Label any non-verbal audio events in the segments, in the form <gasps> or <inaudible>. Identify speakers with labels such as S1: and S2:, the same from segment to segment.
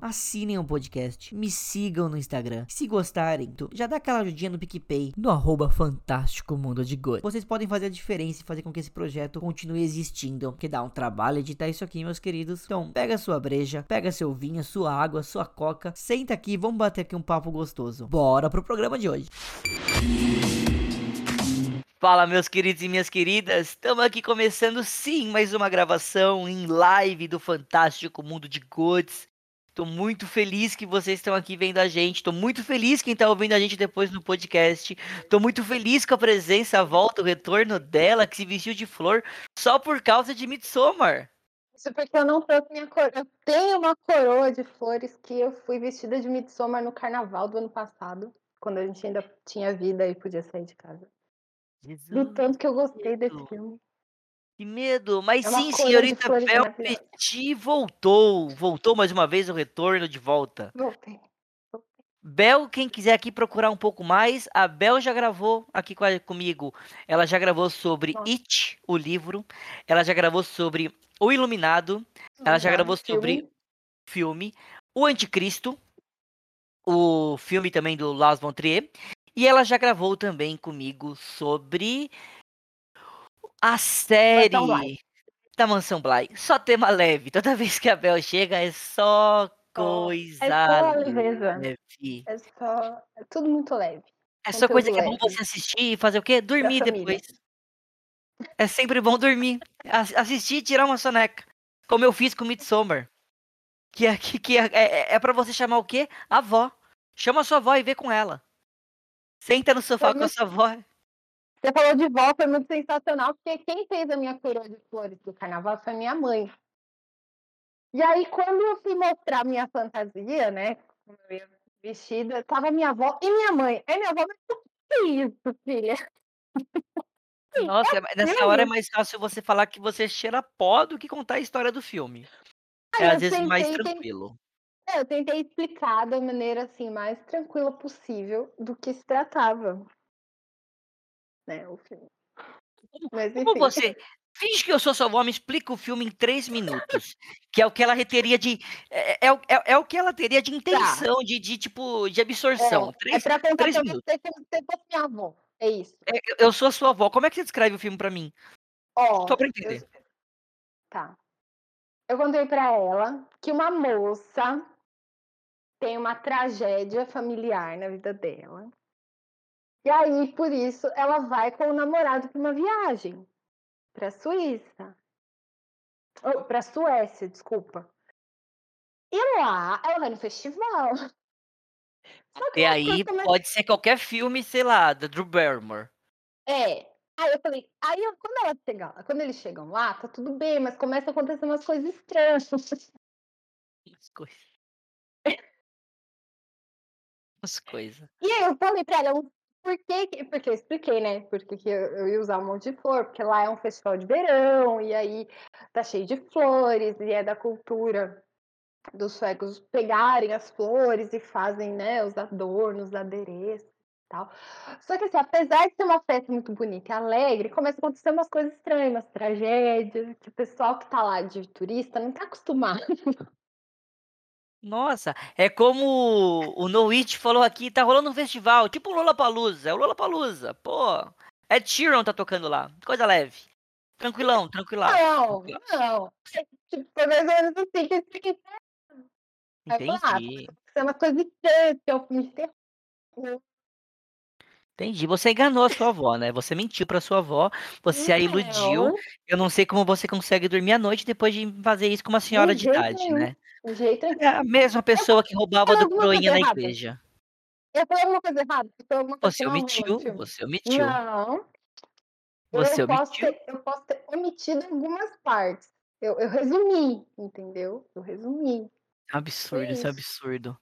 S1: Assinem o podcast, me sigam no Instagram. Se gostarem, já dá aquela ajudinha no PicPay, no arroba Fantástico Mundo de Good. Vocês podem fazer a diferença e fazer com que esse projeto continue existindo, que dá um trabalho editar isso aqui, meus queridos. Então, pega sua breja, pega seu vinho, sua água, sua coca, senta aqui vamos bater aqui um papo gostoso. Bora pro programa de hoje. Fala, meus queridos e minhas queridas. Estamos aqui começando sim mais uma gravação em live do Fantástico Mundo de Goods. Tô muito feliz que vocês estão aqui vendo a gente. Tô muito feliz quem tá ouvindo a gente depois no podcast. Tô muito feliz com a presença, a volta, o retorno dela, que se vestiu de flor só por causa de Midsommar.
S2: Isso porque eu não trouxe minha coroa. Eu tenho uma coroa de flores que eu fui vestida de Midsommar no carnaval do ano passado, quando a gente ainda tinha vida e podia sair de casa.
S1: Jesus,
S2: Do tanto que eu gostei desse filme.
S1: Que medo! Mas
S2: É
S1: sim, senhorita
S2: flores
S1: Bel
S2: maravilhosa.
S1: Petit voltou. Voltou mais uma vez o retorno de volta.
S2: Voltei.
S1: Bel, quem quiser aqui procurar um pouco mais, a Bel já gravou aqui com a- comigo. Ela já gravou sobre
S2: Nossa.
S1: It, o livro. Ela já gravou sobre O Iluminado. Ela já gravou sobre
S2: filme.
S1: filme. O Anticristo. O filme também do Lars von Trier. E ela já gravou também comigo sobre a série da Mansão Bly. Só tema leve. Toda vez que a Bel chega é só coisa
S2: é só
S1: leve.
S2: É só. É tudo muito leve.
S1: É só coisa que é bom
S2: Conteúdo
S1: você assistir e fazer o quê? Dormir depois. É sempre bom dormir. As- Assistir e tirar uma soneca. Como eu fiz com Midsommar. Que é, que, que é, é, é pra você chamar o quê? A avó. Chama a sua avó e vê com ela. Senta no sofá com a sua avó.
S2: Você falou de vó, foi muito sensacional, porque quem fez a minha coroa de flores do carnaval foi minha mãe. E aí, quando eu fui mostrar minha fantasia, né? Vestida, tava minha avó e minha mãe. Aí minha avó, mas o que é isso, filha?
S1: Nossa, <laughs> é- nessa hora é mais fácil você falar que você cheira pó do que contar a história do filme.
S2: Aí
S1: É às vezes mais
S2: tentei, ten-
S1: tranquilo.
S2: é, eu tentei explicar da maneira assim mais tranquila possível do que se tratava, né, o filme. Mas
S1: Como
S2: enfim,
S1: você. Finge que eu sou sua avó, me explica o filme em três minutos. Que é o que ela teria de. É, é, o- é, é o que ela teria de intenção, de, de tipo, de absorção.
S2: é, é
S1: Três,
S2: pra contar
S1: três minutos.
S2: você como se você fosse minha avó. É isso.
S1: É, eu- eu sou a sua avó. Como é que você descreve o filme pra mim?
S2: Ó,
S1: Só pra
S2: eu-
S1: entender.
S2: Tá. Eu contei pra ela que uma moça tem uma tragédia familiar na vida dela. E aí, por isso, ela vai com o namorado pra uma viagem pra Suíça. Ou pra Suécia, desculpa. E lá, ela vai no festival.
S1: E aí pode ser qualquer filme, sei lá, da Drew Barrymore.
S2: É. Aí eu falei, aí eu- quando ela chegar lá, quando eles chegam lá, tá tudo bem, mas começa a acontecer umas coisas estranhas.
S1: As coisas. <laughs> As coisas.
S2: E aí eu falei pra ela, por que, que- porque eu expliquei, né? Porque que eu, eu ia usar um monte de flor, porque lá é um festival de verão, e aí tá cheio de flores, e é da cultura dos suecos pegarem as flores e fazem, né, os adornos, os adereços e tal. Só que assim, apesar de ser uma festa muito bonita e alegre, começa a acontecer umas coisas estranhas, umas tragédias, que o pessoal que tá lá de turista não tá acostumado.
S1: Nossa, é como o Noit falou aqui, tá rolando um festival, tipo o Lollapalooza, é o Lollapalooza, pô. Ed Sheeran tá tocando lá, coisa leve. Tranquilão, tranquilão.
S2: Não, não. É, tipo, foi mais ou menos assim que pra ela.
S1: Entendi.
S2: É uma coisa porque é um filme de.
S1: Entendi. Você enganou a sua avó, né, você mentiu pra sua avó, você a iludiu.
S2: Não.
S1: Eu não sei como você consegue dormir à noite depois de fazer isso com uma senhora
S2: De
S1: de idade, né.
S2: De jeito nenhum.
S1: É a mesma pessoa que roubava do
S2: coisa
S1: na
S2: errada?
S1: igreja.
S2: Eu falei alguma coisa errada? Alguma coisa
S1: Você omitiu, você omitiu.
S2: Não.
S1: Você
S2: Eu posso
S1: omitiu.
S2: ter eu posso ter omitido algumas partes. Eu eu resumi, entendeu? Eu resumi. Foi
S1: Absurdo, isso é absurdo.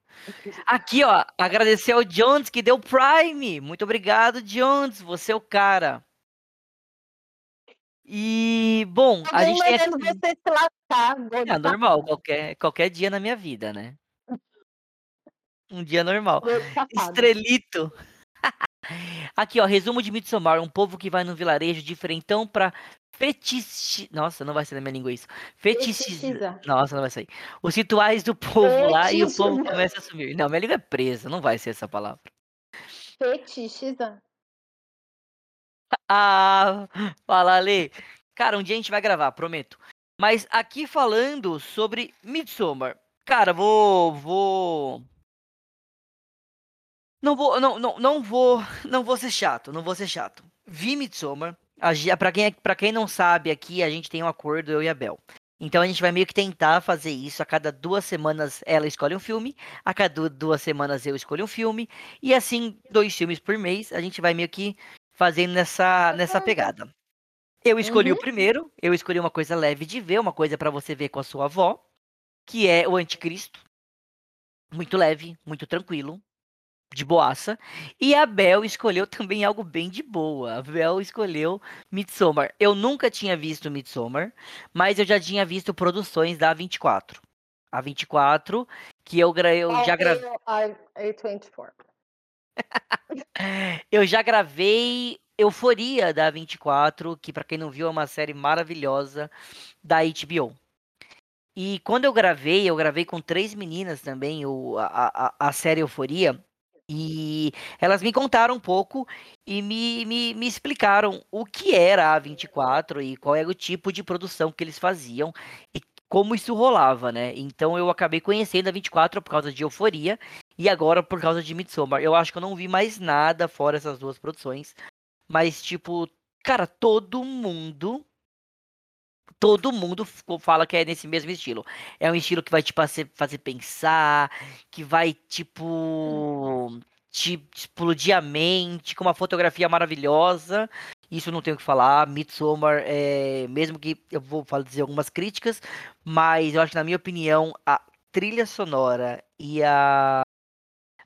S1: Aqui, ó, agradecer ao Jones que deu Prime. Muito obrigado, Jones, você é o cara. E, bom, a gente tem aqui
S2: você se lascar,
S1: É normal, qualquer qualquer dia na minha vida, né. Um dia normal. Estrelito. <laughs> Aqui, ó, resumo de Midsommar, um povo que vai no vilarejo diferentão pra fetichi nossa, não vai sair da minha língua isso. Fetichiza. nossa, não vai sair. Os rituais do povo lá e o povo começa a sumir. Não, minha língua é presa, não vai ser essa palavra.
S2: Fetichiza.
S1: Ah, fala Ale. Cara, um dia a gente vai gravar, prometo. Mas aqui falando sobre Midsommar. Cara, vou vou Não vou não não não vou não vou ser chato, não vou ser chato. Vi Midsommar, a ge pra quem é pra quem não sabe aqui, a gente tem um acordo, eu e a Bel. Então a gente vai meio que tentar fazer isso, a cada 2 semanas ela escolhe um filme, a cada 2 semanas eu escolho um filme, e assim, 2 filmes por mês, a gente vai meio que fazendo nessa nessa pegada. Eu escolhi o
S2: Uhum.
S1: primeiro, eu escolhi uma coisa leve de ver, uma coisa pra você ver com a sua avó, que é o Anticristo. Muito leve, muito tranquilo, de boaça. E a Bel escolheu também algo bem de boa, a Bel escolheu Midsommar. Eu nunca tinha visto Midsommar, mas eu já tinha visto produções da A24. A24, que eu gra eu já gra
S2: Qual é o A A24? <laughs>
S1: Eu já gravei Euforia da A24, que pra quem não viu é uma série maravilhosa da HBO. E quando eu gravei, eu gravei com 3 meninas também o a a série Euforia, e elas me contaram um pouco e me me me explicaram o que era a A24 e qual era o tipo de produção que eles faziam e como isso rolava, né. Então eu acabei conhecendo a A24 por causa de Euforia e agora por causa de Midsommar. Eu acho que eu não vi mais nada fora essas 2 produções, mas tipo, cara, todo mundo todo mundo fala que é nesse mesmo estilo. É um estilo que vai te pace fazer pensar, que vai tipo te explodir a mente, com uma fotografia maravilhosa, isso não tenho o que falar. Midsommar, eh, mesmo que eu vou dizer algumas críticas, mas eu acho que na minha opinião a trilha sonora e a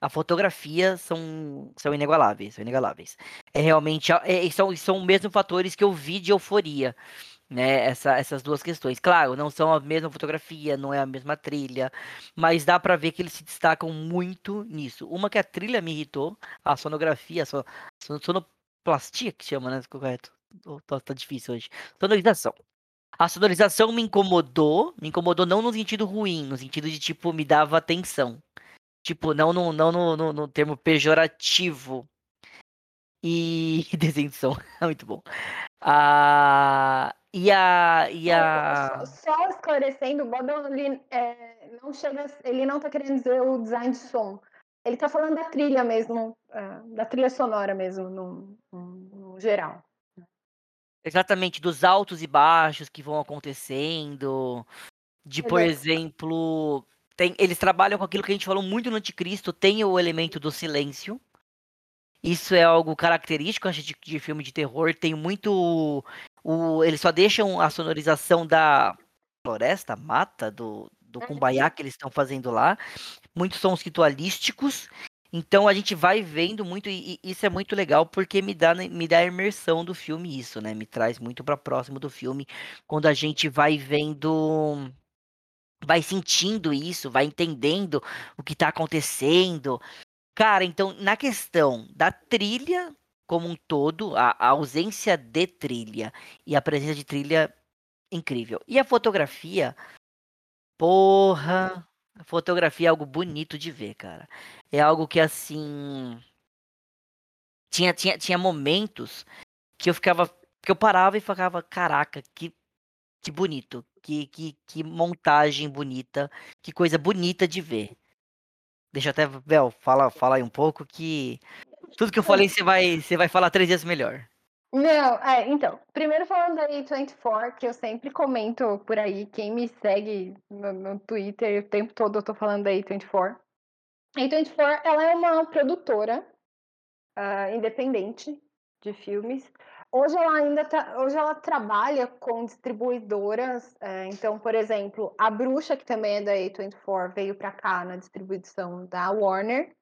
S1: a fotografia são são inigualáveis, são inigualáveis. É realmente eh, são são mesmo fatores que eu vi de Euforia, né, essa essas 2 questões. Claro, não são a mesma fotografia, não é a mesma trilha, mas dá pra ver que eles se destacam muito nisso. Uma que a trilha me irritou, a sonografia, a so so sonoplastia que chama, né, correto? Tá tá difícil hoje. Sonorização. A sonorização me incomodou, me incomodou não no sentido ruim, no sentido de tipo, me dava tensão. Tipo, não no não no no no termo pejorativo. E <laughs> desenho de som, <laughs> muito bom. Ah, e a e
S2: Só
S1: a
S2: só esclarecendo, o Bodon eh, não chega ele não tá querendo dizer o design de som. Ele tá falando da trilha mesmo, hã, da trilha sonora mesmo no no geral.
S1: Exatamente, dos altos e baixos que vão acontecendo, de, por exemplo, tem eles trabalham com aquilo que a gente falou muito no Anticristo, tem o elemento do silêncio. Isso é algo característico, acho, de de filme de terror, tem muito o eles só deixam a sonorização da floresta, mata, do do
S2: Uhum.
S1: que eles estão fazendo lá, muitos sons ritualísticos, então a gente vai vendo muito e isso é muito legal, porque me dá me dá a imersão do filme isso, né, me traz muito pra próximo do filme, quando a gente vai vendo vai sentindo isso, vai entendendo o que tá acontecendo. Cara, então na questão da trilha como um todo, a a ausência de trilha e a presença de trilha, incrível. E a fotografia, porra, a fotografia é algo bonito de ver, cara. É algo que assim tinha tinha tinha momentos que eu ficava que eu parava e ficava: "Caraca, que Que bonito. Que, que, que montagem bonita. Que coisa bonita de ver. Deixa até, Bel, fala, fala aí um pouco que tudo que eu falei você vai, você vai falar três vezes melhor.
S2: Não, é, então, primeiro falando da A24, que eu sempre comento por aí, quem me segue no, no Twitter, o tempo todo eu tô falando da A24. A A24, ela é uma produtora uh, independente de filmes. Hoje ela ainda hoje ela trabalha com distribuidoras, é, então, por exemplo, a Bruxa, que também é da A24, veio para cá na distribuição da Warner,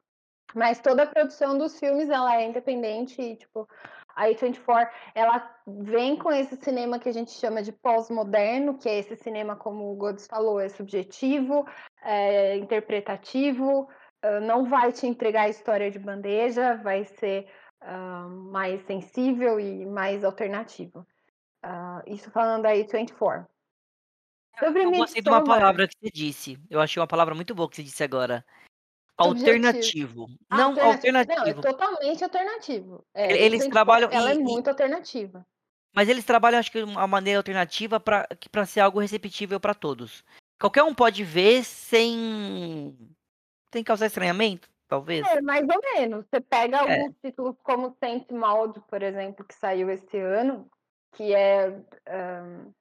S2: mas toda a produção dos filmes ela é independente e, tipo, a A24, ela vem com esse cinema que a gente chama de pós-moderno, que é esse cinema, como o Godes falou, é subjetivo, é interpretativo, não vai te entregar a história de bandeja, vai ser uh, mais sensível e mais alternativo. Uh, isso falando da A24.
S1: Sobre eu gostei de uma palavra que você disse. Eu achei uma palavra muito boa que você disse agora. Alternativo. Não, alternativo. alternativo. Não, é
S2: totalmente alternativo. É,
S1: eles trabalham.
S2: Ela e, é muito alternativa.
S1: Mas eles trabalham, acho que, uma maneira alternativa para ser algo receptível para todos. Qualquer um pode ver sem. sem causar estranhamento, talvez.
S2: É, mais ou menos. Você pega é. alguns títulos como Saint Maud, por exemplo, que saiu esse ano, que é, um,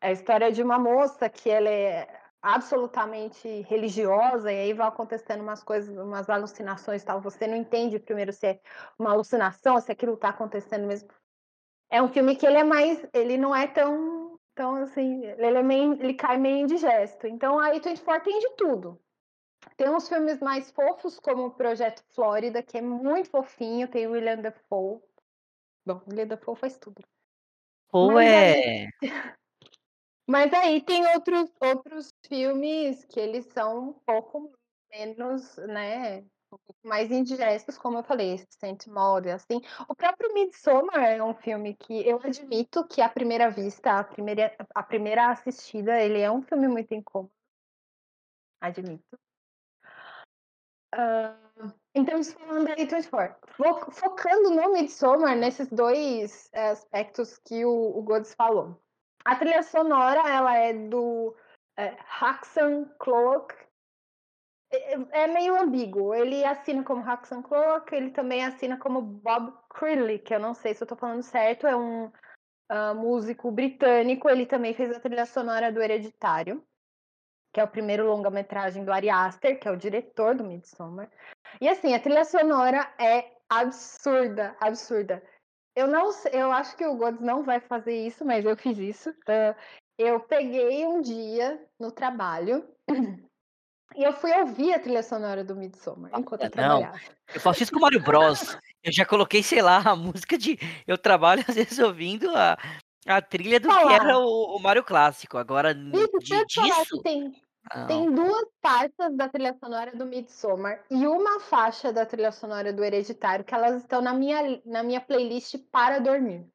S2: a história de uma moça que ela é absolutamente religiosa e aí vai acontecendo umas coisas, umas alucinações tal. Você não entende primeiro se é uma alucinação, se aquilo está acontecendo mesmo. É um filme que ele é mais, ele não é tão, tão assim, ele é meio, ele cai meio indigesto. Então a A24 tem de tudo. Tem uns filmes mais fofos, como o Projeto Flórida, que é muito fofinho, tem o William Dafoe. Bom, William Dafoe faz tudo.
S1: Ou é. <laughs>
S2: Mas aí tem outros, outros filmes que eles são um pouco menos, né? Um pouco mais indigestos, como eu falei, Saint Maud, assim. O próprio Midsommar é um filme que eu admito que à primeira vista, a primeira, a primeira assistida, ele é um filme muito incômodo. Admito. Uh, então, isso falando da A24. Focando no Midsommar, nesses dois aspectos que o, o Godes falou. A trilha sonora, ela é do é, Haxan Cloak. É, é, meio ambíguo. Ele assina como Haxan Cloak, ele também assina como Bob Crilly, que eu não sei se eu tô falando certo, é um uh, músico britânico. Ele também fez a trilha sonora do Hereditário, que é o primeiro longa-metragem do Ari Aster, que é o diretor do Midsommar. E assim, a trilha sonora é absurda, absurda. Eu não eu acho que o Gods não vai fazer isso, mas eu fiz isso. Eu peguei um dia no trabalho <clears throat> e eu fui ouvir a trilha sonora do Midsommar enquanto eu trabalhava.
S1: Eu faço isso com o Mario Bros. <laughs> Eu já coloquei, sei lá, a música de. Eu trabalho <laughs> às vezes ouvindo a, a trilha do Olá. que era o, o Mario clássico. Agora,
S2: Isso, de, disso. Tem, tem duas faixas da trilha sonora do Midsommar e uma faixa da trilha sonora do Hereditário que elas estão na minha, na minha playlist para dormir.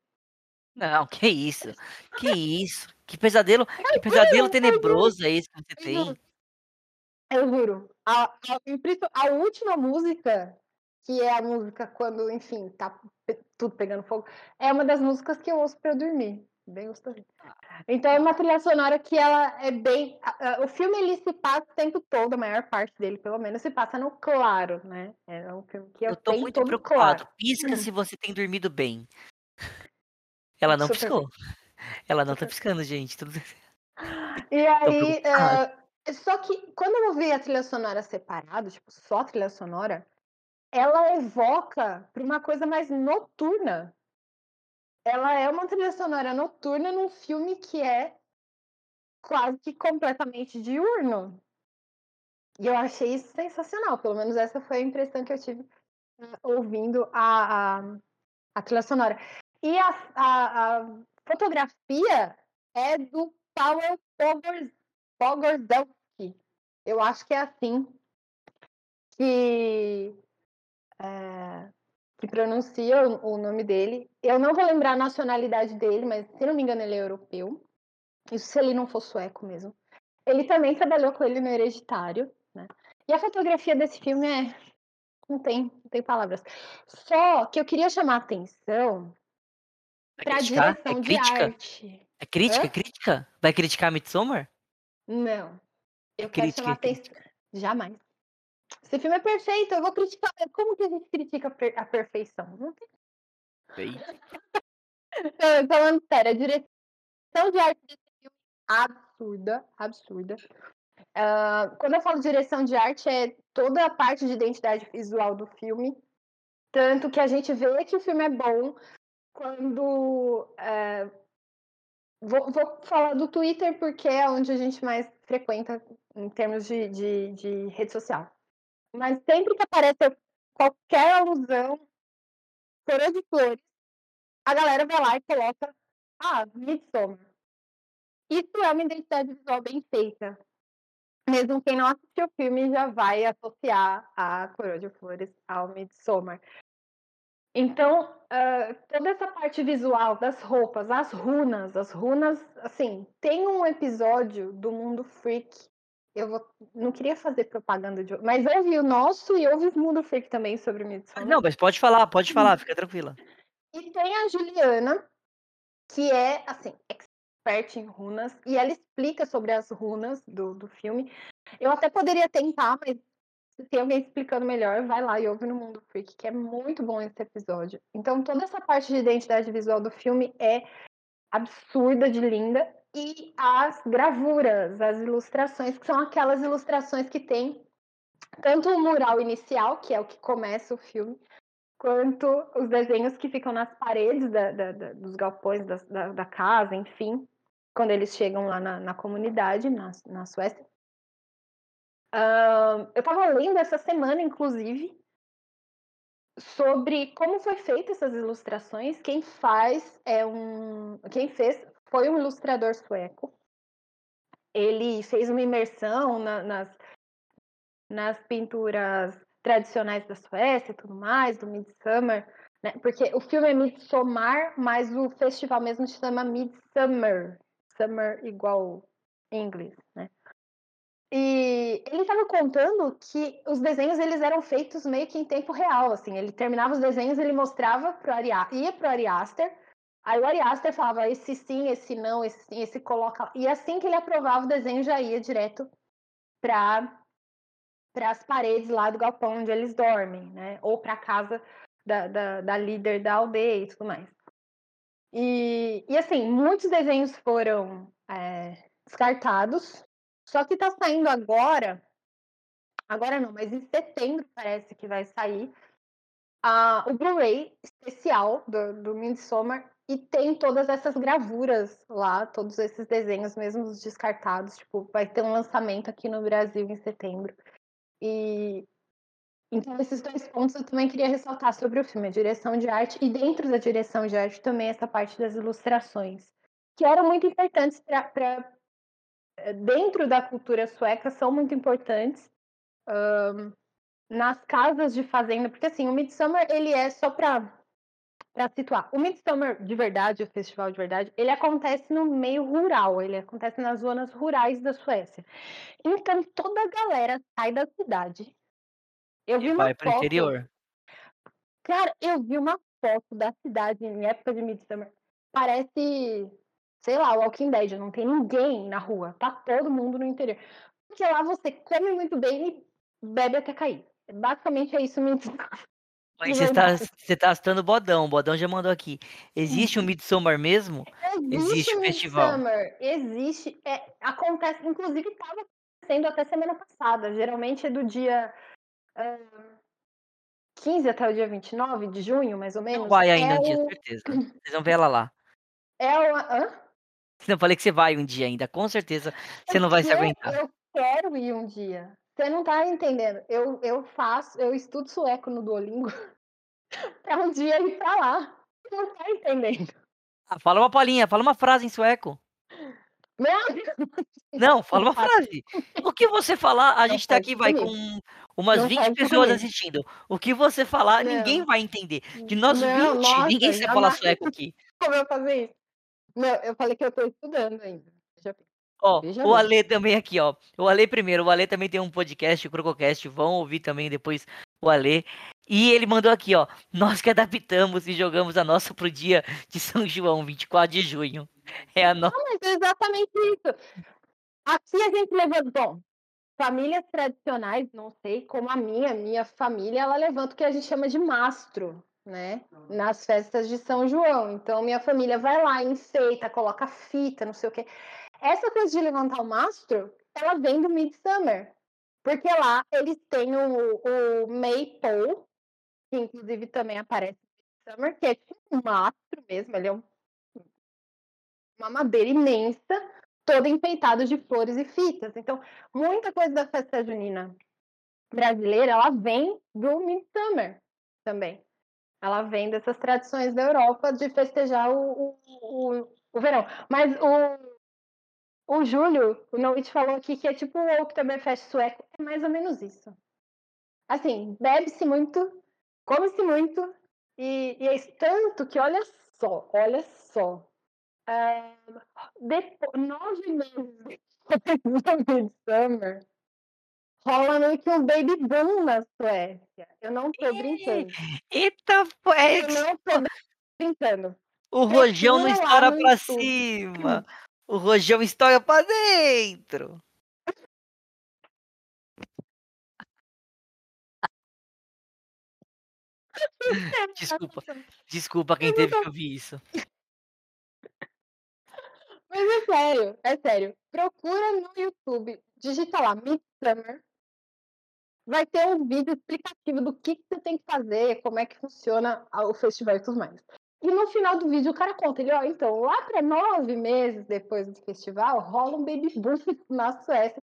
S1: Não, que isso? Que isso? Que pesadelo, que pesadelo tenebroso é esse que você tem?
S2: Eu juro. A, a, a última música, que é a música quando, enfim, tá tudo pegando fogo, é uma das músicas que eu ouço para dormir. Bem gostosinho. Então é uma trilha sonora que ela é bem. O filme ele se passa o tempo todo, a maior parte dele, pelo menos, se passa no claro, né? É um filme que
S1: eu tô muito preocupado. Claro. Pisca se você tem dormido bem. Ela não Super piscou. Bem. Ela não tá piscando, gente. Tudo...
S2: E aí. Uh, só que quando eu ouvi a trilha sonora separada, tipo, só a trilha sonora, ela evoca para uma coisa mais noturna ela é uma trilha sonora noturna num filme que é quase que completamente diurno. E eu achei isso sensacional, pelo menos essa foi a impressão que eu tive uh, ouvindo a, a, a, trilha sonora. E a, a, a fotografia é do Paweł Pogorzelski. Eu acho que é assim que é, que pronuncia o, o nome dele. Eu não vou lembrar a nacionalidade dele, mas se não me engano ele é europeu. Isso se ele não for sueco mesmo. Ele também trabalhou com ele no Hereditário, né? E a fotografia desse filme é não tem, não tem palavras. Só que eu queria chamar a atenção
S1: para a direção é de arte. É crítica, Hã? crítica? Vai criticar Midsommar?
S2: Não. Eu quero
S1: Crítica,
S2: chamar atenção.
S1: crítica.
S2: Jamais. Esse filme é perfeito, eu vou criticar. Como que a gente critica a per- a perfeição? Não tem. <laughs> Não, falando sério, a direção de arte desse filme é absurda, absurda. Ah, quando eu falo direção de arte, é toda a parte de identidade visual do filme. Tanto que a gente vê que o filme é bom quando. eh, vou, vou falar do Twitter porque é onde a gente mais frequenta em termos de, de, de rede social. Mas sempre que aparece qualquer alusão, coroa de flores, a galera vai lá e coloca, ah, Midsommar. Isso é uma identidade visual bem feita. Mesmo quem não assistiu o filme já vai associar a coroa de flores ao Midsommar. Então, ah, toda essa parte visual das roupas, as runas, as runas, assim, tem um episódio do Mundo Freak. Eu vou, não queria fazer propaganda de, mas houve o nosso e houve o Mundo Freak também sobre Midsommar.
S1: Não, mas pode falar, pode falar, <laughs> fica tranquila.
S2: E tem a Juliana, que é, assim, expert em runas, e ela explica sobre as runas do, do filme. Eu até poderia tentar, mas se tem alguém explicando melhor, vai lá e ouve no Mundo Freak, que é muito bom esse episódio. Então, toda essa parte de identidade visual do filme é absurda de linda. E as gravuras, as ilustrações, que são aquelas ilustrações que tem tanto o mural inicial, que é o que começa o filme, quanto os desenhos que ficam nas paredes da, da, da, dos galpões da, da, casa, enfim, quando eles chegam lá na, na comunidade, na, na Suécia. Uh, eu estava lendo essa semana, inclusive, sobre como foi feita essas ilustrações. Quem faz é um. Quem fez foi um ilustrador sueco. Ele fez uma imersão na, nas, nas pinturas tradicionais da Suécia e tudo mais, do Midsummer, né? Porque o filme é Midsommar, mas o festival mesmo se chama Midsummer. Summer igual em inglês, né? E ele estava contando que os desenhos eles eram feitos meio que em tempo real, assim. Ele terminava os desenhos, ele mostrava pro Ari, ia pro Ari Aster, aí o Ari Aster falava esse sim, esse não, esse sim, esse coloca. E assim que ele aprovava o desenho já ia direto para as paredes lá do galpão onde eles dormem, né? Ou para a casa da, da, da, líder da aldeia e tudo mais. E, e assim, muitos desenhos foram é, descartados, só que está saindo agora, agora não, mas em setembro parece que vai sair a, o Blu-ray especial do, do Midsommar e tem todas essas gravuras lá, todos esses desenhos, mesmo os descartados. Tipo, vai ter um lançamento aqui no Brasil em setembro. E então esses dois pontos eu também queria ressaltar sobre o filme, a direção de arte e dentro da direção de arte também essa parte das ilustrações, que eram muito importantes para dentro da cultura sueca são muito importantes um, nas casas de fazenda, porque assim o Midsummer ele é só para para situar. O Midsummer de verdade, o festival de verdade, ele acontece no meio rural, ele acontece nas zonas rurais da Suécia. Então toda a galera sai da cidade. Eu vi uma
S1: vai pro
S2: foto.
S1: interior.
S2: Cara, eu vi uma foto da cidade em época de Midsummer. Parece, sei lá, Walking Dead, não tem ninguém na rua, tá todo mundo no interior. Porque lá você come muito bem e bebe até cair. Basicamente é isso Midsummer.
S1: Mas
S2: De
S1: você tá,
S2: verdade.
S1: você tá citando o Bodão, o Bodão já mandou aqui. Existe um Midsommar mesmo? Existe o festival.
S2: Midsummer, existe, é, acontece, inclusive estava acontecendo até semana passada, geralmente é do dia ah, 15 até o dia 29 de junho, mais ou menos.
S1: Não vai ainda
S2: é
S1: um dia,
S2: o,
S1: certeza. Vocês vão ver ela lá.
S2: é o, hã?
S1: Não falei que você vai um dia ainda, com certeza você não vai se aguentar.
S2: Eu quero ir um dia. Você não tá entendendo. Eu, eu faço, eu estudo sueco no Duolingo <laughs> pra um dia ir pra lá. Você não tá entendendo.
S1: Ah, fala uma palhinha, fala uma frase em sueco. Não, fala uma frase. O que você falar, a
S2: Não
S1: gente tá aqui, vai, com umas
S2: Não
S1: 20
S2: faz
S1: pessoas
S2: comigo.
S1: assistindo. O que você falar, ninguém vai entender. De nós
S2: Não,
S1: 20,
S2: nossa,
S1: ninguém sabe falar sueco aqui. <laughs>
S2: Como eu fazer isso? Não, eu falei que eu tô estudando ainda.
S1: Ó,
S2: Veja
S1: o
S2: bem.
S1: Ale também aqui, ó. O Ale primeiro, o Ale também tem um podcast, o Crococast, vão ouvir também depois o Ale. E ele mandou aqui, ó. Nós que adaptamos e jogamos a nossa pro dia de São João, 24 de junho. É a nossa.
S2: Mas é exatamente isso. Aqui a gente levanta. Bom, famílias tradicionais, não sei, como a minha, minha família, ela levanta o que a gente chama de mastro, né? Nas festas de São João. Então, minha família vai lá, enfeita, coloca fita, não sei o quê. Essa coisa de levantar o mastro, ela vem do Midsummer. Porque lá eles têm o, o Maypole, que inclusive também aparece no Midsummer, que é tipo um mastro mesmo, ele é um, uma madeira imensa, toda enfeitada de flores e fitas. Então, muita coisa da festa junina brasileira, ela vem do Midsummer também. Ela vem dessas tradições da Europa de festejar o, o, o, o verão. Mas o, o Júlio, o Noite falou aqui que é tipo o Oktoberfest sueco. É mais ou menos isso. Assim, bebe-se muito, come-se muito, e, e, é tanto que, olha só, olha só. É, depois, nove meses <laughs> depois do Midsummer, rola meio que um baby boom na Suécia. Eu não tô brincando.
S1: Eita,
S2: é... Eu não tô brincando.
S1: O rojão não estoura pra cima. O rojão estoura pra dentro. <laughs> Desculpa, desculpa quem teve que ouvir isso.
S2: Mas é sério, é sério. Procura no YouTube, digita lá Midsummer. Vai ter um vídeo explicativo do que, que você tem que fazer, como é que funciona o festival e tudo mais. E no final do vídeo o cara conta, ele, ó, então, lá para nove meses depois do festival, rola um baby boom <laughs> na Suécia.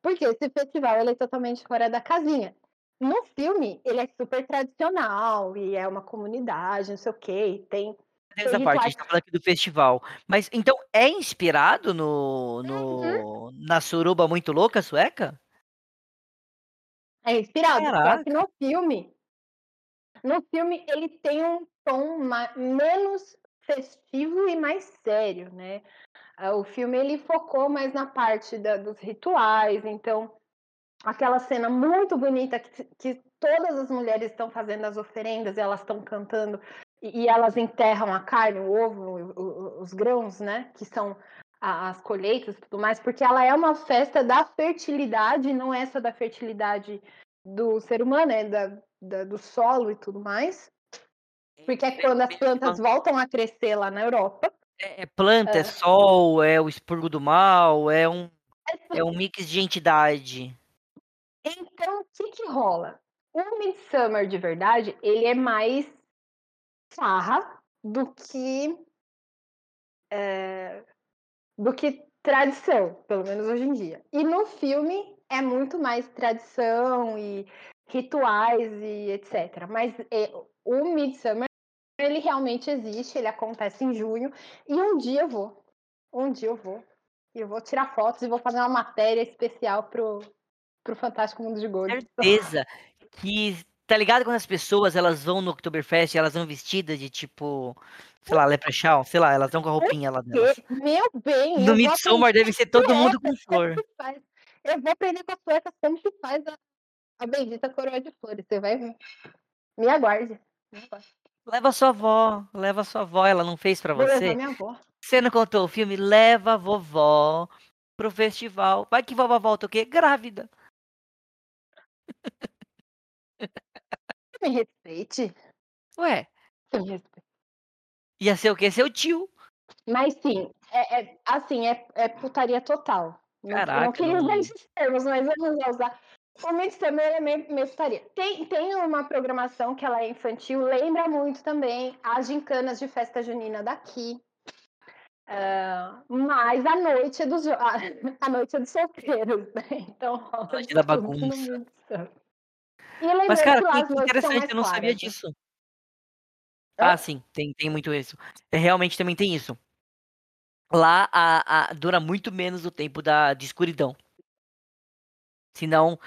S2: Porque esse festival ele é totalmente fora da casinha. No filme, ele é super tradicional e é uma comunidade, não sei o quê, tem.
S1: Essa parte, a gente tá falando aqui do festival. Mas então é inspirado no, no uhum. na suruba muito louca sueca?
S2: É inspirado, Caraca. só que no filme. No filme ele tem um tom menos festivo e mais sério, né? Ah, o filme ele focou mais na parte da, dos rituais, então aquela cena muito bonita que, que todas as mulheres estão fazendo as oferendas, e elas estão cantando e, e, elas enterram a carne, o ovo, o, os grãos, né? Que são as colheitas e tudo mais, porque ela é uma festa da fertilidade, não só da fertilidade do ser humano, é da, da do solo e tudo mais. Porque é quando as plantas voltam a crescer lá na Europa.
S1: É, é planta, é. é sol, é o expurgo do mal, é um, é, é um mix de entidade.
S2: Então, o que que rola? O Midsummer de verdade, ele é mais farra do que é, do que tradição, pelo menos hoje em dia. E no filme é muito mais tradição e rituais e etc. Mas é, o Midsummer ele realmente existe, ele acontece em junho, e um dia eu vou. Um dia eu vou. E eu vou tirar fotos e vou fazer uma matéria especial pro, pro Fantástico Mundo de Gold.
S1: Certeza que tá ligado quando as pessoas elas vão no Oktoberfest, elas vão vestidas de tipo, sei lá, leprechaun, sei lá, elas vão com a roupinha lá delas.
S2: Meu bem,
S1: no Midsommar deve ser todo mundo com flor.
S2: Eu vou aprender com as suecas como que faz a, a bendita coroa de flores, você vai ver. Me aguarde. Me aguarde.
S1: Leva sua avó, leva sua avó, ela não fez para você?
S2: minha avó.
S1: Você não contou o filme? Leva a vovó pro festival. Vai que vovó volta o quê? Grávida. <laughs>
S2: Me respeite.
S1: Ué.
S2: Me respeite.
S1: Ia ser o quê? Seu tio.
S2: Mas sim, é, é assim, é, é putaria total.
S1: Caraca.
S2: Não queria usar esses termos, mas vamos usar. O Midsummer é meio, meio Tem, tem uma programação que ela é infantil, lembra muito também as gincanas de festa junina daqui. Uh, mas a noite é dos a, <laughs> a noite é dos solteiros, né? Então,
S1: a noite da bagunça. mas, cara, que, que interessante, eu não sabia né? disso. Ah, sim, tem, tem muito isso. É, realmente também tem isso. Lá a, a, dura muito menos o tempo da, de escuridão. Senão,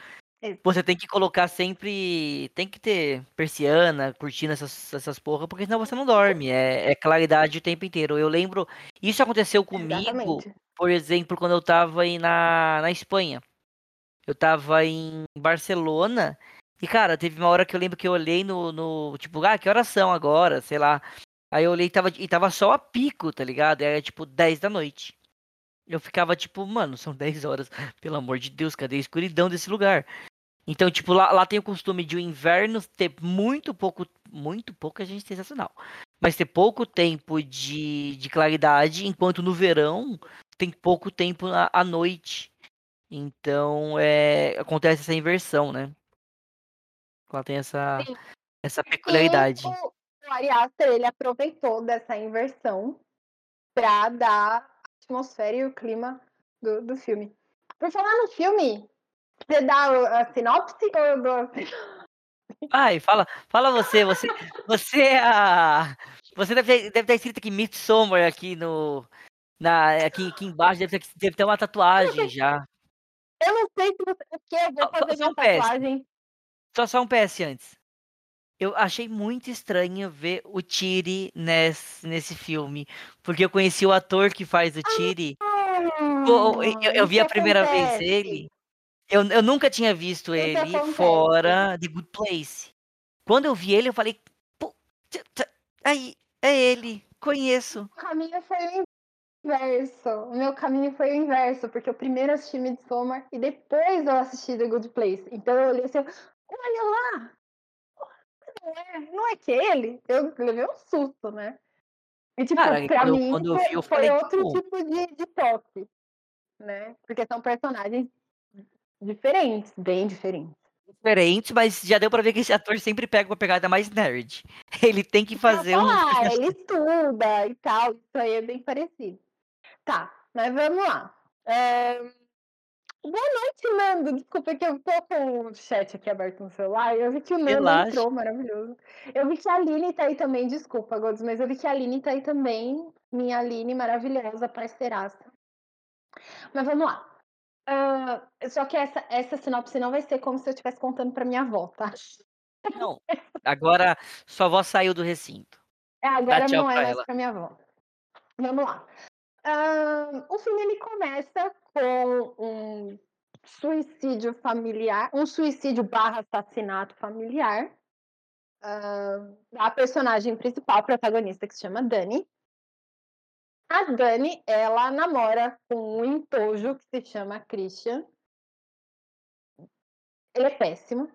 S1: você tem que colocar sempre. Tem que ter persiana, curtindo essas, essas porra, porque senão você não dorme. É, é claridade o tempo inteiro. Eu lembro. Isso aconteceu comigo, Exatamente. por exemplo, quando eu tava aí na, na Espanha. Eu tava em Barcelona E, cara, teve uma hora que eu lembro que eu olhei no, no tipo, ah, que horas são agora, sei lá. Aí eu olhei e tava, e tava só a pico, tá ligado? Era tipo 10 da noite. Eu ficava tipo, mano, são 10 horas. <laughs> Pelo amor de Deus, cadê a escuridão desse lugar? Então, tipo, lá, lá tem o costume de o inverno ter muito pouco. Muito pouco a gente sensacional. Mas ter pouco tempo de, de claridade, enquanto no verão tem pouco tempo à, à noite. Então, é, acontece essa inversão, né? Ela tem essa,
S2: Sim.
S1: essa peculiaridade.
S2: E o, o Ari Aster, ele aproveitou dessa inversão para dar a atmosfera e o clima do, do filme. Por falar no filme, você dá a sinopse ou eu dou a
S1: Ai, fala, fala você, você, você é a, você deve ter, deve ter escrito aqui Midsommar aqui no, na, aqui, aqui embaixo, deve ter, deve ter uma tatuagem já.
S2: Eu não sei se você, o que eu vou fazer
S1: só um PS.
S2: tatuagem.
S1: Só, só um PS antes. Eu achei muito estranho ver o Tiri nesse, nesse filme, porque eu conheci o ator que faz o Tiri. Pô, eu, eu- eu vi a primeira vez
S2: acontece.
S1: ele. Eu, eu nunca tinha visto ele
S2: acontece.
S1: fora The Good Place. Quando eu vi ele, eu falei, aí, é ele, conheço.
S2: O caminho foi o inverso. O meu caminho foi o inverso, porque eu primeiro assisti Midsommar e depois eu assisti The Good Place. Então eu olhei assim, olha lá! Não é, não é que ele? Eu levei um susto, né? E tipo,
S1: Cara,
S2: pra
S1: quando eu-
S2: mim
S1: quando eu
S2: foi,
S1: vi, eu
S2: foi
S1: falei,
S2: outro
S1: pô.
S2: tipo de, de toque, né? Porque são personagens diferentes, bem diferentes.
S1: Diferente, mas já deu pra ver que esse ator sempre pega uma pegada mais nerd. <laughs> Ele tem que fazer um.
S2: Ah, <laughs> ele estuda e tal, isso aí é bem parecido. Tá, mas vamos lá. É, Boa noite, Nando. Desculpa que eu tô com o chat aqui aberto no celular. Eu vi que o Nando
S1: Relaxa.
S2: entrou, maravilhoso. Eu vi que a Aline tá aí também, desculpa, Godos, mas eu vi que a Aline tá aí também. Minha Aline maravilhosa, parceiraça. Mas vamos lá. Só que essa, essa sinopse não vai ser como se eu estivesse contando pra minha avó, tá?
S1: Não, agora sua avó saiu do recinto.
S2: É, agora não é
S1: pra
S2: mais
S1: ela.
S2: pra minha avó. Vamos lá. Ah, o filme ele começa com um suicídio familiar, um suicídio barra assassinato familiar. Ah, a personagem principal, a protagonista, que se chama Dani. A Dani, ela namora com um entojo que se chama Christian. Ele é péssimo.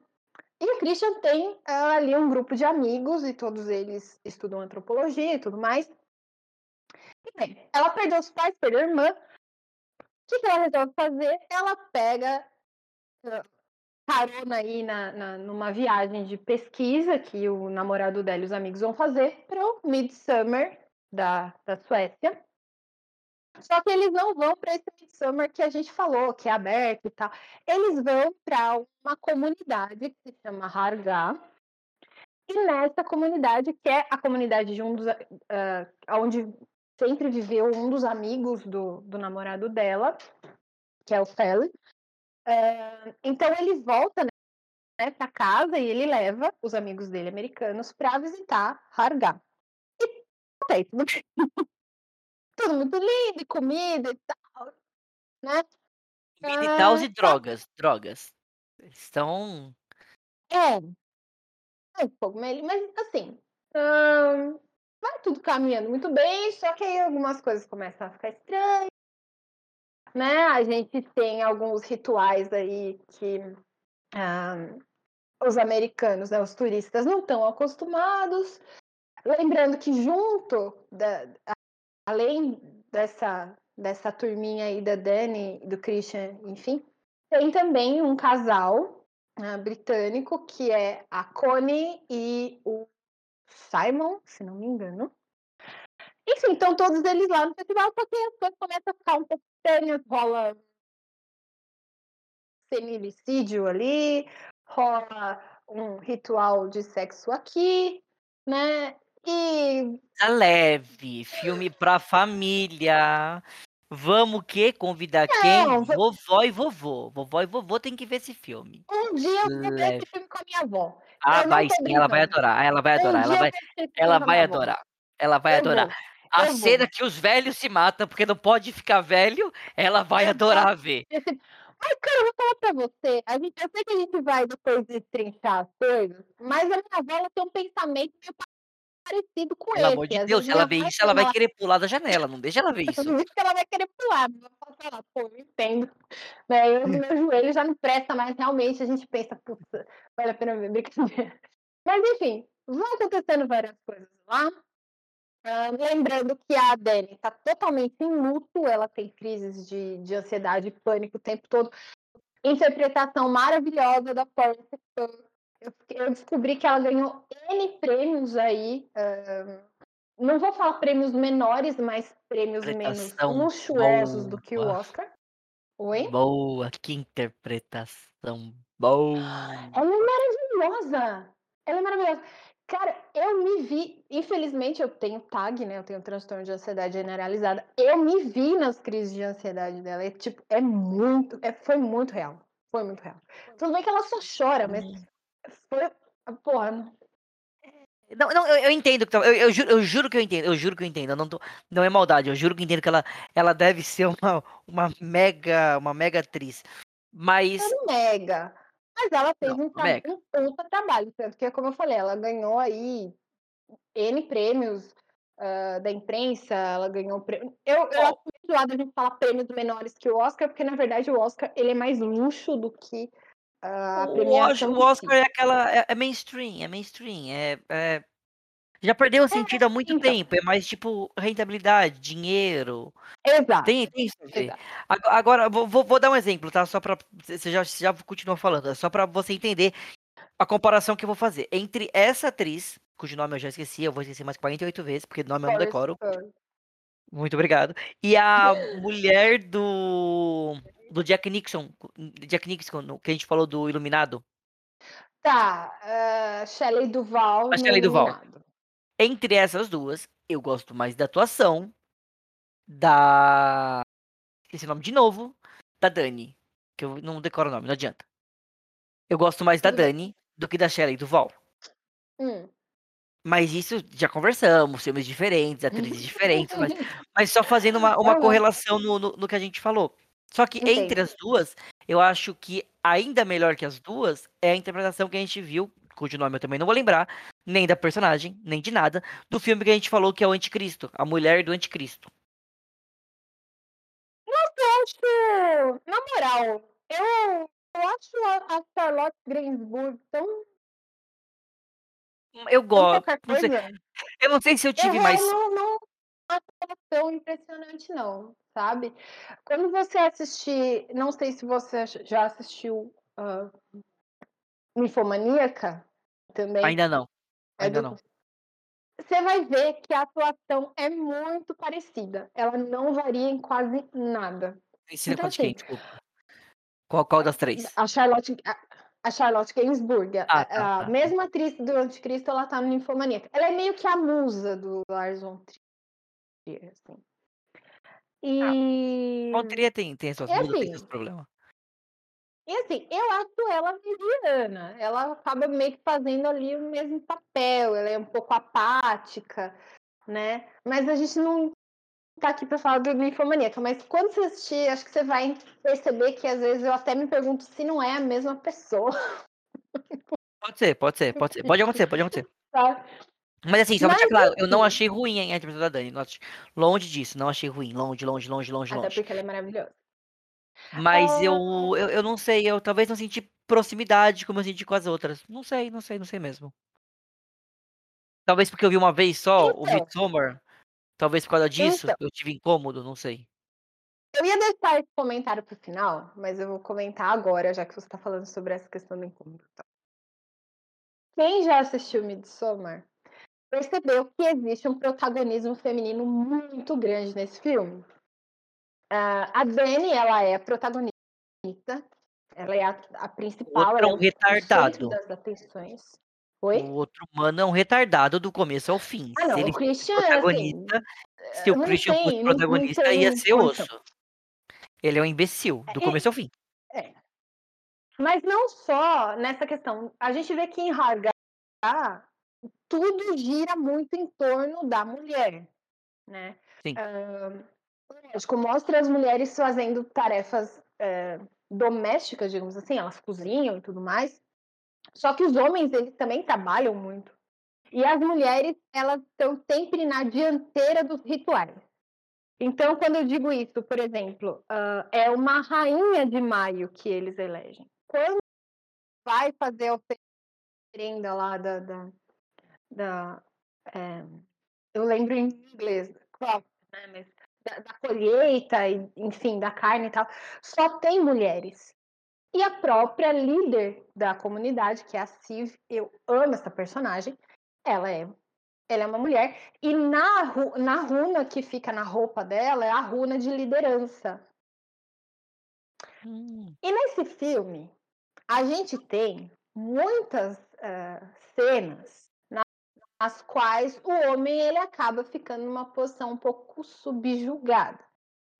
S2: E o Christian tem ah, ali um grupo de amigos e todos eles estudam antropologia e tudo mais. E bem, ela perdeu os pais, perdeu a irmã. O que, que ela resolve fazer? Ela pega ah, carona aí na, na- numa viagem de pesquisa que o namorado dela e os amigos vão fazer para o Midsummer da, da Suécia. Só que eles não vão para esse Midsummer que a gente falou, que é aberto e tal. Eles vão para uma comunidade que se chama Harga. E nessa comunidade, que é a comunidade de um dos. ah, onde sempre viveu um dos amigos do, do namorado dela, que é o Feli. É, então ele volta né, para casa e ele leva os amigos dele americanos para visitar Harga. E ok, tudo bem. <laughs> Tudo muito lindo, e comida e tal, né?
S1: Militaus
S2: Ah,
S1: e drogas, drogas. Estão.
S2: É. É um pouco melhor, mas assim, ahn, vai tudo caminhando muito bem, só que aí algumas coisas começam a ficar estranhas, né? A gente tem alguns rituais aí que os americanos, né, os turistas não estão acostumados. Lembrando que junto, da, além dessa, dessa turminha aí da Dani, do Christian, enfim, tem também um casal ah, britânico que é a Connie e o Simon, se não me engano. Enfim, estão todos eles lá no festival, só que as coisas começam a ficar um pouco estranhas, rola semilicídio ali, rola um ritual de sexo aqui, né? E
S1: Tá leve, filme pra família. Vamos que convidar quem?
S2: Não, va-
S1: Vovó e vovô. Vovó e vovô tem que ver esse filme.
S2: um dia eu vou ver esse filme com a minha avó.
S1: Ah,
S2: Eu
S1: vai sim, ela vai adorar. Ela vai
S2: Um
S1: adorar. Ela
S2: dia
S1: vai,
S2: vou
S1: ela vai adorar. Ela vai
S2: Eu
S1: adorar.
S2: vou,
S1: A
S2: eu vou.
S1: cena que os velhos se matam porque não pode ficar velho, ela vai adorar ver.
S2: Ai, cara, eu vou falar pra você, a gente, eu sei que a gente vai depois destrinchar as coisas, mas a minha avó ela tem um pensamento meio parecido com
S1: Pelo
S2: esse.
S1: amor de Deus, se ela
S2: minha
S1: vê isso, ela vai querer pular da janela, não deixa ela ver <laughs> isso.
S2: Que ela vai querer pular, mas vou falar, pô, eu entendo. Né? Eu, <laughs> meu joelho já não presta mais, realmente, a gente pensa, putz, vale a pena ver brincadeira. <laughs> Mas enfim, vão acontecendo várias coisas lá. Ah, lembrando que a Dani está totalmente em luto, ela tem crises de, de ansiedade e pânico o tempo todo. Interpretação maravilhosa da Florence. Eu, descobri que ela ganhou N prêmios aí. não vou falar prêmios menores, mas prêmios menos luxuosos do que o. Oscar. Oi?
S1: Boa, que interpretação boa.
S2: Ela é maravilhosa! Ela é maravilhosa. Cara, eu me vi, infelizmente eu tenho TAG, né? Eu tenho transtorno de ansiedade generalizada. Eu me vi nas crises de ansiedade dela. É tipo, é muito, é, foi muito real. Foi muito real. Tudo bem que ela só chora, mas foi. Porra, não-
S1: Não, não, eu, eu entendo que tá- eu, eu, juro, eu juro que eu entendo, eu juro que eu entendo. Eu não, tô, não é maldade, eu juro que eu entendo que ela, ela deve ser uma, uma mega, uma mega atriz. Mas
S2: um mega. Mas ela fez
S1: Não,
S2: um,
S1: mega.
S2: um puta trabalho. Tanto que, como eu falei, ela ganhou aí N prêmios ah, da imprensa, ela ganhou prêmio. Eu, eu acho muito zoado a gente falar prêmios menores que o Oscar, porque na verdade o Oscar ele é mais luxo do que a
S1: o,
S2: premiação.
S1: Oscar é aquela. É, é mainstream, é mainstream. É, é- já perdeu o sentido há muito
S2: então.
S1: tempo. É mais tipo rentabilidade, dinheiro.
S2: Exato.
S1: Tem, tem isso
S2: exato.
S1: Ag- Agora, vou, vou, dar um exemplo, tá? Só pra. Você já, já continuou falando, é só pra você entender a comparação que eu vou fazer. Entre essa atriz, cujo nome eu já esqueci, eu vou esquecer mais 48 vezes, porque nome eu não decoro. Muito obrigado. E a mulher do. Do Jack Nixon. Jack Nixon, que a gente falou do Iluminado.
S2: Tá, ah, Shelley Duval.
S1: A Shelley Duval.
S2: Iluminado.
S1: Entre essas duas, eu gosto mais da atuação da. Esqueci o nome de novo. Da Dani. Que eu não decoro o nome, não adianta. Eu gosto mais da. Dani do que da Shelley Duval.
S2: Hum.
S1: Mas isso já conversamos, filmes diferentes, <laughs> atrizes diferentes, mas, mas só fazendo uma, uma
S2: Aham.
S1: correlação no, no, no que a gente falou. Só que
S2: Entendo.
S1: entre as duas, eu acho que ainda melhor que as duas é a interpretação que a gente viu, cujo nome eu também não vou lembrar, nem da personagem, nem de nada, do filme que a gente falou que é o Anticristo, a mulher do Anticristo.
S2: Eu acho, na moral, eu, eu acho a, a Charlotte Gainsbourg tão,
S1: Eu gosto. Não sei, eu não sei se eu
S2: Eu
S1: tive
S2: real
S1: mais.
S2: não, não tão impressionante, não, sabe? Quando você assistir, não sei se você já assistiu ah, Ninfomaníaca também.
S1: Ainda não.
S2: é
S1: Ainda
S2: do-
S1: não.
S2: Você vai ver que a atuação é muito parecida. Ela não varia em quase nada.
S1: Ensina
S2: Então,
S1: quem,
S2: assim,
S1: desculpa. Qual, qual das três?
S2: A Charlotte, a, a Charlotte Gainsbourg, a,
S1: Ah, tá,
S2: a
S1: tá.
S2: mesma atriz do Anticristo, ela tá no Ninfomaníaca. Ela é meio que a musa do Lars von Trier, assim. E,
S1: Contria tem, tem suas
S2: É
S1: tem
S2: assim,
S1: seus problemas.
S2: e assim, eu acho ela mediana. Ela acaba meio que fazendo ali o mesmo papel. Ela é um pouco apática, né? Mas a gente não tá aqui para falar do Ninfomaníaca. Mas quando você assistir, acho que você vai perceber que às vezes eu até me pergunto se não é a mesma pessoa,
S1: Pode ser, pode ser, pode ser. Pode acontecer, pode acontecer.
S2: sabe? <laughs>
S1: Mas assim, só pra deixar claro, eu não
S2: enfim.
S1: achei ruim a interpretação da Dani. achei- Longe disso, não achei ruim. Longe, longe, longe, longe,
S2: Até
S1: longe.
S2: porque ela é maravilhosa.
S1: Mas eu,
S2: Ah.
S1: eu, eu não sei, eu talvez não senti proximidade como eu senti com as outras. Não sei, não sei, não sei mesmo. Talvez porque eu vi uma vez só o
S2: Então.
S1: Midsommar. Talvez por causa disso
S2: Então.
S1: eu tive incômodo, não sei.
S2: Eu ia deixar esse comentário pro final, mas eu vou comentar agora, já que você está falando sobre essa questão do incômodo. Quem já assistiu Midsommar percebeu que existe um protagonismo feminino muito grande nesse filme. Ah, a Dani, ela é a protagonista, ela é a, a
S1: O
S2: principal,
S1: outro é
S2: é
S1: um retardado.
S2: das atenções. Oi?
S1: O outro humano é um retardado do começo ao fim.
S2: Ah, não,
S1: Se ele
S2: o Christian, assim,
S1: protagonista, se o Christian fosse
S2: tem- não- não
S1: protagonista, ia ser osso. Ele é um imbecil, do
S2: É,
S1: começo ao fim.
S2: É. Mas não só nessa questão. A gente vê que em Harga tudo gira muito em torno da mulher, né?
S1: Sim.
S2: Lógico, mostra as mulheres fazendo tarefas eh, domésticas, digamos assim, elas cozinham e tudo mais. Só que os homens, eles também trabalham muito. E as mulheres, elas estão sempre na dianteira dos rituais. Então, quando eu digo isso, por exemplo, uh, é uma rainha de maio que eles elegem. Quando vai fazer a oferenda lá da. da, da é, eu lembro em inglês, crop, né? Mas da, da colheita, e, enfim, da carne e tal, só tem mulheres. E a própria líder da comunidade, que é a Civ, eu amo essa personagem, ela é ela é uma mulher e na, na runa que fica na roupa dela é a runa de liderança. Hum. E nesse filme a gente tem muitas uh, cenas nas quais o homem ele acaba ficando numa posição um pouco subjugada.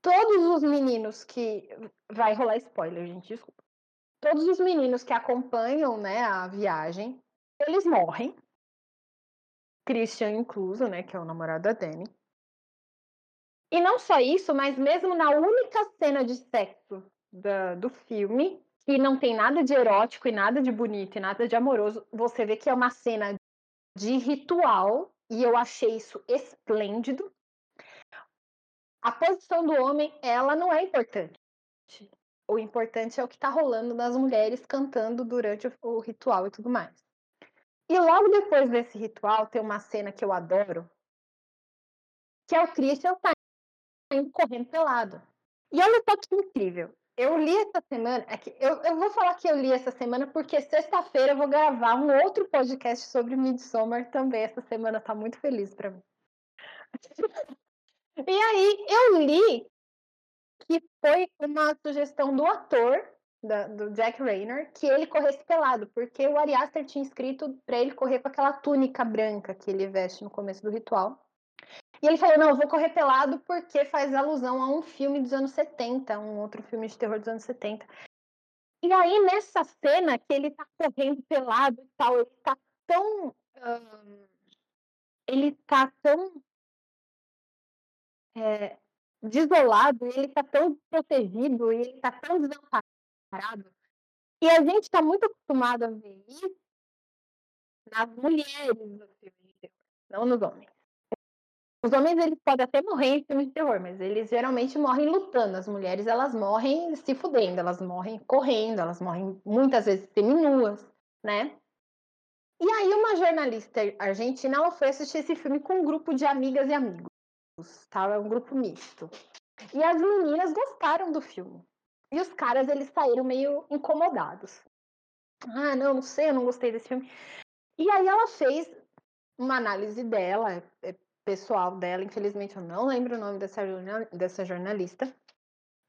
S2: Todos os meninos que vai rolar spoiler, gente, desculpa. Todos os meninos que acompanham, né, a viagem, eles morrem. Christian incluso, né, que é o namorado da Dani. E não só isso, mas mesmo na única cena de sexo da, do filme, que não tem nada de erótico e nada de bonito e nada de amoroso, você vê que é uma cena de ritual, e eu achei isso esplêndido. A posição do homem, ela não é importante. O importante é o que está rolando das mulheres cantando durante o ritual e tudo mais. E logo depois desse ritual, tem uma cena que eu adoro, que é o Christian saindo correndo pelado. E olha só que incrível. Eu li essa semana, é eu, eu vou falar que eu li essa semana porque sexta-feira eu vou gravar um outro podcast sobre Midsommar também. Essa semana tá muito feliz para mim. <laughs> E aí eu li que foi uma sugestão do ator da, do Jack Rayner que ele corresse pelado, porque o Ari Aster tinha escrito para ele correr com aquela túnica branca que ele veste no começo do ritual. E ele falou: não, eu vou correr pelado porque faz alusão a um filme dos anos 70, um outro filme de terror dos anos 70. E aí, nessa cena que ele tá correndo pelado e tal, ele tá tão. Ele tá tão. É, desolado, ele tá tão protegido, e ele tá tão desamparado. E a gente tá muito acostumado a ver isso nas mulheres do filme, não nos homens. Os homens eles podem até morrer em filmes de terror, mas eles geralmente morrem lutando. As mulheres elas morrem se fudendo, elas morrem correndo, elas morrem muitas vezes seminuas, né? E aí uma jornalista argentina ela foi assistir esse filme com um grupo de amigas e amigos, tá? É um grupo misto. E as meninas gostaram do filme. E os caras eles saíram meio incomodados. Ah, não, não sei, eu não gostei desse filme. E aí ela fez uma análise dela, é, pessoal dela, infelizmente eu não lembro o nome dessa, dessa jornalista.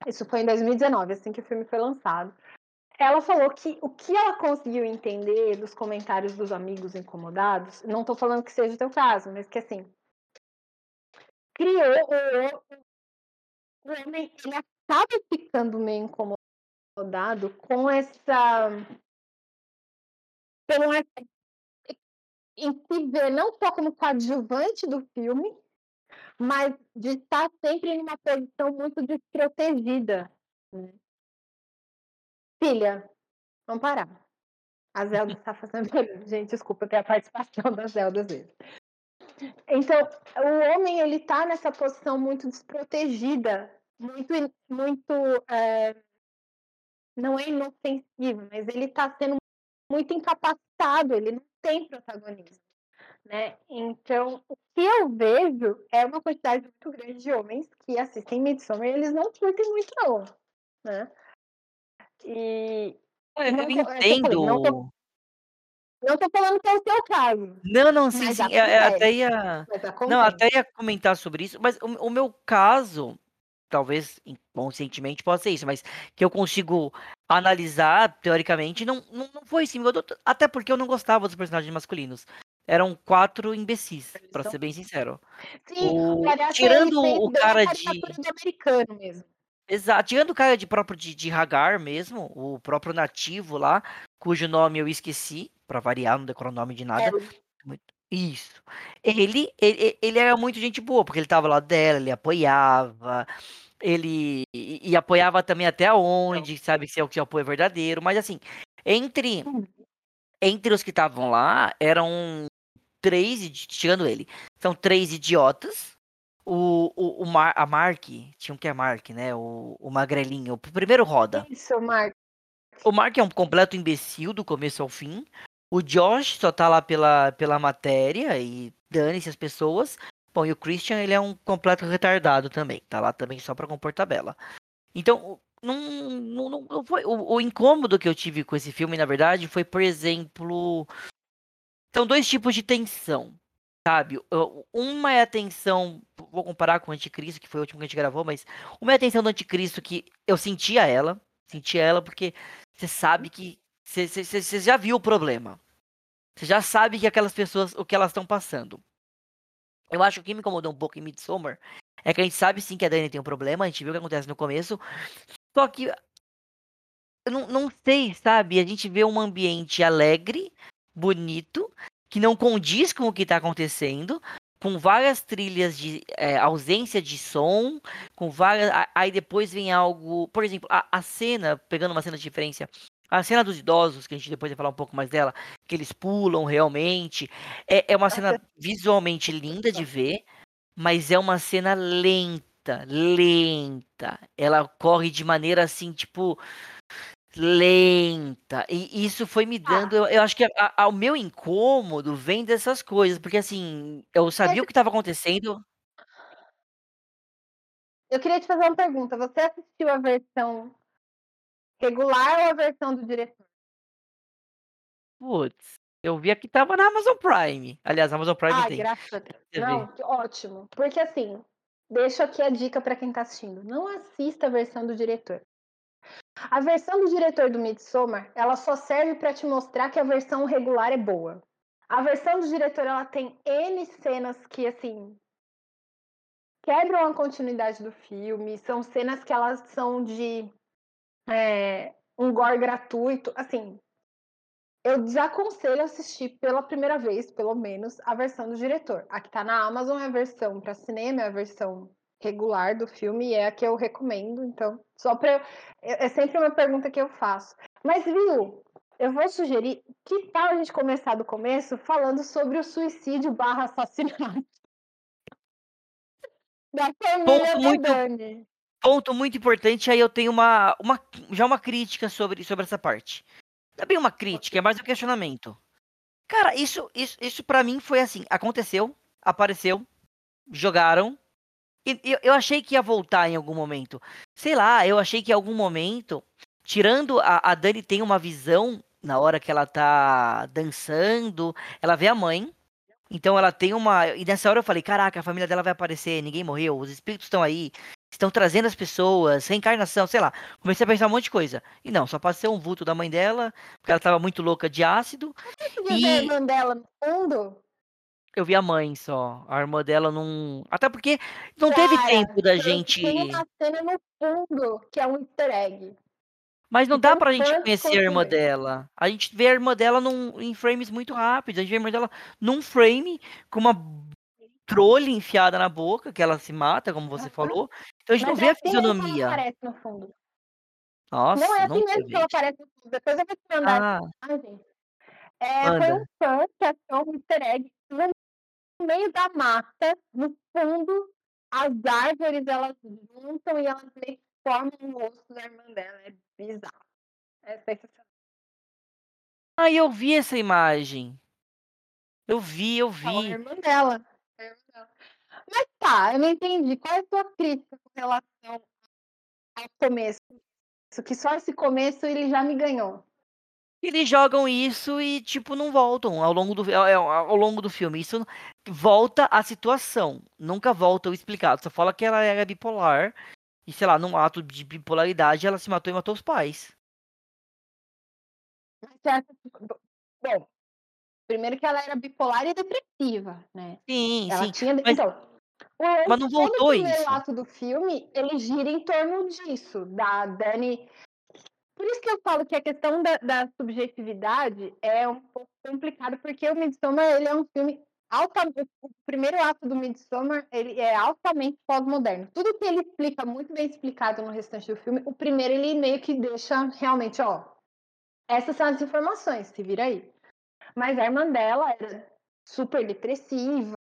S2: Isso foi em 2019, assim que o filme foi lançado. Ela falou que o que ela conseguiu entender dos comentários dos amigos incomodados, não estou falando que seja o teu caso, mas que assim, criou o, homem, ele acaba ficando meio incomodado com essa com essa em se ver não só como coadjuvante do filme, mas de estar sempre em uma posição muito desprotegida. Né? Filha, vamos parar. A Zelda está fazendo <laughs> Gente, desculpa, tem a participação da Zelda às vezes. Então, o homem, ele está nessa posição muito desprotegida, muito, muito é, não é inofensivo, mas ele está sendo muito incapacitado, ele não tem protagonismo. Né? Então, o que eu vejo é uma quantidade muito grande de homens que assistem Midsommar e eles não curtem muito, não. Né? E.
S1: Eu não, entendo.
S2: Não tô, não tô falando que é o seu caso.
S1: Não, não, sim, sim. Eu, eu até ia. Não, até ia comentar sobre isso, mas o, o meu caso, talvez inconscientemente possa ser isso, mas que eu consigo analisar teoricamente, não, não, não foi assim. Até porque eu não gostava dos personagens masculinos. Eram quatro imbecis, para ser bem sincero.
S2: Sim, o... tirando o cara de... de americano mesmo.
S1: Exato, tirando o cara de próprio de, de Hagar mesmo, o próprio nativo lá, cujo nome eu esqueci, para variar, não decoro o nome de nada. É. Isso. Ele, ele, ele era muito gente boa, porque ele tava lá dela, ele apoiava. ele e, e apoiava também até onde, sabe se é o que é o apoio verdadeiro, mas assim, entre entre os que estavam lá, eram três, tirando ele, são três idiotas. O, o, o Mar, a Mark, tinha um que é Mark, né? O, o magrelinho, o primeiro roda.
S2: Isso, Mark.
S1: O Mark é um completo imbecil do começo ao fim. O Josh só tá lá pela, pela matéria e dane-se as pessoas. Bom, e o Christian, ele é um completo retardado também. Tá lá também só pra compor tabela. Então, não, não, não foi. O, o, incômodo que eu tive com esse filme, na verdade, foi, por exemplo. São dois tipos de tensão, sabe? Uma é a tensão. Vou comparar com o Anticristo, que foi o último que a gente gravou, mas. Uma é a tensão do Anticristo que eu sentia ela. Sentia ela porque você sabe que. Você, já viu o problema. Você já sabe que aquelas pessoas, o que elas estão passando. Eu acho que o que me incomodou um pouco em Midsommar é que a gente sabe sim que a Dani tem um problema, a gente viu o que acontece no começo, só que eu não, não sei, sabe? A gente vê um ambiente alegre, bonito, que não condiz com o que está acontecendo, com várias trilhas de é, ausência de som, com várias. Aí depois vem algo. Por exemplo, a, a, cena, pegando uma cena de diferença, a cena dos idosos, que a gente depois vai falar um pouco mais dela, que eles pulam realmente. É, é uma cena visualmente linda de ver, mas é uma cena lenta lenta. Ela corre de maneira assim, tipo, lenta. E isso foi me dando. Ah. Eu, eu, acho que o meu incômodo vem dessas coisas, porque assim, eu sabia o que estava acontecendo.
S2: Eu queria te fazer uma pergunta. Você assistiu a versão regular ou a versão do diretor?
S1: Putz, eu vi que tava na Amazon Prime. Aliás, a Amazon Prime
S2: ah,
S1: tem.
S2: graças a Deus. Não, ótimo. Porque assim, Deixo aqui a dica para quem está assistindo. Não assista a versão do diretor. A versão do diretor do Midsommar, ela só serve para te mostrar que a versão regular é boa. A versão do diretor, ela tem N cenas que, assim, quebram a continuidade do filme. São cenas que elas são de é, um gore gratuito. Assim, eu desaconselho assistir pela primeira vez, pelo menos, a versão do diretor. A que tá na Amazon é a versão para cinema, é a versão regular do filme e é a que eu recomendo. Então, só para é, é sempre uma pergunta que eu faço. Mas viu? Eu vou sugerir que tal a gente começar do começo falando sobre o suicídio barra assassinato <laughs> da família ponto muito, Dani.
S1: Ponto muito importante, aí eu tenho uma, uma já uma crítica sobre, sobre essa parte. Não é bem uma crítica, é mais um questionamento. Cara, isso, isso, isso para mim foi assim: aconteceu, apareceu, jogaram. E eu, eu achei que ia voltar em algum momento. Sei lá, eu achei que em algum momento, tirando a, a Dani tem uma visão na hora que ela tá dançando, ela vê a mãe. Então ela tem uma. E nessa hora eu falei: caraca, a família dela vai aparecer, ninguém morreu, os espíritos estão aí, estão trazendo as pessoas, reencarnação, sei lá. Comecei a pensar um monte de coisa. E não, só pode ser um vulto da mãe dela, porque ela tava muito louca de ácido.
S2: Você e... a irmã dela no fundo?
S1: Eu vi a mãe só. A irmã dela não. Até porque não Cara, teve tempo da gente.
S2: Tem uma cena no fundo que é um easter egg.
S1: Mas não dá pra gente conhecer a irmã dela. A gente vê a irmã dela num, em frames muito rápidos. A gente vê a irmã dela num frame com uma trolha enfiada na boca, que ela se mata, como você falou. Então a gente Mas não vê é a assim fisionomia. Ela
S2: aparece no fundo.
S1: Nossa,
S2: não é assim mesmo que ela aparece no fundo. Depois eu vou te mandar ah. a imagem. É, foi um fã que achou um easter egg no meio da mata, no fundo, as árvores elas juntam e elas meio que formam o rosto da irmã dela. É bizarro. É sensacional.
S1: Ah, eu vi essa imagem. Eu vi, eu vi. É a
S2: irmã dela. Mas tá, eu não entendi. Qual é a sua crítica com relação ao começo? Isso que só esse começo ele já me ganhou.
S1: Eles jogam isso e, tipo, não voltam ao longo do, ao, ao longo do filme. Isso volta a situação. Nunca volta o explicado. Só fala que ela era bipolar. E, sei lá, num ato de bipolaridade, ela se matou e matou os pais.
S2: Bom, primeiro que ela era bipolar e depressiva, né?
S1: Sim,
S2: ela
S1: sim.
S2: Tinha... Mas... Então, o,
S1: mas não voltou
S2: isso. O
S1: primeiro
S2: ato do filme, ele gira em torno disso, da Dani... Por isso que eu falo que a questão da, da subjetividade é um pouco complicado, porque o Midsommar, ele é um filme altamente, o primeiro ato do Midsommar, ele é altamente pós-moderno. Tudo que ele explica muito bem explicado no restante do filme, o primeiro ele meio que deixa realmente, ó, essas são as informações, se vira aí. Mas a irmã dela era super depressiva,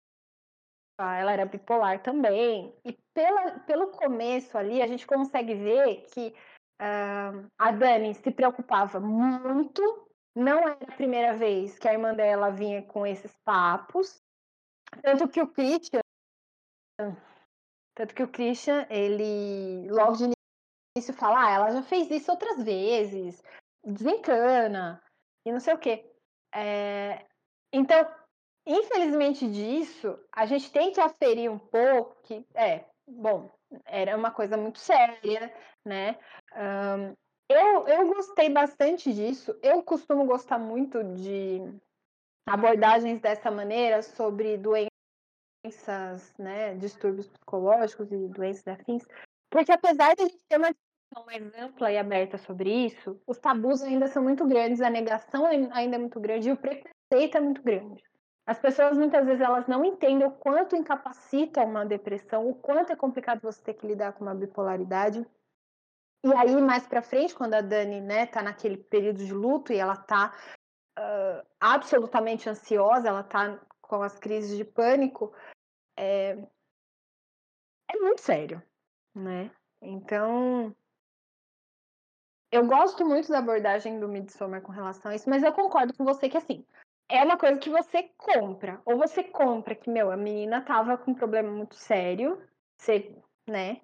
S2: ela era bipolar também. E pela, pelo começo ali, a gente consegue ver que uh, a Dani se preocupava muito não era a primeira vez que a irmã dela vinha com esses papos. Tanto que o Christian. Tanto que o Christian, ele logo de início fala, ah, ela já fez isso outras vezes, desencana, e não sei o quê. É, então, infelizmente disso, a gente tem que aferir um pouco que, é, bom, era uma coisa muito séria, né? Um, eu, eu gostei bastante disso. Eu costumo gostar muito de abordagens dessa maneira sobre doenças, né, distúrbios psicológicos e doenças afins, porque apesar de a gente ter uma discussão mais ampla e aberta sobre isso, os tabus ainda são muito grandes, a negação ainda é muito grande e o preconceito é muito grande. As pessoas muitas vezes elas não entendem o quanto incapacita uma depressão, o quanto é complicado você ter que lidar com uma bipolaridade. E aí, mais pra frente, quando a Dani, né, tá naquele período de luto e ela tá uh, absolutamente ansiosa, ela tá com as crises de pânico, é, é muito sério, né? Então, eu gosto muito da abordagem do Midsommar com relação a isso, mas eu concordo com você que, assim, é uma coisa que você compra. Ou você compra que, meu, a menina tava com um problema muito sério, você, né,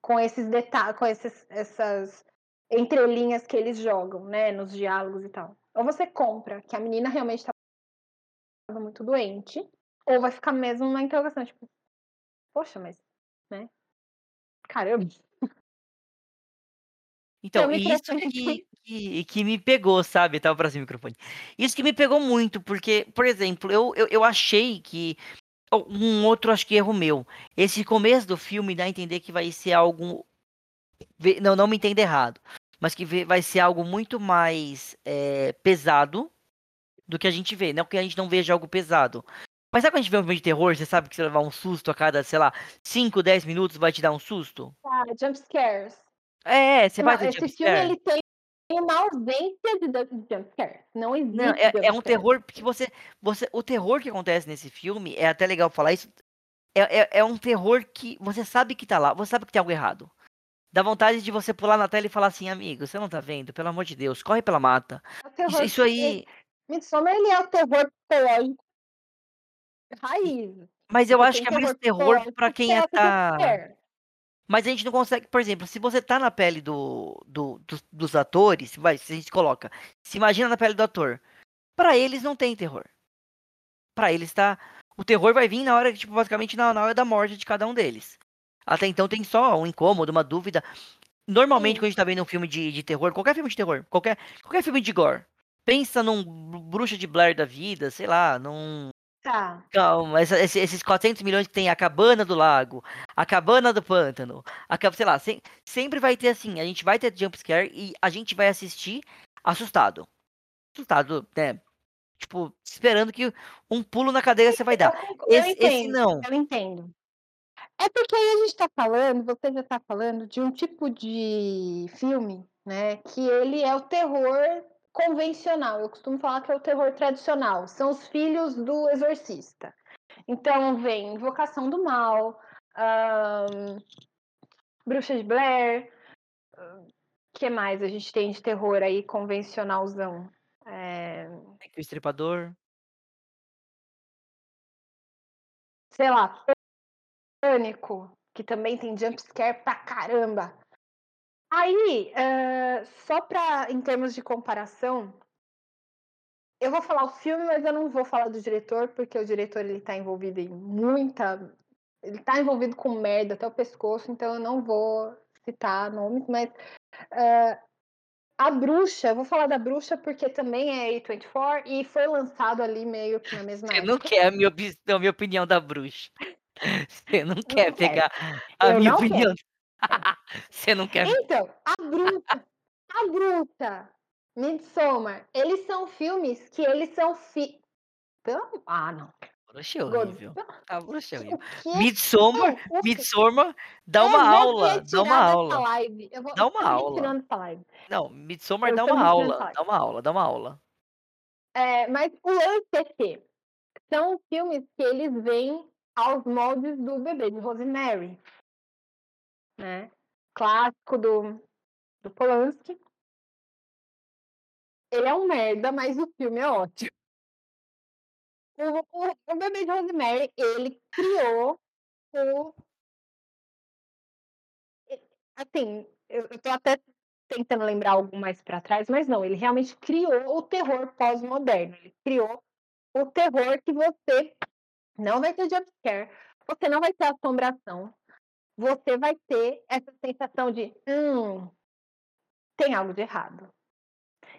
S2: com esses detalhes, com esses, essas entrelinhas que eles jogam, né, nos diálogos e tal. Ou você compra que a menina realmente estava muito doente, ou vai ficar mesmo uma interrogação, tipo, poxa, mas, né? Caramba.
S1: Então, isso que, que, que, me pegou, sabe? Tava pra cima o microfone. Isso que me pegou muito, porque, por exemplo, eu, eu, eu achei que um outro, acho que erro meu. Esse começo do filme dá a entender que vai ser algo. Não, não me entenda errado. Mas que vai ser algo muito mais é, pesado do que a gente vê. Não que a gente não veja algo pesado. Mas sabe quando a gente vê um filme de terror, você sabe que você vai levar um susto a cada, sei lá, 5, 10 minutos vai te dar um susto?
S2: Ah, jump scares.
S1: É, você vai ter
S2: Esse filme ele tem uma ausência de jumpscare. Não existe. Não,
S1: é, é, um terror que você, você. O terror que acontece nesse filme, é até legal falar isso. É, é, é, um terror que você sabe que tá lá, você sabe que tem algo errado. Dá vontade de você pular na tela e falar assim, amigo, você não tá vendo? Pelo amor de Deus, corre pela mata. É isso, isso, aí.
S2: Midsommar, ele é o terror psicológico raiz.
S1: Mas eu acho que é mais terror para quem é tá. Mas a gente não consegue, por exemplo, se você tá na pele do, do, do dos atores, vai, se a gente coloca, se imagina na pele do ator, para eles não tem terror. Para eles tá, o terror vai vir na hora, tipo, basicamente na, na hora da morte de cada um deles. Até então tem só um incômodo, uma dúvida. Normalmente, Sim. quando a gente tá vendo um filme de, de terror, qualquer filme de terror, qualquer, qualquer filme de gore, pensa num bruxa de Blair da vida, sei lá, num
S2: Tá.
S1: Calma, esses 400 milhões que tem a cabana do lago, a cabana do pântano, a, sei lá, se, sempre vai ter assim, a gente vai ter jumpscare e a gente vai assistir assustado. Assustado, né? Tipo, esperando que um pulo na cadeira você vai dar.
S2: Eu, esse, entendo, esse não. Eu entendo. É porque aí a gente tá falando, você já tá falando de um tipo de filme, né? Que ele é o terror convencional. Eu costumo falar que é o terror tradicional. São os filhos do exorcista. Então vem Invocação do Mal, um, Bruxa de Blair. O que mais a gente tem de terror aí convencionalzão? É...
S1: O Estripador.
S2: Sei lá, Pânico, que também tem jumpscare pra caramba. Aí, uh, só para em termos de comparação, eu vou falar o filme, mas eu não vou falar do diretor, porque o diretor ele tá envolvido em muita. Ele tá envolvido com merda até o pescoço, então eu não vou citar nomes, mas uh, a bruxa, eu vou falar da bruxa porque também é A24 e foi lançado ali meio que na mesma
S1: Você
S2: época.
S1: não quer a minha, a minha opinião da bruxa. <laughs> Você não, não quer pegar a minha opinião. Quero. <laughs> Você não quer.
S2: Então, a Bruta, a Bruta, Midsommar, eles são filmes que eles são fi... Ah, não.
S1: bruxa é horrível. A bruxa é horrível.
S2: Que?
S1: Midsommar, Midsommar dá
S2: Eu
S1: uma
S2: vou
S1: aula, dá uma aula.
S2: Live. Eu vou,
S1: Dá
S2: eu
S1: uma aula.
S2: live.
S1: Não, Midsommar
S2: Eu
S1: dá uma aula, dá uma aula, dá uma aula.
S2: É, mas o lance é que são filmes que eles vêm aos moldes do bebê de Rosemary, né? Clássico do, do Polanski. Ele é um merda, mas o filme é ótimo. O, o, o bebê de Rosemary, ele criou o. Assim, eu, eu tô até tentando lembrar algo mais para trás, mas não, ele realmente criou o terror pós-moderno. Ele criou o terror que você não vai ter jumpscare, você não vai ter assombração, você vai ter essa sensação de hum, tem algo de errado.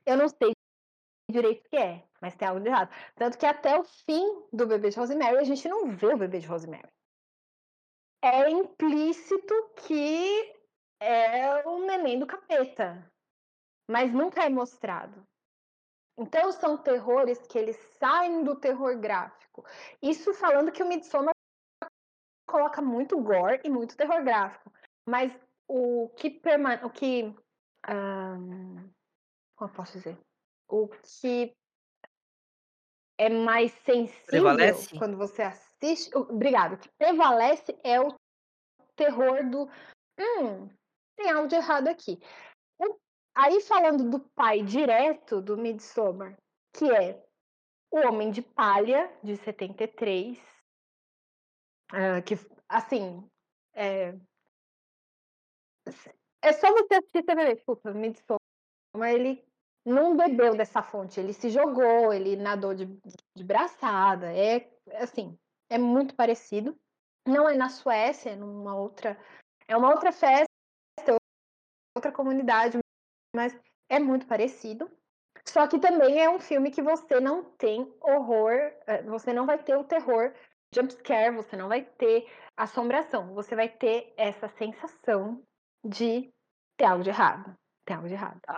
S2: Eu não sei direito o que é, mas tem algo de errado. Tanto que até o fim do bebê de Rosemary, a gente não vê o bebê de Rosemary. É implícito que é o neném do capeta, mas nunca é mostrado. Então são terrores que eles saem do terror gráfico. Isso falando que o Midsommar coloca muito gore e muito terror gráfico, mas o que permane o que ahn, como eu posso dizer? O que é mais sensível
S1: Prevalece?
S2: quando você assiste. o- Obrigada. O que prevalece é o terror do. Hum, tem algo de errado aqui. Aí falando do pai direto do Midsommar, que é o Homem de Palha, de 73, ah, que, assim, é, é só você assistir você vai ver, puta, Midsommar, ele não bebeu <laughs> dessa fonte, ele se jogou, ele nadou de, de braçada, é, assim, é muito parecido. Não é na Suécia, é numa outra, é uma outra festa, outra comunidade, mas é muito parecido. Só que também é um filme que você não tem horror, eh, você não vai ter o terror jumpscare, você não vai ter assombração, você vai ter essa sensação de ter algo de errado. Tem algo de errado.
S1: Tá.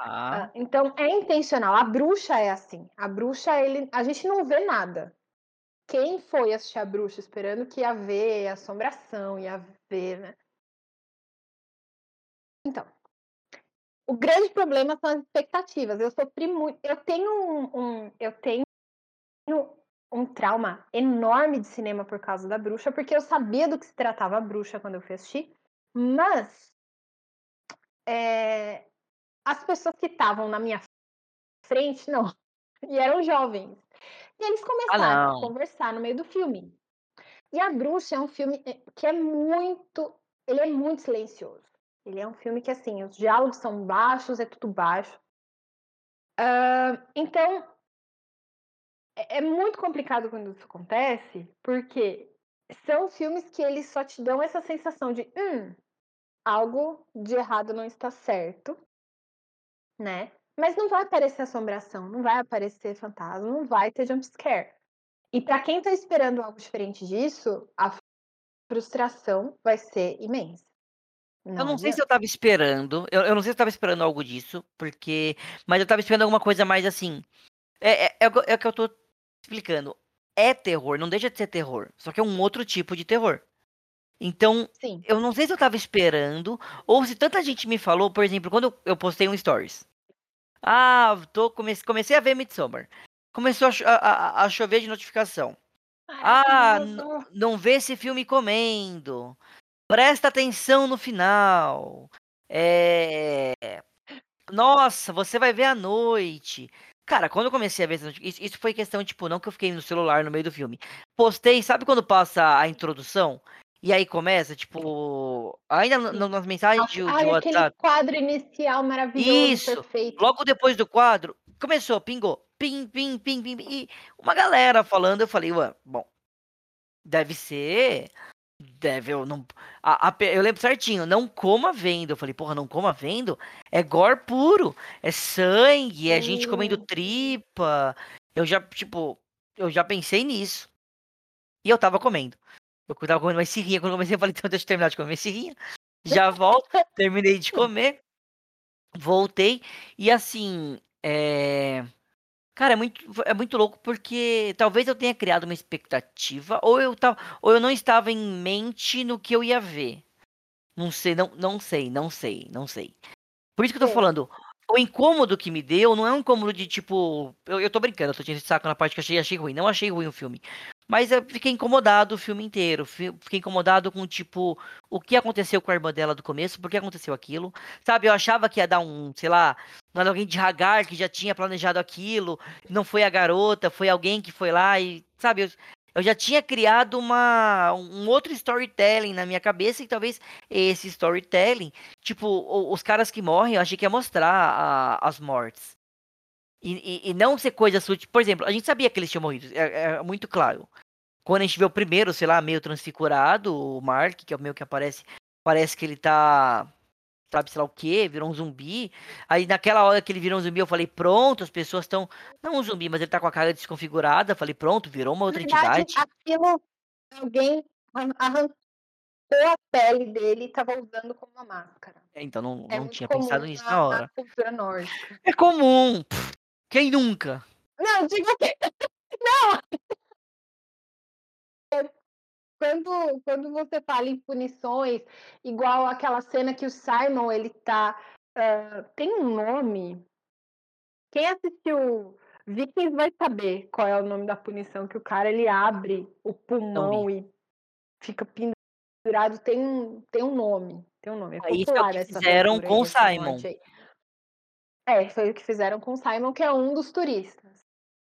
S2: Ah, então é intencional. A bruxa é assim. A bruxa, ele, a gente não vê nada. Quem foi assistir a bruxa esperando que ia ver assombração, ia ver, né? Então, o grande problema são as expectativas. Eu sofri muito. Eu tenho um, um- eu tenho um trauma enorme de cinema por causa da bruxa, porque eu sabia do que se tratava a bruxa quando eu fui assistir, mas é, as pessoas que estavam na minha frente, não, <laughs> e eram jovens. E eles começaram a
S1: não.
S2: conversar no meio do filme. E A Bruxa é um filme eh, que é muito, ele é muito silencioso. Ele é um filme que assim, os diálogos são baixos, é tudo baixo. Ah, então, é é muito complicado quando isso acontece, porque são filmes que eles só te dão essa sensação de, hum, algo de errado não está certo, né? Mas não vai aparecer assombração, não vai aparecer fantasma, não vai ter jumpscare. E para quem tá esperando algo diferente disso, a frustração vai ser imensa.
S1: Eu não sei se eu tava esperando. Eu, eu não sei se eu tava esperando algo disso, porque. Mas eu tava esperando alguma coisa mais assim. É, é, é, é o que eu tô explicando. É terror, não deixa de ser terror. Só que é um outro tipo de terror. Então,
S2: Sim.
S1: eu não sei se eu tava esperando, ou se tanta gente me falou, por exemplo, quando eu, postei um stories. Ah, tô, comecei, comecei a ver Midsommar. Começou a, a- a- chover de notificação. Ah. Não vê esse filme comendo. Presta atenção no final. É... Nossa, você vai ver à noite. Cara, quando eu comecei a ver isso, isso foi questão, tipo, não que eu fiquei no celular no meio do filme. Postei, sabe quando passa a introdução? E aí começa, tipo, ainda nas mensagens de, de
S2: Ai, aquele
S1: WhatsApp.
S2: quadro inicial maravilhoso,
S1: Isso.
S2: perfeito.
S1: Logo depois do quadro, começou, pingou. Pim, pim, pim, pim, pim. E uma galera falando, eu falei, ué, bom, deve ser. Deve, eu não. a- a eu lembro certinho, não coma vendo. Eu falei, porra, não coma vendo? É gore puro. É sangue, é gente comendo tripa. Eu já, tipo, eu já pensei nisso. E eu tava comendo. Eu tava comendo mais cirrinha. Quando eu comecei, eu falei, então deixa eu terminar de comer cirrinha. Já volto. Terminei de <laughs> comer. Voltei. E assim, é. Cara, é muito, é muito louco porque talvez eu tenha criado uma expectativa, ou eu, tava, ou eu não estava em mente no que eu ia ver. Não sei, não, não sei, não sei, não sei. Por isso que eu tô
S2: É.
S1: falando, o incômodo que me deu não é um incômodo de tipo. Eu, eu tô brincando, eu tô tirando esse saco na parte que achei, achei ruim. Não achei ruim o filme. Mas eu fiquei incomodado o filme inteiro. fi- Fiquei incomodado com, tipo, o que aconteceu com a irmã dela do começo, por que aconteceu aquilo. Sabe, eu achava que ia dar um, sei lá, alguém de Hagar que já tinha planejado aquilo. Não foi a garota, foi alguém que foi lá e. Sabe, eu, eu já tinha criado uma, um outro storytelling na minha cabeça e talvez esse storytelling Tipo, os caras que morrem, eu achei que ia mostrar a- as mortes. E, e- e não ser coisa sutil. Por exemplo, a gente sabia que eles tinham morrido, é, é muito claro. Quando a gente vê o primeiro, sei lá, meio transfigurado, o Mark, que é o meio que aparece, parece que ele tá. Sabe, sei lá o quê, virou um zumbi. Aí naquela hora que ele virou um zumbi, eu falei, pronto, as pessoas estão. Não um zumbi, mas ele tá com a cara desconfigurada. Falei, pronto, virou uma outra
S2: verdade,
S1: entidade.
S2: aquilo alguém arran- arrancou a pele dele e tava usando como uma máscara.
S1: É, Então não,
S2: É
S1: não tinha pensado nisso
S2: na,
S1: na
S2: na
S1: hora.
S2: cultura nórdica.
S1: É comum. pff, Quem nunca?
S2: Não, digo que <laughs> não. Quando, quando você fala em punições, igual aquela cena que o Simon ele tá ah, tem um nome. Quem assistiu Vikings vai saber qual é o nome da punição que o cara ele abre o pulmão e fica pendurado. Tem um, tem um nome. Tem um nome. É
S1: Isso é o
S2: popular
S1: que fizeram com o Simon.
S2: aí. É, foi o que fizeram com o Simon, que é um dos turistas,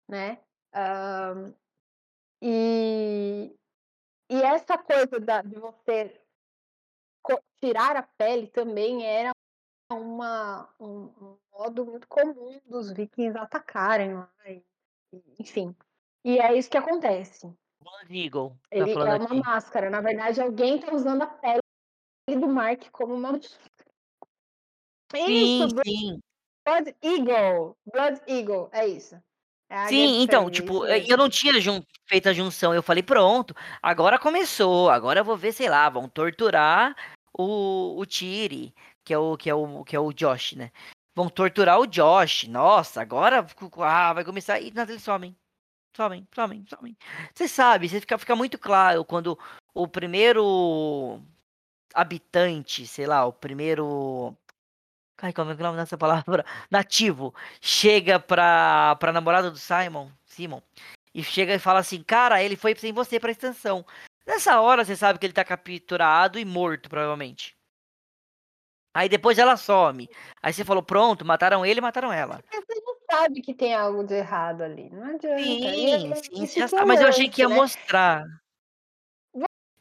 S2: né? Ahn, e, e essa coisa da- de você tirar a pele também era uma, um, um modo muito comum dos vikings atacarem lá, e- enfim. E é isso que acontece.
S1: Eagle, tá
S2: Ele é uma
S1: aqui.
S2: máscara. Na verdade, alguém tá usando a pele do Mark como uma
S1: Sim,
S2: Isso,
S1: sim.
S2: Blood Eagle. Blood Eagle, é isso. É
S1: Sim, então, tipo,
S2: isso
S1: eh, eu não tinha jun- feito a junção. Eu falei, pronto, agora começou. Agora eu vou ver, sei lá, vão torturar o, o Tiri, que é o, que, é o, que é o Josh, né? Vão torturar o Josh. Nossa, agora ah, vai começar. E nada, eles somem. Somem, somem, somem. Você sabe, você fica, fica muito claro quando o primeiro habitante, sei lá, o primeiro. Ai, como é que é o nome dessa palavra? <laughs> Nativo. Chega pra, pra namorada do Simon, Simon, e chega e fala assim, cara, ele foi sem você pra extensão. Nessa hora você sabe que ele tá capturado e morto, provavelmente. Aí depois ela some. Aí você falou, pronto, mataram ele, mataram ela.
S2: Você já sabe que tem algo de errado ali. Não adianta. E é-
S1: Sim, sim, você já mas eu achei que ia
S2: né?
S1: mostrar.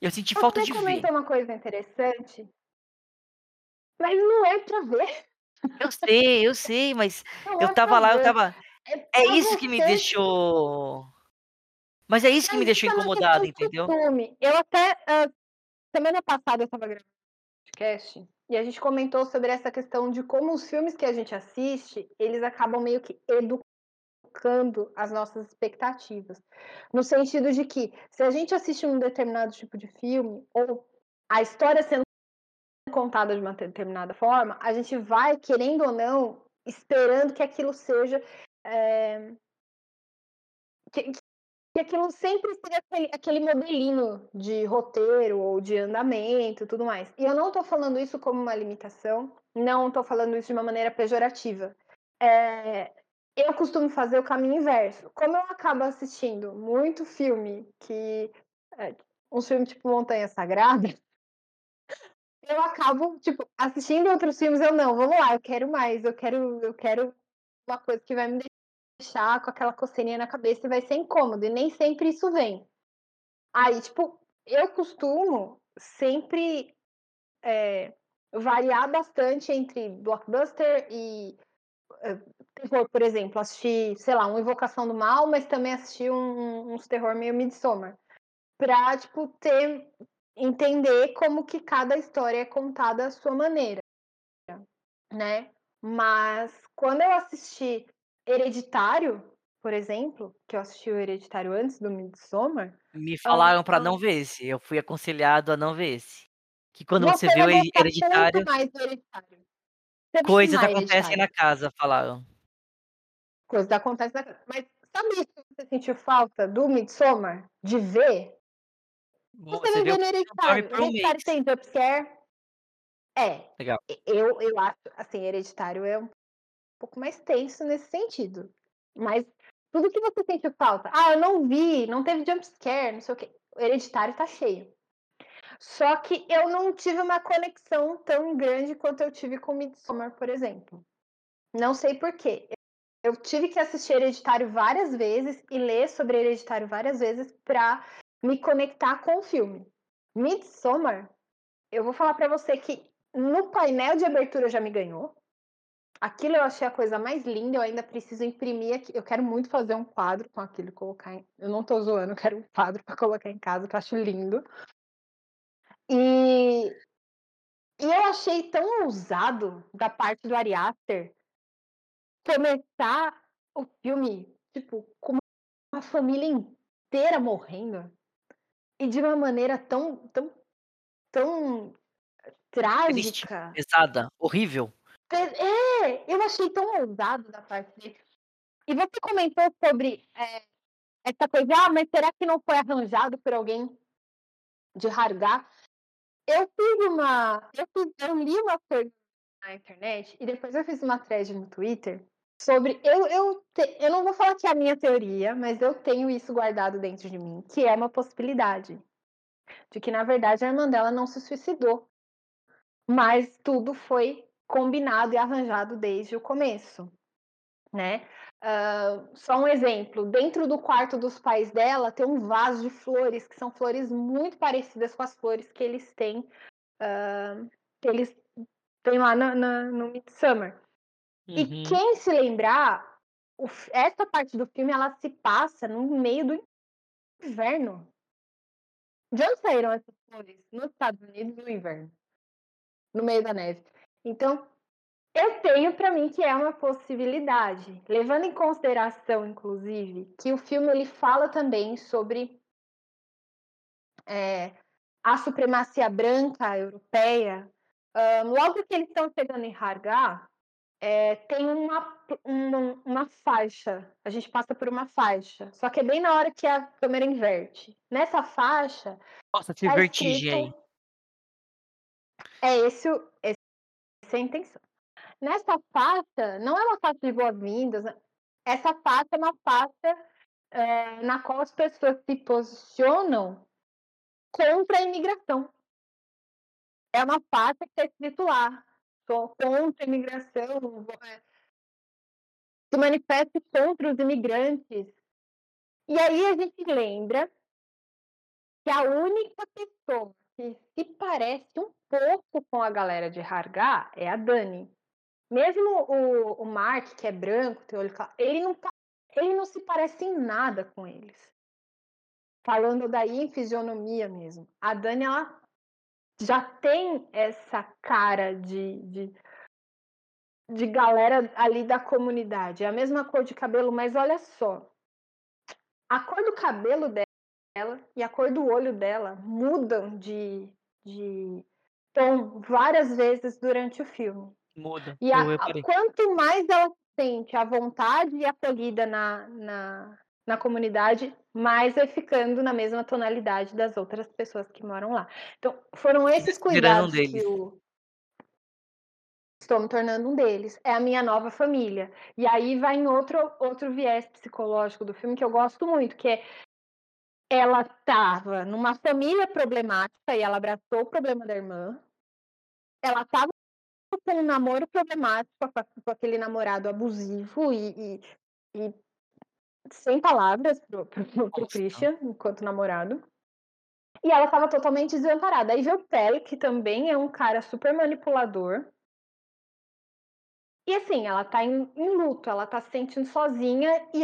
S1: Eu senti falta
S2: Você
S1: de ver.
S2: comentou uma coisa interessante, mas não é pra ver.
S1: Eu sei, eu sei, mas <laughs>
S2: Não
S1: eu
S2: é
S1: tava lá, eu
S2: ver.
S1: tava.
S2: É
S1: É isso que me deixou. Mas é isso que me deixou
S2: de
S1: entendeu?
S2: costume. Eu até, ah, semana passada eu estava gravando um podcast e a gente comentou sobre essa questão de como os filmes que a gente assiste, eles acabam meio que educando as nossas expectativas. No sentido de que, se a gente assiste um determinado tipo de filme, ou a história sendo contada de uma determinada forma, a gente vai, querendo ou não, esperando que aquilo seja. eh, que, que aquilo sempre seja aquele, aquele modelinho de roteiro ou de andamento e tudo mais. E eu não estou falando isso como uma limitação, não estou falando isso de uma maneira pejorativa. É, eu costumo fazer o caminho inverso. Como eu acabo assistindo muito filme que. É, um filme tipo Montanha Sagrada, eu acabo, tipo, assistindo outros filmes, eu não, vamos lá, eu quero mais, eu quero, eu quero uma coisa que vai me deixar com aquela coceirinha na cabeça e vai ser incômodo, e nem sempre isso vem. Aí, tipo, eu costumo sempre é, variar bastante entre blockbuster e é, terror, por exemplo. Assistir, sei lá, uma Invocação do Mal, mas também assistir um, uns terror meio Midsommar. Pra, tipo, ter, entender como que cada história é contada à sua maneira, né? Mas quando eu assisti Hereditário, por exemplo, que eu assisti o Hereditário antes do Midsommar,
S1: Me falaram pra
S2: ah,
S1: não ver esse. Eu fui aconselhado a não ver esse. Que quando você
S2: você
S1: vê o hereditário,
S2: mais Hereditário. Vai
S1: coisas acontecem na
S2: Hereditário.
S1: casa, falaram.
S2: Coisas acontecem na Mas sabe isso que você sentiu falta do Midsommar? De ver? Você
S1: Você
S2: ver no
S1: dorme
S2: Hereditário. Hereditário tem jumpscare? É.
S1: Legal.
S2: E eu eu acho, assim, Hereditário é um pouco mais tenso nesse sentido. Mas tudo que você sentiu falta: "Ah, eu não vi, não teve jumpscare, não sei o quê", o Hereditário tá cheio. Só que eu não tive uma conexão tão grande quanto eu tive com Midsommar, por exemplo. Não sei por quê. Eu tive que assistir Hereditário várias vezes e ler sobre Hereditário várias vezes pra me conectar com o filme. Midsommar, eu vou falar pra você que no painel de abertura já me ganhou. Aquilo eu achei a coisa mais linda, eu ainda preciso imprimir aqui eu quero muito fazer um quadro com aquilo colocar em eu não tô zoando, eu quero um quadro pra colocar em casa, que eu acho lindo. E e eu achei tão ousado da parte do Ari Aster começar o filme, tipo, com uma família inteira morrendo. E de uma maneira tão tão tão
S1: Triste,
S2: trágica.
S1: pesada, horrível.
S2: É, eu achei tão ousado da parte dele. E você comentou sobre, eh, essa coisa: "Ah, mas será que não foi arranjado por alguém de Harghá?" Eu fiz uma eu fiz eu li uma coisa na internet e depois eu fiz uma thread no Twitter sobre eu eu te eu não vou falar que é a minha teoria, mas eu tenho isso guardado dentro de mim, que é uma possibilidade. De que, na verdade, a irmã dela não se suicidou. Mas tudo foi combinado e arranjado desde o começo, né. Hã, só um exemplo, dentro do quarto dos pais dela tem um vaso de flores, que são flores muito parecidas com as flores que eles têm, hã, que eles têm lá na no Midsommar. E
S1: Uhum.
S2: quem se lembrar, o essa parte do filme ela se passa no meio do inverno. De onde saíram essas flores? Nos Estados Unidos no inverno. No meio da neve. Então, eu tenho pra mim que é uma possibilidade, levando em consideração, inclusive, que o filme ele fala também sobre eh, a supremacia branca europeia. Hã, logo que eles estão chegando em Harghá, eh, tem uma uma uma faixa, a gente passa por uma faixa, só que é bem na hora que a câmera inverte. Nessa faixa,
S1: Nossa, tive
S2: tá
S1: vertigem
S2: escrito É esse esse é a intenção. Nessa faixa, não é uma faixa de boas-vindas, né, essa faixa é uma faixa, eh, na qual as pessoas se posicionam contra a imigração. É uma faixa que tá escrito lá: "Sou contra a imigração, eh" "se manifeste contra os imigrantes". E aí a gente lembra que a única pessoa que se parece um pouco com a galera de Harghá é a Dani. Mesmo o o Mark, que é branco, cla ele não pa ele não se parece em nada com eles. Falando daí em fisionomia mesmo. A Dani ela já tem essa cara de de de galera ali da comunidade, é a mesma cor de cabelo, mas olha só. A cor do cabelo dela e a cor do olho dela mudam de de tom várias vezes durante o filme.
S1: Muda,
S2: E a quanto mais ela se sente à vontade e acolhida na na na comunidade, mais vai ficando na mesma tonalidade das outras pessoas que moram lá. Então, foram
S1: Se
S2: esses
S1: um
S2: cuidados que o Estou me tornando um deles, é a minha nova família. E aí vai em outro outro viés psicológico do filme que eu gosto muito, que é ela estava numa família problemática e ela abraçou o problema da irmã. Ela estava com um namoro problemático com aquele namorado abusivo e e e sem palavras para o para o para o
S1: Nossa.
S2: Christian, enquanto namorado. E ela estava totalmente desamparada. Aí veio o Pelle, que também é um cara super manipulador. E assim, ela tá em em luto, ela tá se sentindo sozinha e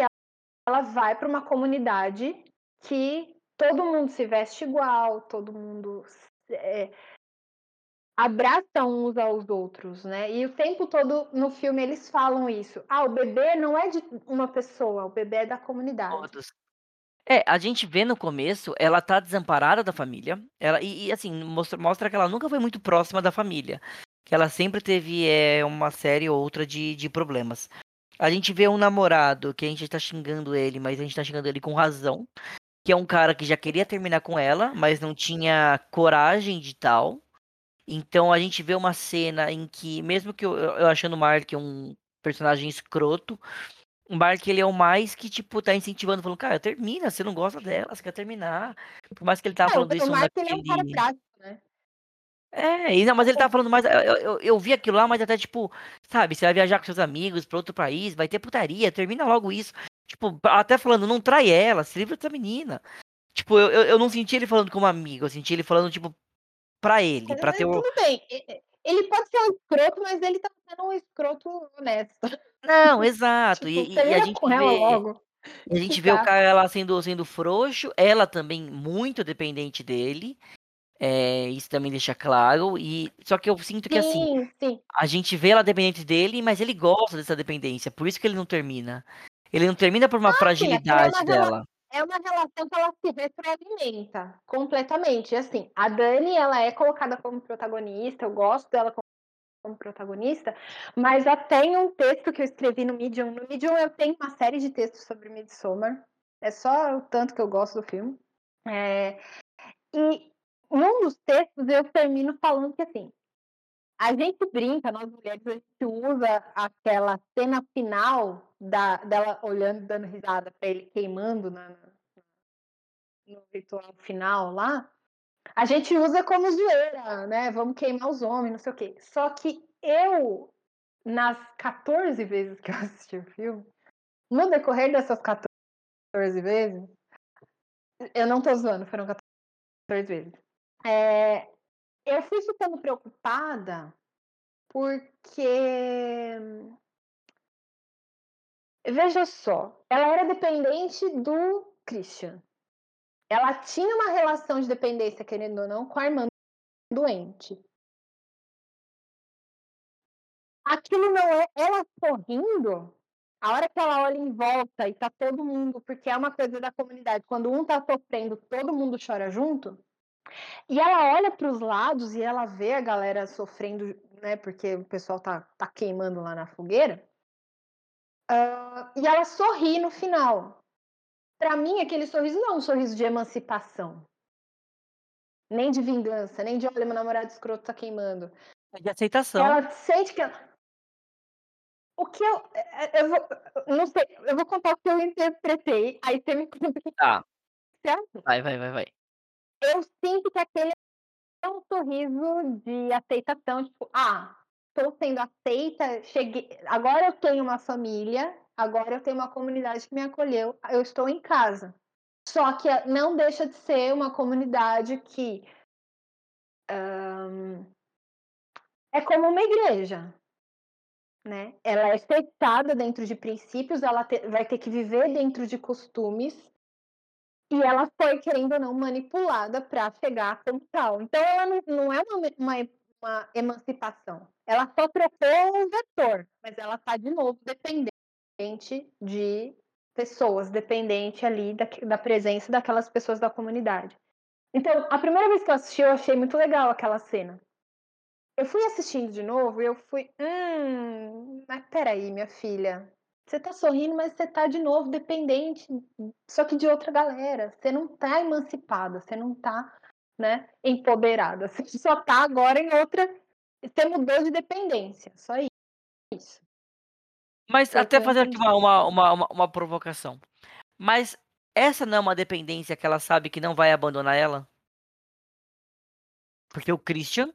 S2: ela vai pra uma comunidade que todo mundo se veste igual, todo mundo s eh abraça uns aos outros, né. E o tempo todo no filme eles falam isso: "Ah, o bebê não é de uma pessoa, o bebê é da comunidade".
S1: Todos. É, a gente vê no começo, ela tá desamparada da família, ela e e assim, mostra mostra que ela nunca foi muito próxima da família, que ela sempre teve, eh, uma série ou outra de de problemas. A gente vê um namorado que a gente tá xingando ele, mas a gente tá xingando ele com razão. Que é um cara que já queria terminar com ela, mas não tinha coragem de tal. Então a gente vê uma cena em que, mesmo que eu, eu achando o Mark um personagem escroto, o Mark ele é o mais que, tipo, tá incentivando, falando, cara, termina, você não gosta dela, você quer terminar. Por mais que ele tava
S2: É,
S1: falando
S2: o
S1: isso
S2: Mark ele é um cara prático, né?
S1: É, e não, mas ele tava falando mais. Eu, eu, eu vi aquilo lá, mas até tipo, sabe, você vai viajar com seus amigos pra outro país, vai ter putaria, termina logo isso. Tipo, até falando, não trai ela, se livra dessa menina. Tipo, eu, eu, eu não senti ele falando como amigo, eu senti ele falando, tipo, pra ele, pra ter o.
S2: Tudo bem, ele pode ser um escroto, mas ele tá sendo um escroto honesto.
S1: Não, <laughs> exato.
S2: Tipo,
S1: E, e- a gente
S2: ela
S1: vê.
S2: logo.
S1: A gente vê o cara lá sendo, sendo frouxo, ela também muito dependente dele. É, isso também deixa claro. E só que eu sinto que assim,
S2: Sim, sim.
S1: a gente vê ela dependente dele, mas ele gosta dessa dependência. Por isso que ele não termina. Ele não termina por uma
S2: Ah, sim, aquela é
S1: fragilidade
S2: uma
S1: dela.
S2: É uma relação que ela se retroalimenta completamente. Assim, a Dani, ela é colocada como protagonista, eu gosto dela como protagonista, mas já tem um texto que eu escrevi no Medium. No Medium eu tenho uma série de textos sobre Midsommar. É só o tanto que eu gosto do filme. É, E num dos textos eu termino falando que assim, a gente brinca, nós mulheres, a gente usa aquela cena final da, dela olhando, dando risada para ele queimando na, no ritual final lá. A gente usa como zoeira, né? Vamos queimar os homens, não sei o quê. Só que eu, nas 14 vezes que eu assisti o filme, no decorrer dessas 14 vezes, eu não tô zoando, foram 14 vezes. É, eu fui ficando preocupada porque. Veja só, ela era dependente do Christian. Ela tinha uma relação de dependência, querendo ou não, com a irmã doente. Aquilo não é. Ela sorrindo, a hora que ela olha em volta e tá todo mundo, porque é uma coisa da comunidade, quando um tá sofrendo, todo mundo chora junto. E ela olha para os lados e ela vê a galera sofrendo, né? Porque o pessoal tá, tá queimando lá na fogueira. Ah, e ela sorri no final. Para mim, aquele sorriso não é um sorriso de emancipação. Nem de vingança, nem de olha, meu namorado escroto tá queimando.
S1: É de aceitação.
S2: Ela sente que. ela- O que eu. Eu vou. Não sei, eu vou contar o que eu interpretei. Aí você me conta o que
S1: Tá,
S2: acha.
S1: vai, vai, vai, vai.
S2: Eu sinto que aquele é um sorriso de aceitação, tipo, ah, estou sendo aceita, cheguei, agora eu tenho uma família, agora eu tenho uma comunidade que me acolheu, eu estou em casa. Só que não deixa de ser uma comunidade que ahn, é como uma igreja, né? Ela é fechada dentro de princípios, ela te- vai ter que viver dentro de costumes e ela foi, querendo ou não, manipulada para chegar como tal. Então, ela não, é uma, uma, uma emancipação. Ela só trocou um vetor, mas ela está, de novo, dependente de pessoas, dependente ali da, da presença daquelas pessoas da comunidade. Então, a primeira vez que eu assisti, eu achei muito legal aquela cena. Eu fui assistindo de novo e eu fui, hum, mas peraí, minha filha, você tá sorrindo, mas você tá de novo dependente, só que de outra galera. Você não tá emancipada, você não tá, né, empoderada. <laughs> Você só tá agora em outra. Você mudou de dependência. Só isso.
S1: Mas
S2: o
S1: até
S2: eu
S1: fazer aqui uma, uma, uma, uma, provocação. Mas essa não é uma dependência que ela sabe que não vai abandonar ela? Porque o Christian.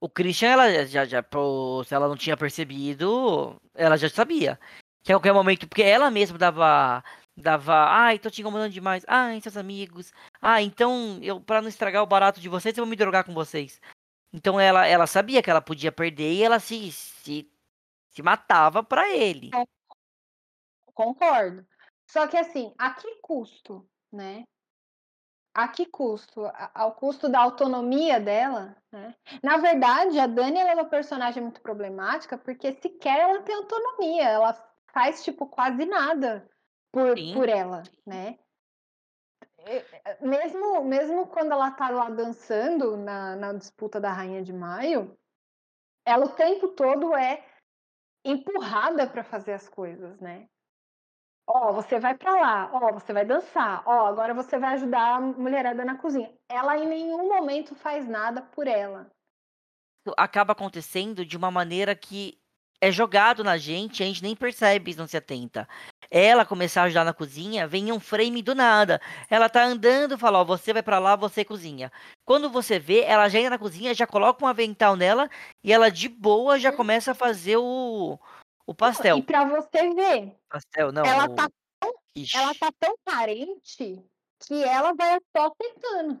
S1: O Christian, ela já, já, se ela não tinha percebido, ela já sabia. Que a qualquer momento, porque ela mesma dava. Dava, ai, tô te incomodando demais. Ai, seus amigos. Ah, então, eu, pra não estragar o barato de vocês, eu vou me drogar com vocês. Então ela, ela sabia que ela podia perder e ela se, se, se matava pra ele.
S2: Concordo. Só que assim, a que custo, né? A que custo? Ao custo da autonomia dela, né? Na verdade, a Dani ela é uma personagem muito problemática porque sequer ela tem autonomia. Ela faz, tipo, quase nada por,
S1: Sim.
S2: por ela, né? Mesmo, mesmo quando ela tá lá dançando na, na disputa da Rainha de Maio, ela o tempo todo é empurrada para fazer as coisas, né? Ó, você vai para lá, ó, você vai dançar, ó, agora você vai ajudar a mulherada na cozinha. Ela em nenhum momento faz nada por ela.
S1: Acaba acontecendo de uma maneira que é jogado na gente, a gente nem percebe, não se atenta. Ela começar a ajudar na cozinha, vem um frame do nada. Ela tá andando, fala, ó, você vai para lá, você cozinha. Quando você vê, ela já entra na cozinha, já coloca um avental nela e ela de boa já começa a fazer o, o pastel.
S2: E para você ver,
S1: pastel não.
S2: Ela
S1: o...
S2: tá tão, ela tá tão carente que ela vai só tentando.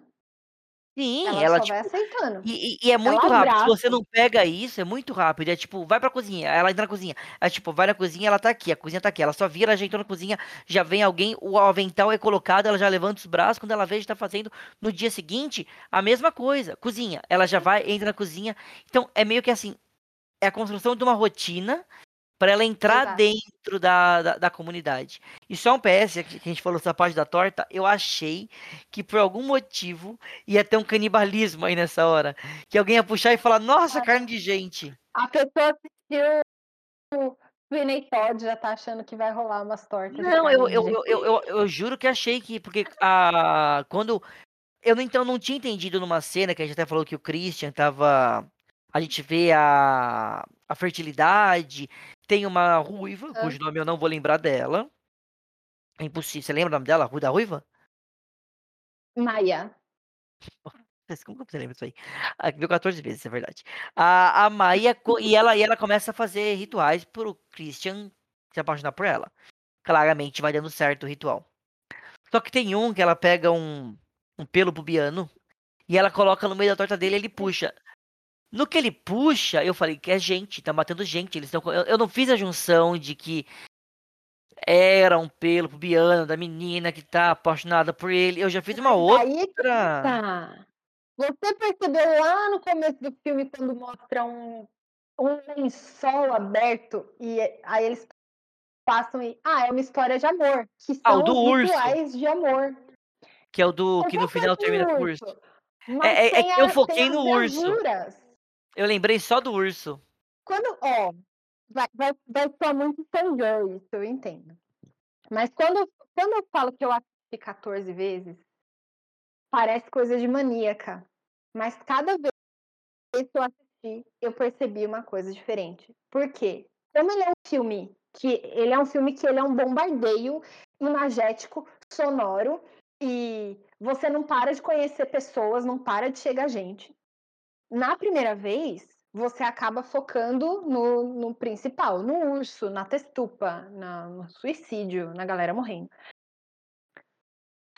S1: Sim,
S2: ela,
S1: ela,
S2: só
S1: tipo,
S2: vai aceitando.
S1: E, e, é muito
S2: ela
S1: rápido.
S2: abraça.
S1: Se você não pega isso, é muito rápido. É tipo, vai pra cozinha. Ela entra na cozinha. É tipo, vai na cozinha, ela tá aqui. A cozinha tá aqui. Ela só vira, entrou na cozinha, já vem alguém, o avental é colocado, ela já levanta os braços. Quando ela vê, já tá fazendo. No dia seguinte, a mesma coisa. Cozinha. Ela já vai, entra na cozinha. Então, é meio que assim. É a construção de uma rotina para ela entrar
S2: Exato.
S1: dentro da, da, da, comunidade. E só um PS, que a gente falou essa parte da torta, eu achei que por algum motivo ia ter um canibalismo aí nessa hora. Que alguém ia puxar e falar, nossa, carne de gente.
S2: A pessoa assistiu o Vinny Todd já tá achando que vai rolar umas tortas.
S1: Não, eu, eu, eu, eu, eu, eu juro que achei que, porque a, quando... Eu então não tinha entendido numa cena que a gente até falou que o Christian tava... A gente vê a, a fertilidade, tem uma ruiva,
S2: Ah.
S1: cujo nome eu não vou lembrar dela. É impossível. Você lembra o nome dela? Rui da Ruiva?
S2: Maia. <laughs>
S1: Como que você lembra disso aí? Ah, viu 14 vezes, é verdade. A, a Maia, e ela, e ela começa a fazer rituais pro Christian se apaixonar por ela. Claramente vai dando certo o ritual. Só que tem um que ela pega um, um pelo pubiano e ela coloca no meio da torta dele e ele puxa. No que ele puxa, eu falei que é gente, tá matando gente. Eles estão. Eu, eu não fiz a junção de que era um pelo pubiano da menina que tá apaixonada por ele. Eu já fiz uma outra.
S2: Aí que tá. Você percebeu lá no começo do filme quando mostra um, um lençol aberto e aí eles passam e. Ah, é uma história de amor. Que
S1: Ah, o
S2: são
S1: do
S2: os
S1: urso.
S2: de amor.
S1: Que é o do que no final termina com o urso. É- é- é que eu foquei no urso. Eu lembrei só do urso.
S2: Quando, ó, vai, vai, vai soar muito fangirl isso, eu entendo. Mas quando, quando eu falo que eu assisti 14 vezes, parece coisa de maníaca. Mas cada vez que eu assisti, eu percebi uma coisa diferente. Por quê? Como ele é um filme que ele é um filme que ele é um bombardeio imagético, sonoro, e você não para de conhecer pessoas, não para de chegar gente. Na primeira vez, você acaba focando no, no principal, no urso, na testupa, na- no suicídio, na galera morrendo.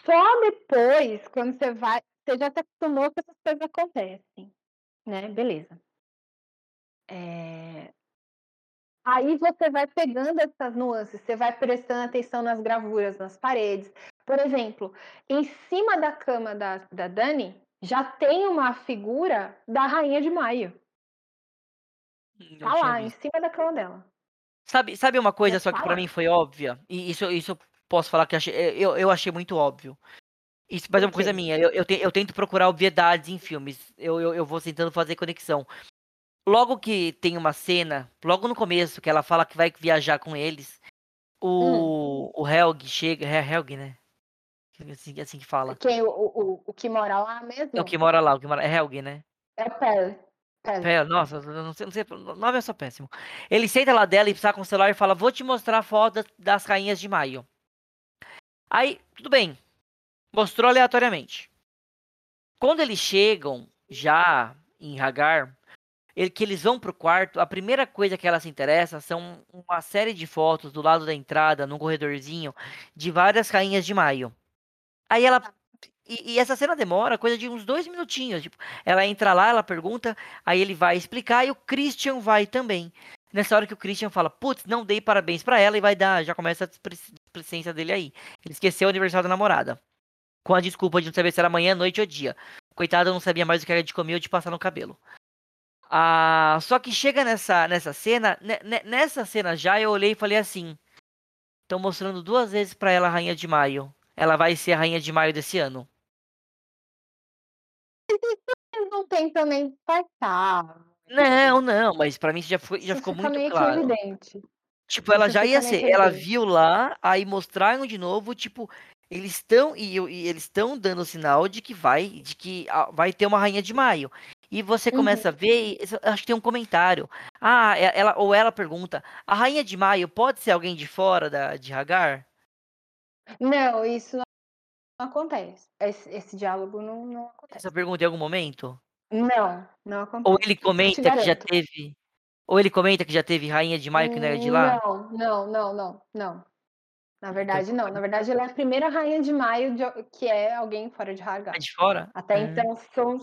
S2: Só depois, quando você vai, você já se acostumou que essas coisas acontecem, né? Beleza. É, Aí você vai pegando essas nuances, você vai prestando atenção nas gravuras, nas paredes. Por exemplo, em cima da cama da, da Dani, já tem uma figura da Rainha de Maio.
S1: Não
S2: Tá lá, em cima da cama dela.
S1: Sabe, sabe uma coisa
S2: Já
S1: só que
S2: tá
S1: pra
S2: lá.
S1: mim foi óbvia? E isso, isso eu posso falar que achei, eu, eu achei muito óbvio. Isso, mas é uma coisa minha. Eu, eu, te- eu tento procurar obviedades em filmes. Eu, eu, eu vou tentando fazer conexão. Logo que tem uma cena, logo no começo, que ela fala que vai viajar com eles, o, o Helg chega. É Helg, né? Assim, assim que fala.
S2: Quem, o, o, o que mora lá mesmo?
S1: É o que mora lá, o que mora. É Helg, né?
S2: É Pele. Pele.
S1: Nossa, não sei, não sei, o nome é só péssimo. Ele senta lá dela e saca com o celular e fala: Vou te mostrar a foto das, das rainhas de maio. Aí, tudo bem. Mostrou aleatoriamente. Quando eles chegam já em Hagar, ele- que eles vão pro quarto, a primeira coisa que ela se interessa são uma série de fotos do lado da entrada, num corredorzinho, de várias rainhas de maio. Aí ela. E, e essa cena demora coisa de uns dois minutinhos. Tipo, ela entra lá, ela pergunta, aí ele vai explicar e o Christian vai também. Nessa hora que o Christian fala, putz, não dei parabéns pra ela e vai dar, já começa a displicência dele aí. Ele esqueceu o aniversário da namorada. Com a desculpa de não saber se era manhã, noite ou dia. Coitado, não sabia mais o que era de comer ou de passar no cabelo. Ah, só que chega nessa, nessa cena, ne- ne- nessa cena já eu olhei e falei assim: estão mostrando duas vezes pra ela a Rainha de Maio. Ela vai ser a Rainha de Maio desse ano.
S2: Não tentam nem disfarçar
S1: Não, não, mas pra mim já, foi, já ficou muito claro.
S2: evidente.
S1: Tipo, ela já ia ser, ela viu lá, aí mostraram de novo, tipo, eles estão e, e eles estão dando sinal de que vai, de que vai ter uma rainha de maio. E você
S2: Uhum.
S1: começa a ver, acho que tem um comentário. Ah, ela ou ela pergunta: "A rainha de maio pode ser alguém de fora da de Hagar?"
S2: Não, isso não acontece. Esse, esse diálogo não, não acontece.
S1: Essa pergunta em algum momento?
S2: Não, não acontece.
S1: Ou ele comenta que já teve ou ele comenta que já teve rainha de maio que não era de lá?
S2: Não, não, não, não, não. Na verdade,
S1: Então,
S2: não. Na verdade, ela é a primeira rainha de maio de- que é alguém fora de
S1: É
S2: Hargar.
S1: de fora?
S2: Até
S1: Hum.
S2: então são.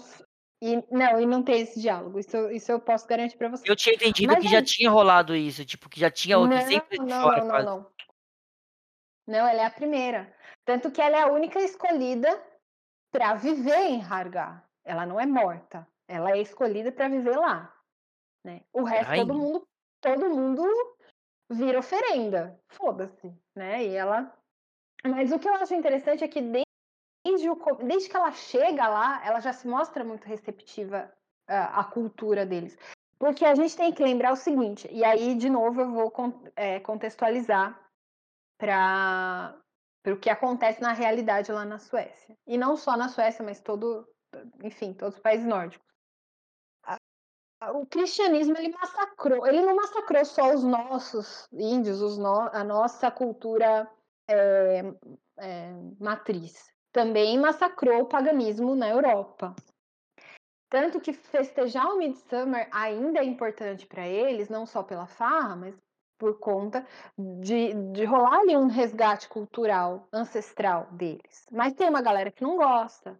S2: E, não, e não tem esse diálogo. Isso, isso eu posso garantir pra você.
S1: Eu tinha entendido
S2: Mas
S1: que já
S2: aí-
S1: tinha rolado isso, tipo, que já tinha outro
S2: Não,
S1: sempre de
S2: não,
S1: fora
S2: não, não,
S1: quase.
S2: não. Não, ela é a primeira. Tanto que ela é a única escolhida para viver em Hargar. Ela não é morta. Ela é escolhida para viver lá. Né? O resto, todo
S1: rainha?
S2: mundo, todo mundo vira oferenda. Foda-se, né? E ela. Mas o que eu acho interessante é que desde, o desde que ela chega lá, ela já se mostra muito receptiva à, à cultura deles. Porque a gente tem que lembrar o seguinte, e aí, de novo, eu vou é, contextualizar para o que acontece na realidade lá na Suécia. E não só na Suécia, mas todo, enfim, todos os países nórdicos. O cristianismo ele massacrou, ele não massacrou só os nossos índios, os no- a nossa cultura é, é, matriz. Também massacrou o paganismo na Europa. Tanto que festejar o Midsummer ainda é importante para eles, não só pela farra, mas por conta de, de rolar ali um resgate cultural ancestral deles. Mas tem uma galera que não gosta,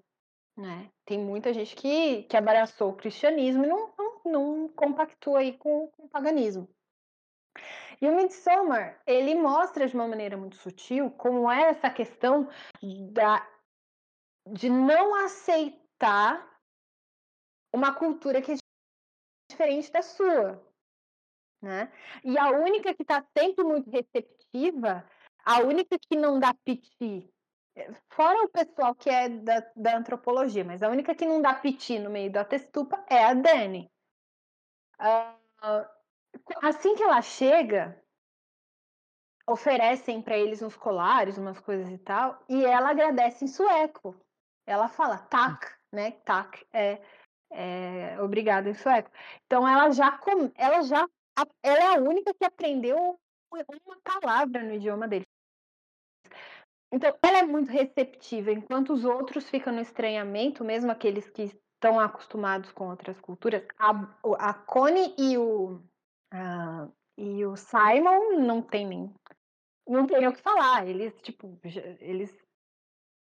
S2: né? Tem muita gente que, que abraçou o cristianismo e não, não, não compactua aí com, com o paganismo. E o Midsommar, ele mostra de uma maneira muito sutil como é essa questão da, de não aceitar uma cultura que é diferente da sua, né? E a única que está sempre muito receptiva, a única que não dá piti, fora o pessoal que é da, da antropologia, mas a única que não dá piti no meio da testupa é a Dani. Uh, assim que ela chega, oferecem para eles uns colares, umas coisas e tal, e ela agradece em sueco. Ela fala tak, né? Tak é, é obrigada em sueco. Então ela já ela já ela é a única que aprendeu uma palavra no idioma deles. Então ela é muito receptiva, enquanto os outros ficam no estranhamento, mesmo aqueles que estão acostumados com outras culturas. A, a Connie e o a, e o Simon não tem nem não tem o que falar. Eles tipo eles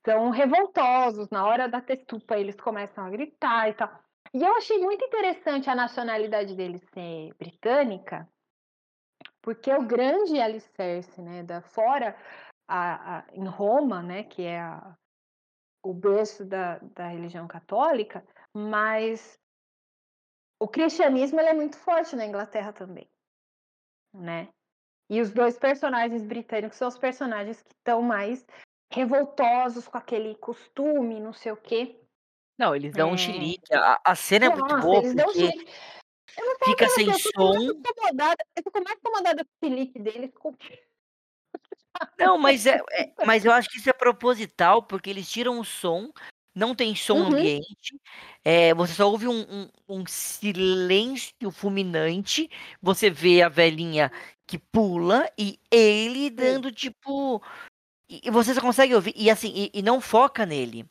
S2: são revoltosos na hora da testupa, eles começam a gritar e tal. E eu achei muito interessante a nacionalidade deles ser britânica, porque o grande alicerce, né, da fora a, a, em Roma, né, que é a, o berço da, da religião católica, mas o cristianismo é muito forte na Inglaterra também, né? E os dois personagens britânicos são os personagens que estão mais revoltosos com aquele costume, não sei o quê.
S1: Não, eles dão é... um xerique. A, a cena Nossa, é muito boa porque
S2: um
S1: fica sem
S2: eu
S1: som.
S2: Eu fico mais incomodada com o xerique deles. Com... <laughs>
S1: Não, mas, é, é, mas eu acho que isso é proposital, porque eles tiram o som, não tem som
S2: Uhum.
S1: ambiente, é, você só ouve um, um, um, silêncio fulminante, você vê a velhinha que pula e ele dando, tipo, e você só consegue ouvir, e assim, e, e não foca nele.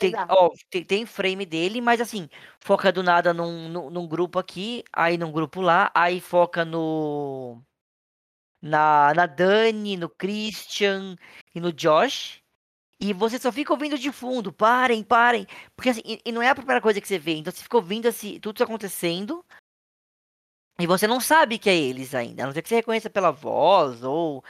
S1: Tem, ó, tem, tem, frame dele, mas assim, foca do nada num, num, num, grupo aqui, aí num grupo lá, aí foca no. Na, na Dani, no Christian e no Josh. E você só fica ouvindo de fundo, parem, parem. Porque assim, e, e não é a primeira coisa que você vê, então você fica ouvindo assim, tudo isso acontecendo. E você não sabe que é eles ainda, a não ser que você reconheça pela voz ou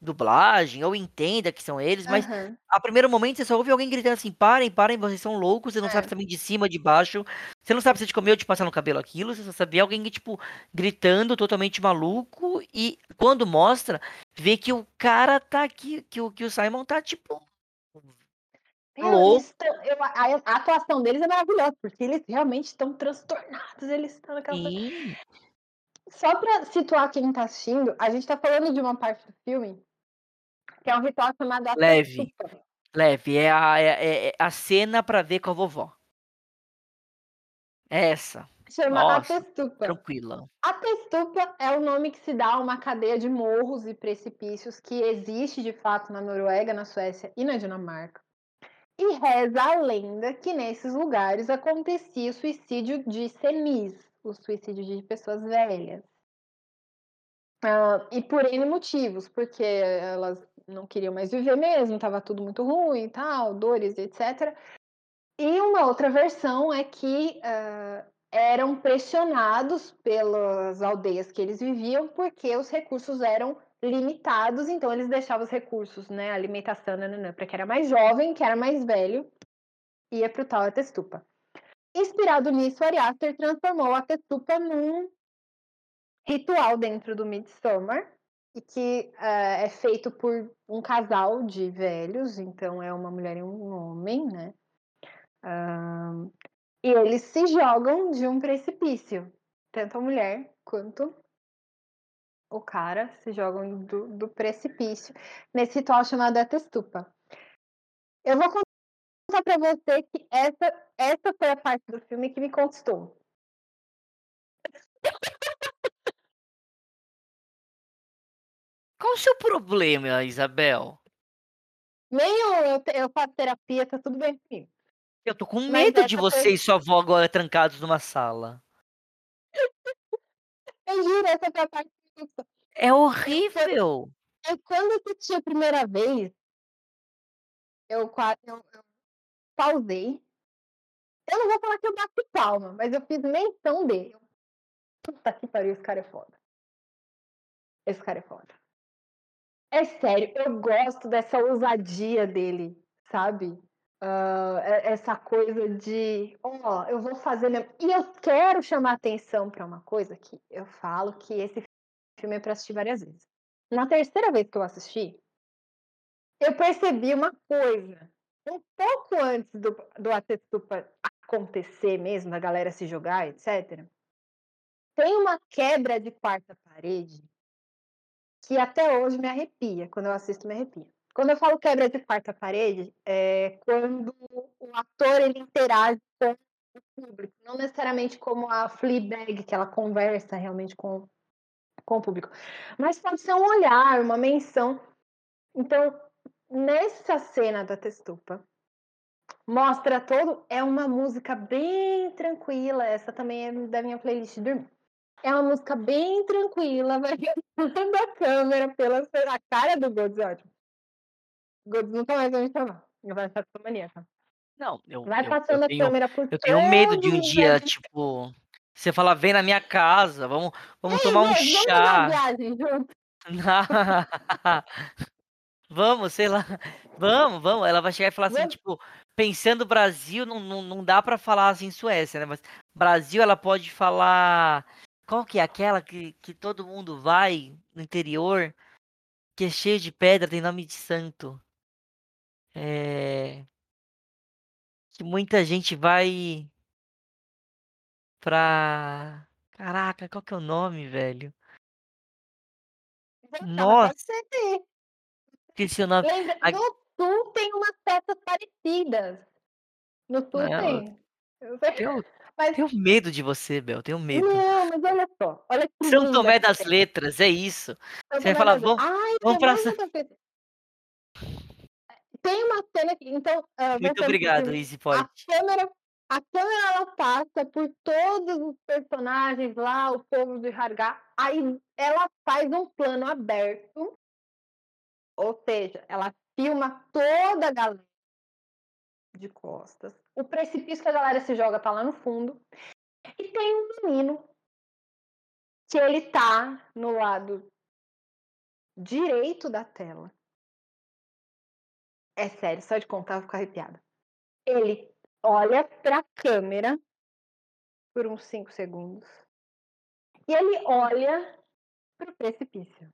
S1: dublagem, ou entenda que são eles, mas
S2: uhum.
S1: a primeiro momento você só ouve alguém gritando assim, parem, parem, vocês são loucos, você não
S2: é.
S1: sabe também de cima, de baixo, você não sabe se é de comer ou de passar no cabelo aquilo, você só sabe alguém, tipo, gritando, totalmente maluco, e quando mostra, vê que o cara tá aqui, que o, que o Simon tá, tipo... Louco.
S2: eu, a, a, atuação deles é maravilhosa, porque eles realmente estão transtornados, eles estão naquela. Só para situar quem está assistindo, a gente está falando de uma parte do filme que é um ritual chamado
S1: Leve. Leve, é a, é, é a cena para ver com a vovó. É essa.
S2: Chama
S1: Nossa,
S2: Atestupa.
S1: Tranquila.
S2: Atestupa é o nome que se dá a uma cadeia de morros e precipícios que existe de fato na Noruega, na Suécia e na Dinamarca. E reza a lenda que nesses lugares acontecia o suicídio de senis, o suicídio de pessoas velhas. Uh, e por N motivos, porque elas não queriam mais viver mesmo, estava tudo muito ruim e tal, dores, etc. E uma outra versão é que uh, eram pressionados pelas aldeias que eles viviam porque os recursos eram limitados, então eles deixavam os recursos, né, alimentação, para quem era mais jovem, que era mais velho, ia para o tal Atestupa. Inspirado nisso, Ari Aster transformou a Atestupa num ritual dentro do Midsummer, e que uh, é feito por um casal de velhos, então é uma mulher e um homem, né? Uh, e eles se jogam de um precipício, tanto a mulher quanto o cara se jogam do, do precipício nesse ritual chamado Atestupa. Eu vou contar para você que essa, essa foi a parte do filme que me conquistou.
S1: Qual o seu problema, Isabel?
S2: Nem eu, eu faço terapia, tá tudo bem comigo.
S1: Eu tô com medo de você e sua avó agora trancados numa sala. <laughs>
S2: eu juro, essa foi a parte
S1: É horrível.
S2: É quando eu assisti a primeira vez, eu, eu, eu pausei. Eu não vou falar que eu bati palma, mas eu fiz menção dele. Puta que pariu, esse cara é foda. Esse cara é foda. É sério, eu gosto dessa ousadia dele, sabe? Uh, essa coisa de, ó, oh, eu vou fazer. E eu quero chamar atenção para uma coisa que eu falo que esse filme é para assistir várias vezes. Na terceira vez que eu assisti, eu percebi uma coisa. Um pouco antes do, do Atestupa acontecer mesmo, da galera se jogar, etc., tem uma quebra de quarta parede que até hoje me arrepia. Quando eu assisto, me arrepia. Quando eu falo quebra de quarta parede, é quando o ator ele interage com o público, não necessariamente como a Fleabag, que ela conversa realmente com, com o público, mas pode ser um olhar, uma menção. Então, nessa cena da Testupa, mostra todo, é uma música bem tranquila, essa também é da minha playlist dormir. É uma música bem tranquila, <laughs> vai da câmera pela a cara do Golds, é ótimo. Golds nunca mais vai me chamar. Vai achar que sou maníaca.
S1: Não, eu,
S2: vai
S1: eu,
S2: passando
S1: eu tenho,
S2: a câmera por
S1: Eu tenho medo de um dia, tipo, você falar, vem na minha casa, vamos, vamos tomar um
S2: mesmo,
S1: chá.
S2: Vamos viagem <laughs>
S1: vamos, sei lá. Vamos, vamos. Ela vai chegar e falar assim,
S2: Vamos.
S1: tipo, pensando Brasil, não, não, não dá pra falar assim Suécia, né? Mas Brasil, ela pode falar qual que é aquela que, que todo mundo vai no interior, que é cheio de pedra, tem nome de santo? É... Que muita gente vai pra. Caraca, qual que é o nome, velho? Nossa! Esqueci o nome.
S2: Lembra,
S1: A-
S2: no sul tem umas festas parecidas. No sul
S1: Não,
S2: tem. Eu sei.
S1: Eu
S2: Mas
S1: tenho medo de você, Bel, tenho medo.
S2: Não, mas olha só. Olha que
S1: São Tomé das
S2: é.
S1: Letras, é isso.
S2: São
S1: Você vai falar, vamos,
S2: Ai,
S1: vamos
S2: é
S1: pra
S2: coisa. Tem uma cena que. Então, ah,
S1: Muito obrigado,
S2: filme.
S1: Easy
S2: A
S1: Point.
S2: câmera, a câmera ela passa por todos os personagens lá, o povo de Hargar. Aí ela faz um plano aberto. Ou seja, ela filma toda a galera de costas. O precipício que a galera se joga tá lá no fundo. E tem um menino que ele tá no lado direito da tela. É sério, só de contar eu fico arrepiada. Ele olha pra câmera por uns 5 segundos. E ele olha pro precipício.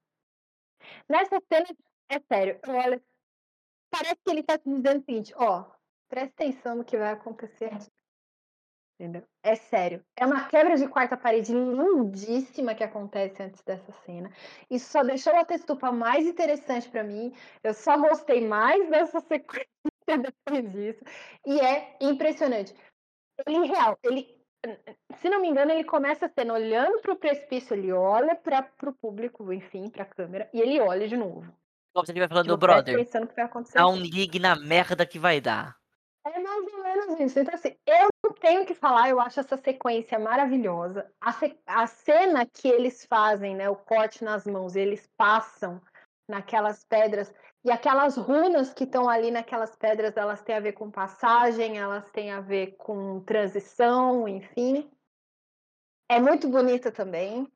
S2: Nessa cena, é sério, olha, parece que ele tá dizendo o seguinte, ó, presta atenção no que vai acontecer. Entendeu? É sério. É uma quebra de quarta parede lindíssima que acontece antes dessa cena. Isso só deixou a textupa mais interessante para mim. Eu só gostei mais dessa sequência <laughs> depois disso. E é impressionante. Ele real, ele se não me engano, ele começa a cena olhando para o precipício, ele olha para o público, enfim, para a câmera, e ele olha de novo.
S1: Como você estiver falando, tipo, brother, vai dá um ligue na merda que vai dar.
S2: É mais ou menos isso. Então, assim, eu não tenho que falar, eu acho essa sequência maravilhosa. A, se... a cena que eles fazem, né, o corte nas mãos, eles passam naquelas pedras, e aquelas runas que estão ali naquelas pedras, elas têm a ver com passagem, elas têm a ver com transição, enfim. É muito bonita também.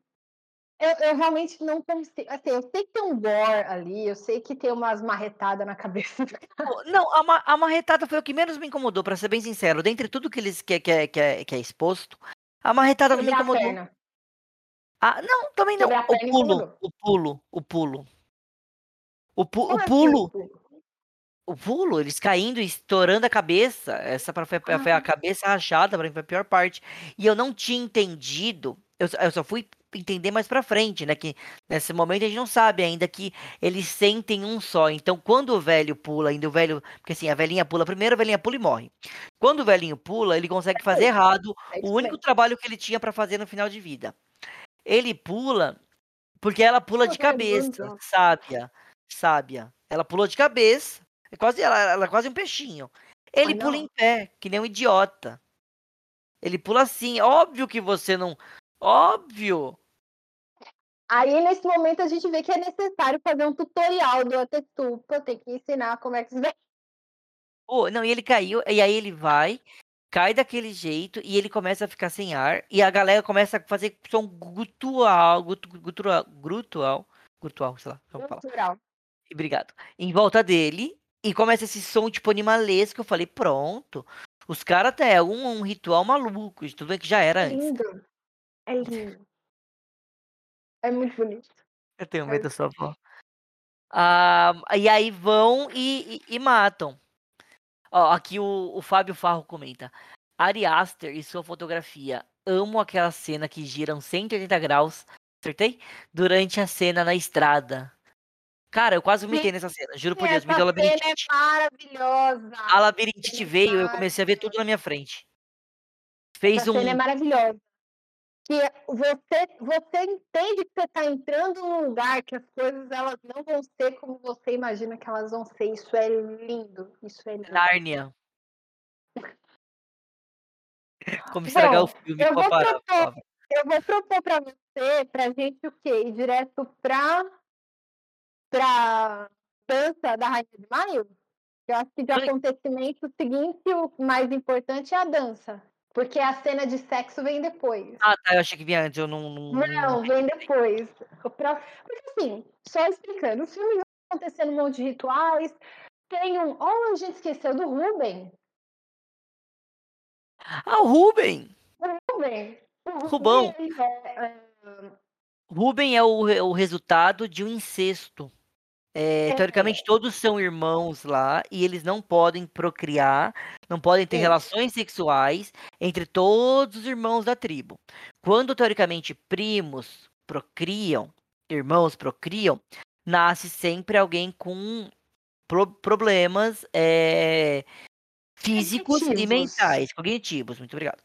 S2: Eu, eu, realmente não consigo. Assim, eu sei que tem um gore ali, eu sei que tem umas marretadas na cabeça.
S1: Não, a, ma a marretada foi o que menos me incomodou, para ser bem sincero. Dentre tudo que eles que, que, que, que é exposto, a marretada não me incomodou. Ah, não, também não. O pulo, o pulo, o pulo. O, pu o pulo. O pulo, eles caindo e estourando a cabeça. Essa foi, foi a cabeça rachada, pra mim foi a pior parte. E eu não tinha entendido. Eu, eu só fui entender mais pra frente, né? Que nesse momento a gente não sabe ainda que eles sentem um só. Então, quando o velho pula, ainda o velho. Porque assim, a velhinha pula primeiro, a velhinha pula e morre. Quando o velhinho pula, ele consegue fazer errado é o único trabalho que ele tinha para fazer no final de vida. Ele pula porque ela pula de cabeça, sábia sábia. Ela pulou de cabeça. É quase, ela, ela é quase um peixinho. Ele pula em pé, que nem um idiota. Ele pula assim. Óbvio que você não. Óbvio.
S2: Aí, nesse momento, a gente vê que é necessário fazer um tutorial do Atetupa. Tem que ensinar como é que se
S1: Oh, não, e ele caiu, e aí ele vai, cai daquele jeito, e ele começa a ficar sem ar, e a galera começa a fazer som gutual, gutual, gutual, gutual, sei lá. Gutural. Obrigado. Em volta dele. E começa esse som, tipo, animalesco. Eu falei, pronto. Os caras até é um, um ritual maluco. Tudo bem que já era
S2: é lindo. antes. É lindo. É muito bonito.
S1: Eu tenho é medo da sua avó. Ah, e aí vão e, e, e matam. Ó, aqui o, o Fábio Farro comenta. Ari Aster e sua fotografia. Amo aquela cena que giram 180 graus. Acertei? Durante a cena na estrada. Cara, eu quase vomitei nessa cena, juro por Deus, me deu labirintite.
S2: Cena é maravilhosa.
S1: A labirintite veio, eu comecei a ver tudo na minha frente. Fez
S2: Essa
S1: um.
S2: cena é maravilhosa. Que você, você entende que você está entrando num lugar que as coisas elas não vão ser como você imagina que elas vão ser. Isso é lindo. Isso é lindo.
S1: Nárnia. <laughs> Como estragar Bom, o filme
S2: eu vou, propor, eu vou propor para você, pra gente o quê? Ir direto pra para dança da Rainha de Maio? Eu acho que de acontecimento seguinte, o mais importante é a dança. Porque a cena de sexo vem depois.
S1: Ah, tá. Eu achei que vinha antes. Eu não. Não,
S2: não vem depois. Porque, assim, só explicando: o filme vai acontecendo um monte de rituais. Tem um. Oh, a gente esqueceu do Ruben.
S1: Ah, o Ruben!
S2: O Ruben.
S1: O Rubão. É, é... Ruben é o, o resultado de um incesto. É, teoricamente, todos são irmãos lá e eles não podem procriar, não podem ter Sim. relações sexuais entre todos os irmãos da tribo. Quando, teoricamente, primos procriam, irmãos procriam, nasce sempre alguém com pro problemas é, físicos cognitivos. e mentais, cognitivos. Muito obrigado.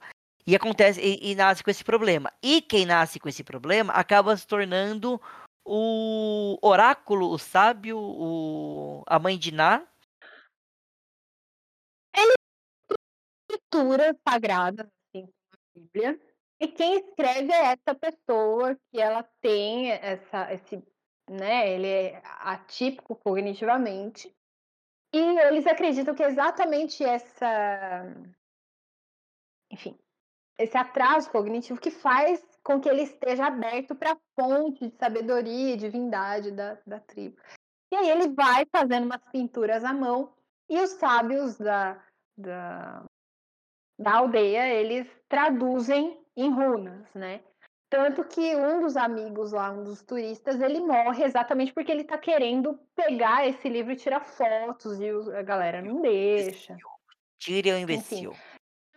S1: E acontece e, e nasce com esse problema. E quem nasce com esse problema acaba se tornando o oráculo, o sábio, o... a mãe de Ná?
S2: Ele é escritura sagrada, assim, a Bíblia. E quem escreve é essa pessoa que ela tem essa, esse, né? Ele é atípico cognitivamente. E eles acreditam que exatamente essa, enfim, esse atraso cognitivo que faz com que ele esteja aberto para a fonte de sabedoria e divindade da, da tribo. E aí ele vai fazendo umas pinturas à mão e os sábios da, da, da aldeia, eles traduzem em runas, né? Tanto que um dos amigos lá, um dos turistas, ele morre exatamente porque ele está querendo pegar esse livro e tirar fotos e a galera não deixa.
S1: Tyrion imbecil.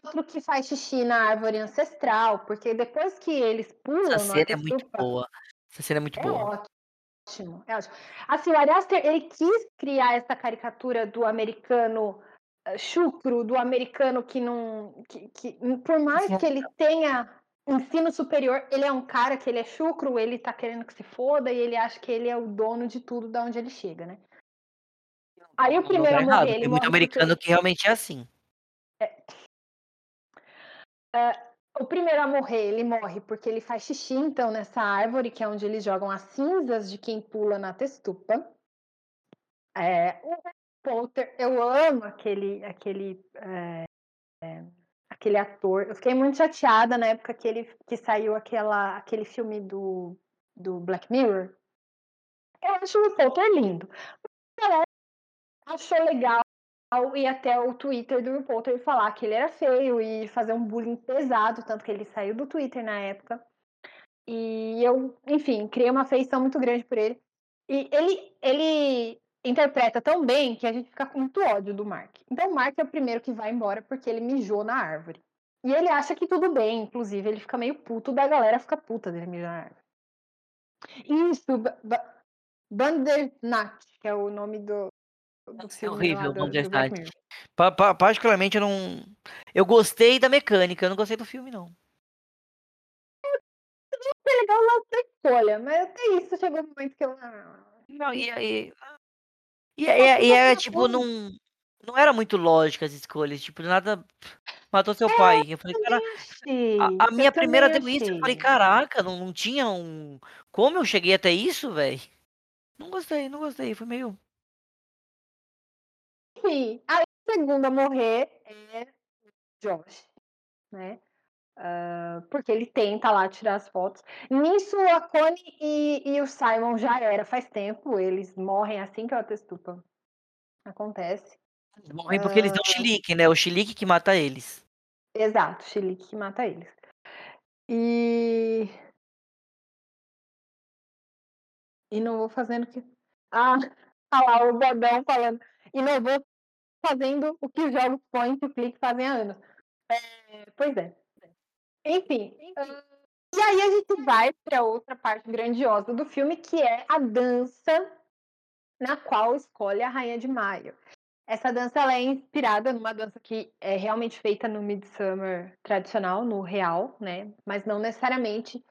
S2: Outro que faz xixi na árvore ancestral, porque depois que eles pulam
S1: Essa cena é muito boa. Essa cena é muito
S2: é
S1: boa.
S2: ótimo, é ótimo. Assim, o Ari Aster, ele quis criar essa caricatura do americano eh, chucro, do americano que não... Que, que, por mais que ele tenha ensino superior, ele é um cara que ele é chucro, ele tá querendo que se foda e ele acha que ele é o dono de tudo da onde ele chega, né? Aí o
S1: Não
S2: primeiro
S1: tá errado,
S2: morrer, ele
S1: Tem muito americano que realmente é assim.
S2: O primeiro a morrer, ele morre porque ele faz xixi, então, nessa árvore, que é onde eles jogam as cinzas de quem pula na testupa. É, o Potter, eu amo aquele, aquele, é, é, aquele ator. Eu fiquei muito chateada na época que, ele, que saiu aquela, aquele filme do, do Black Mirror. Eu acho o Potter lindo. A galera achou legal ir até o Twitter do Harry Potter e falar que ele era feio e fazer um bullying pesado, tanto que ele saiu do Twitter na época. E eu, enfim, criei uma afeição muito grande por ele. E ele, ele interpreta tão bem que a gente fica com muito ódio do Mark. Então o Mark é o primeiro que vai embora porque ele mijou na árvore. E ele acha que tudo bem, inclusive, ele fica meio puto da galera fica puta dele mijar na árvore. Isso, Ba- Ba- Bandersnatch, que é o nome do
S1: É horrível o.
S2: Mirror.
S1: Pa- pa- particularmente, eu não. Eu gostei da mecânica, eu não gostei do filme, não.
S2: É legal lá da escolha, mas até isso chegou um momento que eu. ah,
S1: Não, e aí. E, e, e é tipo, não. Não era muito lógica as escolhas. Tipo, nada. Matou seu pai. Eu falei, cara. A, a minha primeira deu isso. Eu falei, caraca, não, não tinha um. Como eu cheguei até isso, velho? Não gostei, não gostei. Foi meio.
S2: Enfim, a segunda a morrer é Josh, né? Ah, porque ele tenta lá tirar as fotos. Nisso, a Connie e, e o Simon já era faz tempo. Eles morrem assim que a testupa acontece.
S1: Morrem porque eles dão chilique, né? O chilique que mata eles.
S2: Exato, Chilique que mata eles. E. E não vou fazendo que. Ah, olha <laughs> lá, o Bodão falando. E não vou fazendo o que os jogos point e clique fazem há anos. É, pois é. Enfim. ah, e aí a gente vai para outra parte grandiosa do filme, que é a dança na qual escolhe a Rainha de Maio. Essa dança ela é inspirada numa dança que é realmente feita no Midsummer tradicional, no real, né? Mas não necessariamente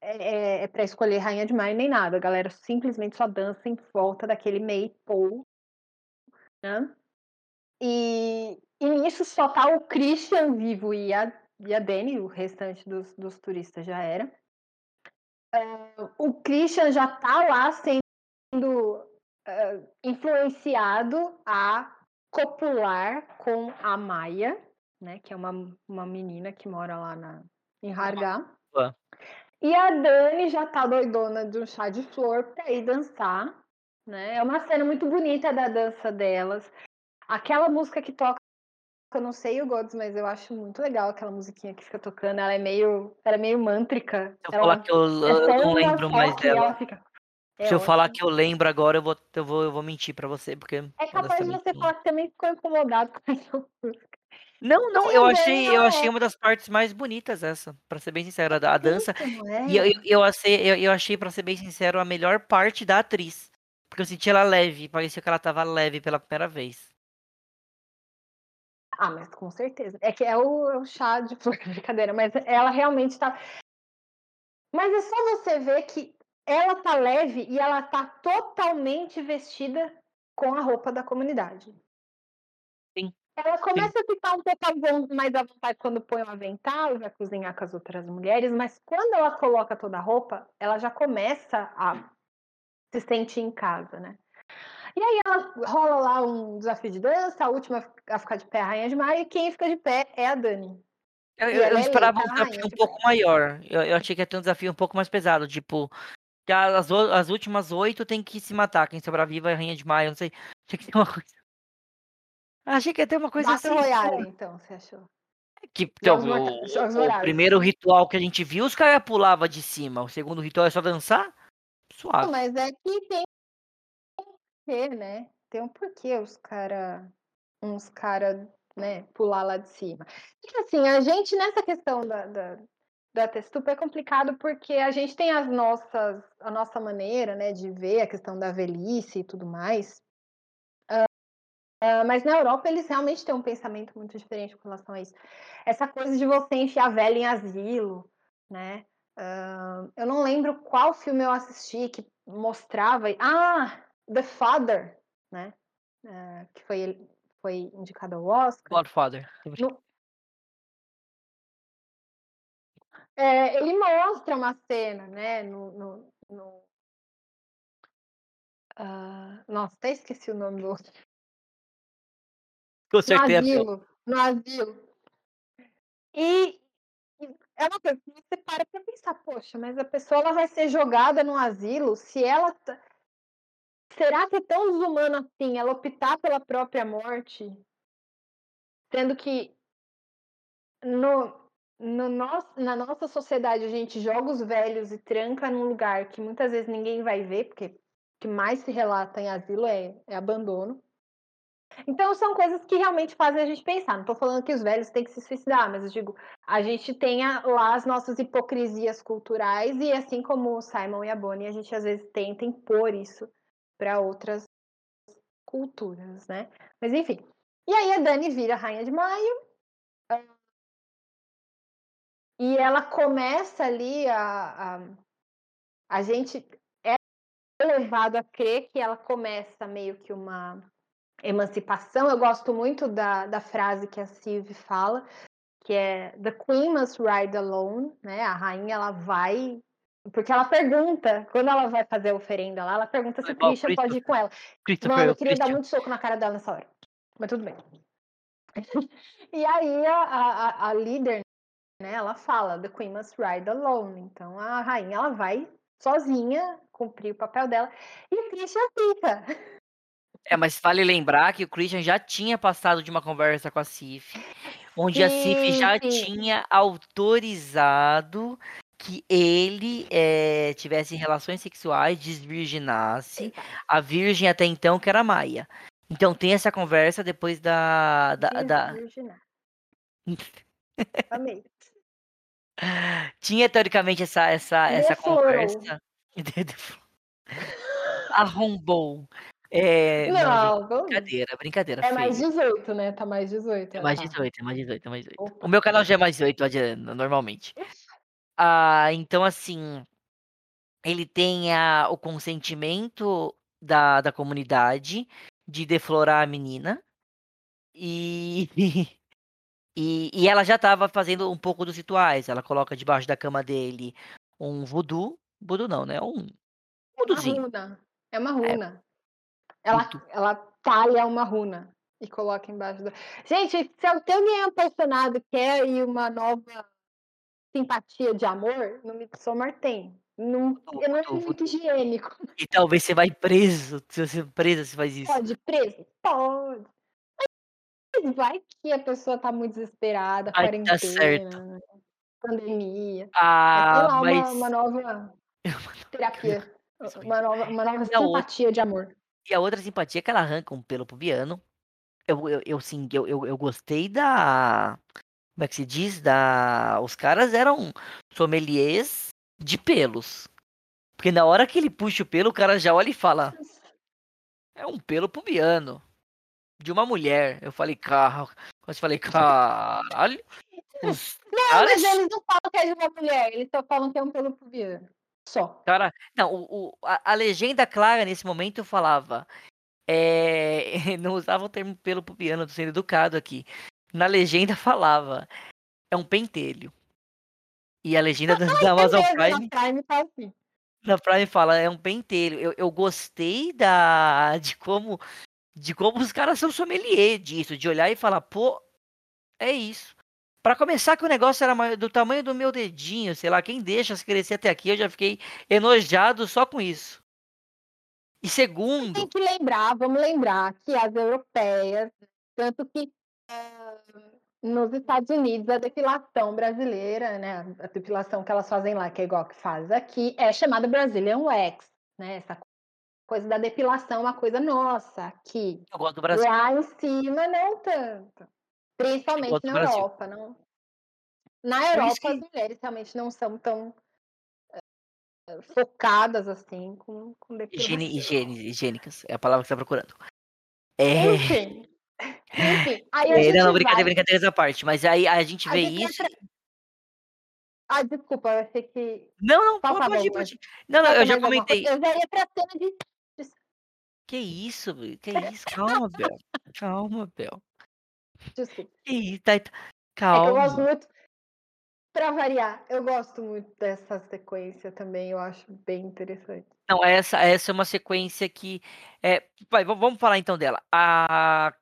S2: é, é para escolher Rainha de Maio nem nada. A galera simplesmente só dança em volta daquele maypole, né? E, e nisso só tá o Christian vivo e a, e a Dani, o restante dos, dos turistas já era. É, o Christian já tá lá sendo eh, influenciado a copular com a Maia, né, que é uma, uma menina que mora lá na, em Hargá. E a Dani já tá doidona de um chá de flor pra ir dançar, né? É uma cena muito bonita da dança delas. Aquela música que toca, eu não sei o Gods, mas eu acho muito legal aquela musiquinha que fica tocando. Ela é meio, ela é meio mântrica.
S1: Se eu
S2: Ela-
S1: falar que eu,
S2: é
S1: eu não lembro mais dela.
S2: ela fica- é
S1: Se eu falar que eu lembro agora, eu vou, eu vou, eu vou mentir pra você, porque.
S2: É capaz de você falar que também ficou incomodado com essa música.
S1: Não, não, eu achei, eu
S2: ela
S1: achei
S2: é.
S1: uma das partes mais bonitas essa, pra ser bem sincero, a, dança.
S2: É?
S1: E eu, eu, achei, eu, eu achei, pra ser bem sincero, a melhor parte da atriz. Porque eu senti ela leve, parecia que ela tava leve pela primeira vez.
S2: Ah, mas com certeza. É que é o, é o chá de flor, brincadeira, mas ela realmente tá. Mas é só você ver que ela tá leve e ela tá totalmente vestida com a roupa da comunidade.
S1: Sim.
S2: Ela começa a ficar um pouco mais à vontade quando põe o avental e vai cozinhar com as outras mulheres, mas quando ela coloca toda a roupa, ela já começa a se sentir em casa, né? E aí ela rola lá um desafio de dança, a última a ficar de pé é a Rainha de Maio, e quem fica de pé é a Dani.
S1: Eu, eu- eu
S2: é
S1: esperava um desafio um
S2: de
S1: pouco maior. Eu, eu achei que ia ter um desafio um pouco mais pesado. Tipo, que as, as últimas oito tem que se matar. Quem sobrar viva é a Rainha de Maio. Não sei. Achei que ter uma coisa. Achei que ia ter uma coisa <laughs>
S2: Battle
S1: assim.
S2: Royale, então, você achou?
S1: Que, então, o, o primeiro ritual que a gente viu, os caras pulavam de cima. O segundo ritual é só dançar?
S2: Não,
S1: Suave.
S2: mas é que tem porquê, né? Tem um porquê os cara, uns cara né, pular lá de cima. E assim, a gente nessa questão da, da, da textupa é complicado porque a gente tem as nossas, a nossa maneira, né, de ver a questão da velhice e tudo mais. Uh, mas na Europa eles realmente têm um pensamento muito diferente com relação a isso. Essa coisa de você enfiar velha em asilo, né? Uh, eu não lembro qual filme eu assisti que mostrava. Ah, The Father, né? que foi foi indicado ao Oscar.
S1: Godfather. No...
S2: É, ele mostra uma cena, né, no, no, no... Uh, nossa, até esqueci o nome do outro.
S1: Com certeza.
S2: No asilo, no asilo. E, é uma coisa que você para para pensar, poxa, mas a pessoa ela vai ser jogada no asilo se ela. Será que é tão desumano assim ela optar pela própria morte? Sendo que no, no nosso, na nossa sociedade a gente joga os velhos e tranca num lugar que muitas vezes ninguém vai ver, porque o que mais se relata em asilo é, é abandono. Então são coisas que realmente fazem a gente pensar. Não estou falando que os velhos têm que se suicidar, mas eu digo, a gente tem lá as nossas hipocrisias culturais e assim como o Simon e a Bonnie, a gente às vezes tenta impor isso para outras culturas, né? Mas enfim. E aí a Dani vira rainha de maio. E ela começa ali a, a, a gente é levado a crer que ela começa meio que uma emancipação. Eu gosto muito da, da frase que a Sylvie fala, que é The Queen must ride alone, né? A rainha ela vai porque ela pergunta, quando ela vai fazer a oferenda lá, ela pergunta se o Christian pode ir com ela. Mano, eu queria dar muito soco na cara dela nessa hora. Mas tudo bem. <laughs> e aí a, a, a líder, né, ela fala, The Queen must ride alone. Então a rainha ela vai sozinha cumprir o papel dela e o Christian fica.
S1: É, mas vale lembrar que o Christian já tinha passado de uma conversa com a Cif, onde sim, a Cif já sim. tinha autorizado que ele é, tivesse relações sexuais, desvirginasse a virgem até então, que era Maia. Então tem essa conversa depois da. da, da... <laughs>
S2: Amei.
S1: Tinha teoricamente essa, essa, essa conversa. <laughs> Arrombou. É,
S2: não,
S1: não, brincadeira, brincadeira.
S2: É mais 18, né? Tá mais 18.
S1: É mais 18, é mais 18, é mais 18. Opa. O meu canal já é mais 18 normalmente. Ah, então, assim, ele tem a, o consentimento da, da comunidade de deflorar a menina. E, <laughs> e, e ela já estava fazendo um pouco dos rituais. Ela coloca debaixo da cama dele um voodoo. Voodoo não, né? Um
S2: voodoozinho. Uma runa. É uma é. runa. É, ela, ela talha uma runa e coloca embaixo do. Gente, se alguém apaixonado quer ir uma nova simpatia de amor, no Midsommar tem. Não, eu não é muito higiênico. <laughs>
S1: E talvez você vai preso. Se você presa, você faz isso.
S2: Pode preso? Pode. Mas vai que a pessoa tá muito desesperada,
S1: Ai,
S2: quarentena,
S1: tá certo.
S2: pandemia.
S1: Ah,
S2: lá,
S1: mas...
S2: uma, <laughs> uma nova terapia. <laughs> Uma nova, uma nova simpatia
S1: outra...
S2: de amor.
S1: E a outra simpatia é que ela arranca um pelo pubiano. Eu, eu, eu sim, eu, eu, eu gostei da. Como é que se diz? Da. Os caras eram sommeliers de pelos. Porque na hora que ele puxa o pelo, o cara já olha e fala: É um pelo pubiano. De uma mulher. Eu falei, carro. Eu falei, caralho.
S2: Os não, caras... mas eles não falam que é de uma mulher, eles só falam que é um pelo pubiano. Só.
S1: Cara, não, o, o a, a, legenda clara nesse momento falava. É, <laughs> não usava o termo pelo pubiano, tô sendo educado aqui. Na legenda falava. É um pentelho. E a legenda da, da Amazon Prime.
S2: Na Prime tá assim.
S1: Na Prime fala, é um pentelho. Eu, eu gostei da de como de como os caras são sommelier disso, de olhar e falar, pô, é isso. Para começar que o negócio era do tamanho do meu dedinho, sei lá, quem deixa se crescer até aqui, eu já fiquei enojado só com isso. E segundo,
S2: tem que lembrar, vamos lembrar que as europeias, tanto que nos Estados Unidos, a depilação brasileira, né, a depilação que elas fazem lá, que é igual que faz aqui, é chamada Brazilian Wax, né, essa coisa da depilação é uma coisa nossa aqui.
S1: Eu gosto do Brasil.
S2: Lá em cima, não tanto. Principalmente na. Europa, não na Europa
S1: que
S2: as mulheres realmente não são tão, eh, focadas, assim, com com
S1: Higiene
S2: depilação.
S1: higiene higiênicas, é a palavra que você tá procurando. É.
S2: Enfim, enfim, aí a
S1: É, não,
S2: gente
S1: brincadeira,
S2: vai
S1: brincadeiras à parte, mas aí a gente
S2: a
S1: vê
S2: gente
S1: isso
S2: entra Ah, desculpa, eu achei que
S1: Não, não, pode pode. Não, não, eu já comentei.
S2: Eu já ia pra cena de
S1: Que isso, que isso, calma, Bel, calma, Bel.
S2: Desculpa.
S1: Que isso, tá tá
S2: É eu gosto
S1: calma.
S2: muito pra variar, eu gosto muito dessa sequência também, eu acho bem interessante.
S1: Não, essa essa é uma sequência que, eh, vai, va vamos falar então dela. A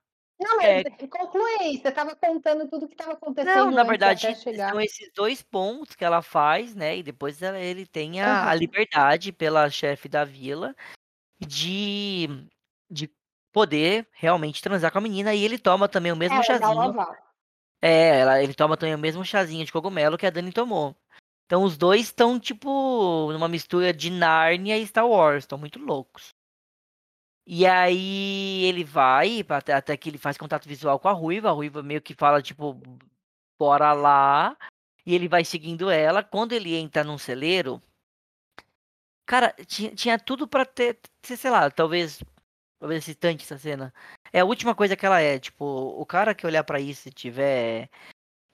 S2: Não, mas
S1: eh
S2: conclui aí, você estava contando tudo o que estava
S1: Não,
S2: acontecendo
S1: na
S2: antes até
S1: verdade, são esses 2 pontos que ela faz, né, e depois ela ele tem a a
S2: Aham.
S1: liberdade pela chefe da vila de de poder realmente transar com a menina e ele toma também o mesmo
S2: Ela dá o
S1: chazinho. É, ela ele toma também o mesmo chazinho de cogumelo que a Dani tomou. Então os 2 estão, tipo, numa mistura de Nárnia e Star Wars, estão muito loucos. E aí ele vai até até que ele faz contato visual com a ruiva, a ruiva meio que fala, tipo: "Bora lá", e ele vai seguindo ela, quando ele entra num celeiro cara, tinha tinha tudo pra ter sei lá, talvez talvez excitante essa cena. É a última coisa que ela é, tipo, o cara que olhar pra isso e tiver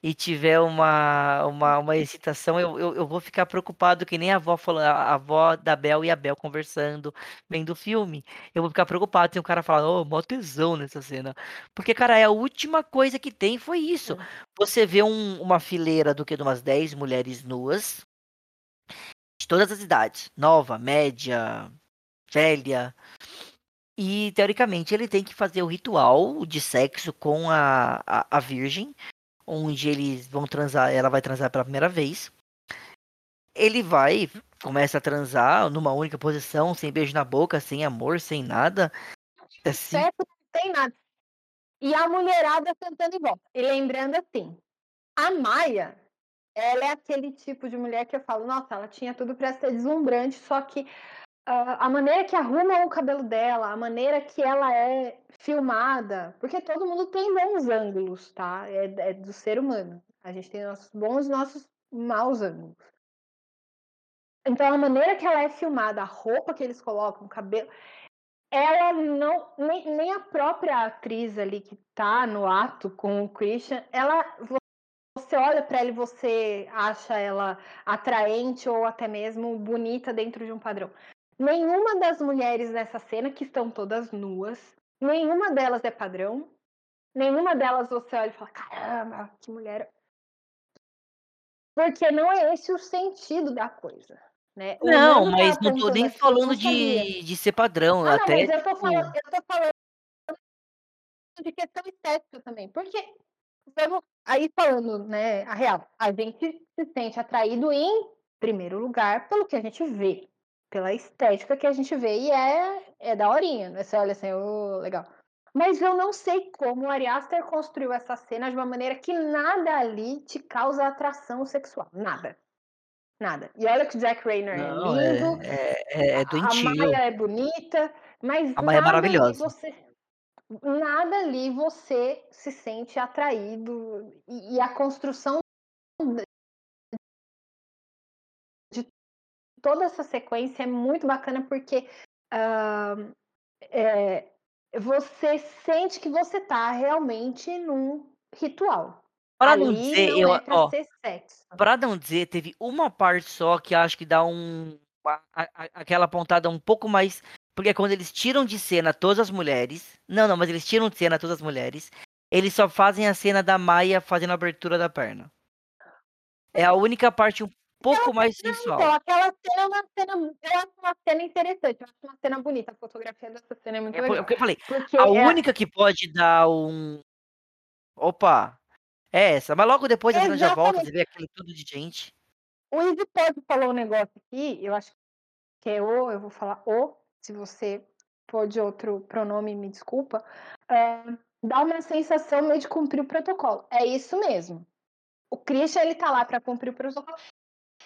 S1: e tiver uma uma uma excitação, eu eu eu vou ficar preocupado que nem a avó falando a avó da Bel e a Bel conversando, vendo o filme. Eu vou ficar preocupado se o cara falar: "Ô, mó tesão nessa cena". Porque, cara, é a última coisa que tem foi isso.
S2: Sim.
S1: Você vê um uma fileira do quê? De umas 10 mulheres nuas de todas as idades, nova, média, velha. E teoricamente ele tem que fazer o ritual de sexo com a a a virgem, onde eles vão transar ela vai transar pela primeira vez. Ele vai, começa a transar numa única posição, sem beijo na boca, sem amor, sem nada, assim
S2: Certo, não tem nada. E a mulherada cantando em volta. E lembrando assim, a Maia, ela é aquele tipo de mulher que eu falo: "Nossa, ela tinha tudo pra ser deslumbrante", só que, a maneira que arrumam o cabelo dela, a maneira que ela é filmada porque todo mundo tem bons ângulos, tá, é é do ser humano. A gente tem nossos bons e nossos maus ângulos. Então a maneira que ela é filmada, a roupa que eles colocam, o cabelo ela não nem nem a própria atriz ali que tá no ato com o Christian, ela você olha pra ela e você acha ela atraente ou até mesmo bonita dentro de um padrão. Nenhuma das mulheres nessa cena, que estão todas nuas, nenhuma delas é padrão, nenhuma delas você olha e fala: "Caramba, que mulher" Porque não é esse o sentido da coisa, né.
S1: Não,
S2: Nando tá
S1: mas não tô nem
S2: eu
S1: falando
S2: não
S1: de de ser padrão,
S2: Ah, não,
S1: até
S2: mas eu tô
S1: tipo
S2: falando eu tô falando de questão estética também, porque vamos aí falando, né, a real, a gente se sente atraído em primeiro lugar pelo que a gente vê, pela estética que a gente vê e é é daorinha, né, você olha assim: "Ô, legal". Mas eu não sei como o Ari Aster construiu essa cena de uma maneira que nada ali te causa atração sexual, nada, nada. E olha que o Jack Reynor é
S1: Não,
S2: lindo,
S1: é é é
S2: a a
S1: doentio.
S2: Maia é bonita, mas
S1: A Maia é
S2: nada ali
S1: maravilhosa.
S2: você nada ali você se sente atraído e e a construção toda essa sequência é muito bacana porque, hã, eh, você sente que você tá realmente num ritual.
S1: Pra não dizer,
S2: não
S1: eu
S2: é pra
S1: ó,
S2: ser sexo.
S1: pra não dizer, teve uma parte só que acho que dá um a a aquela pontada um pouco mais porque é quando eles tiram de cena todas as mulheres não, não, mas eles tiram de cena todas as mulheres, eles só fazem a cena da Maia fazendo a abertura da perna. É a única parte um pouco mais
S2: não, então,
S1: sensual.
S2: aquela cena é uma cena eu acho uma cena interessante, eu acho uma cena bonita, a fotografia dessa cena é muito
S1: É é
S2: legal,
S1: que eu falei,
S2: porque
S1: a
S2: é
S1: única que pode dar um "Opa", é essa, mas logo depois a cena já volta, você vê aquele tudo de gente.
S2: O Easy Pode falou um negócio aqui, eu acho que é "o", eu vou falar "o", se você for de outro pronome, me desculpa, hã, dá uma sensação meio de cumprir o protocolo. É isso mesmo. O Christian ele tá lá pra cumprir o protocolo,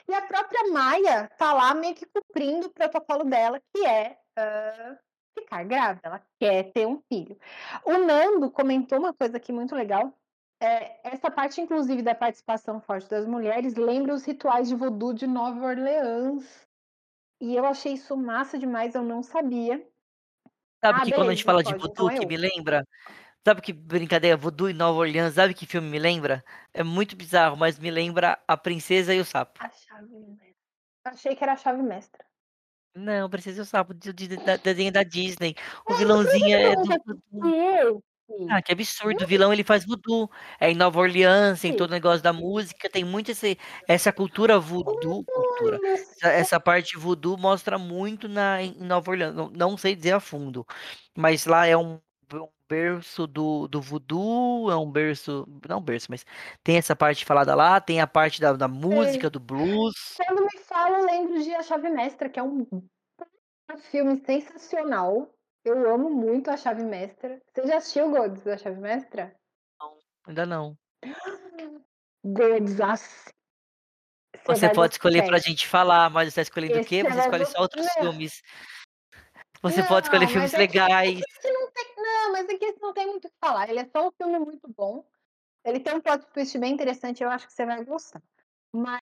S2: e a própria Maia tá lá meio que cumprindo o protocolo dela, que é, hã, ficar grávida, ela quer ter um filho. O Nando comentou uma coisa aqui muito legal É, essa parte, inclusive, da participação forte das mulheres lembra os rituais de voodoo de Nova Orleans. E eu achei isso massa demais, eu não sabia.
S1: Sabe
S2: Ah,
S1: que quando a gente
S2: beleza,
S1: fala de
S2: pode, então
S1: voodoo, que
S2: eu.
S1: me lembra? Sabe que brincadeira, voodoo em Nova Orleans, sabe que filme me lembra? É muito bizarro, mas me lembra A Princesa e o Sapo.
S2: A chave mestra. Achei que era a chave mestra.
S1: Não, Princesa e o Sapo, de, de- da- desenho da Disney. O vilãozinho é do
S2: esse.
S1: Ah, que absurdo. O vilão ele faz voodoo. É em Nova Orleans, tem
S2: Esse.
S1: todo o negócio da música, tem muito esse, essa cultura voodoo, cultura. Essa, essa parte voodoo mostra muito na, em Nova Orleans. Não, não sei dizer a fundo, mas lá é um, um berço do, do voodoo, é um berço. Não berço, mas tem essa parte falada lá, tem a parte da, da música, do blues.
S2: Quando me fala, eu lembro de A Chave Mestra, que é um filme sensacional. Eu amo muito A Chave Mestra. Você já assistiu Gods, A Chave Mestra?
S1: Ainda não. <gasps>
S2: Gods, assim.
S1: Você
S2: vai
S1: pode escolher pra
S2: gostar.
S1: gente falar, mas você tá escolhendo o
S2: Esse
S1: quê?
S2: você
S1: Você
S2: vai
S1: escolhe só outros
S2: Não.
S1: filmes. Você pode escolher
S2: Não,
S1: filmes
S2: é que-
S1: legais.
S2: É que esse não, tem, não, mas é que esse não tem muito o que falar. Ele é só um filme muito bom. Ele tem um plot twist bem interessante, eu acho que você vai gostar. Mas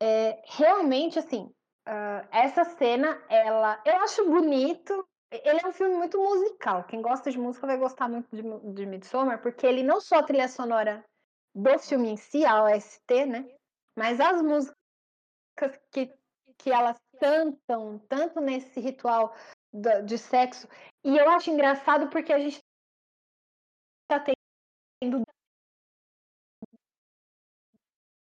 S2: é, realmente, assim, ah, essa cena, ela. Eu acho bonito. Ele é um filme muito musical. Quem gosta de música vai gostar muito de, de Midsommar, porque ele não só a trilha sonora do filme em si, a OST, né? Mas as músicas que, que elas cantam, tanto nesse ritual de sexo. E eu acho engraçado porque a gente tá tendo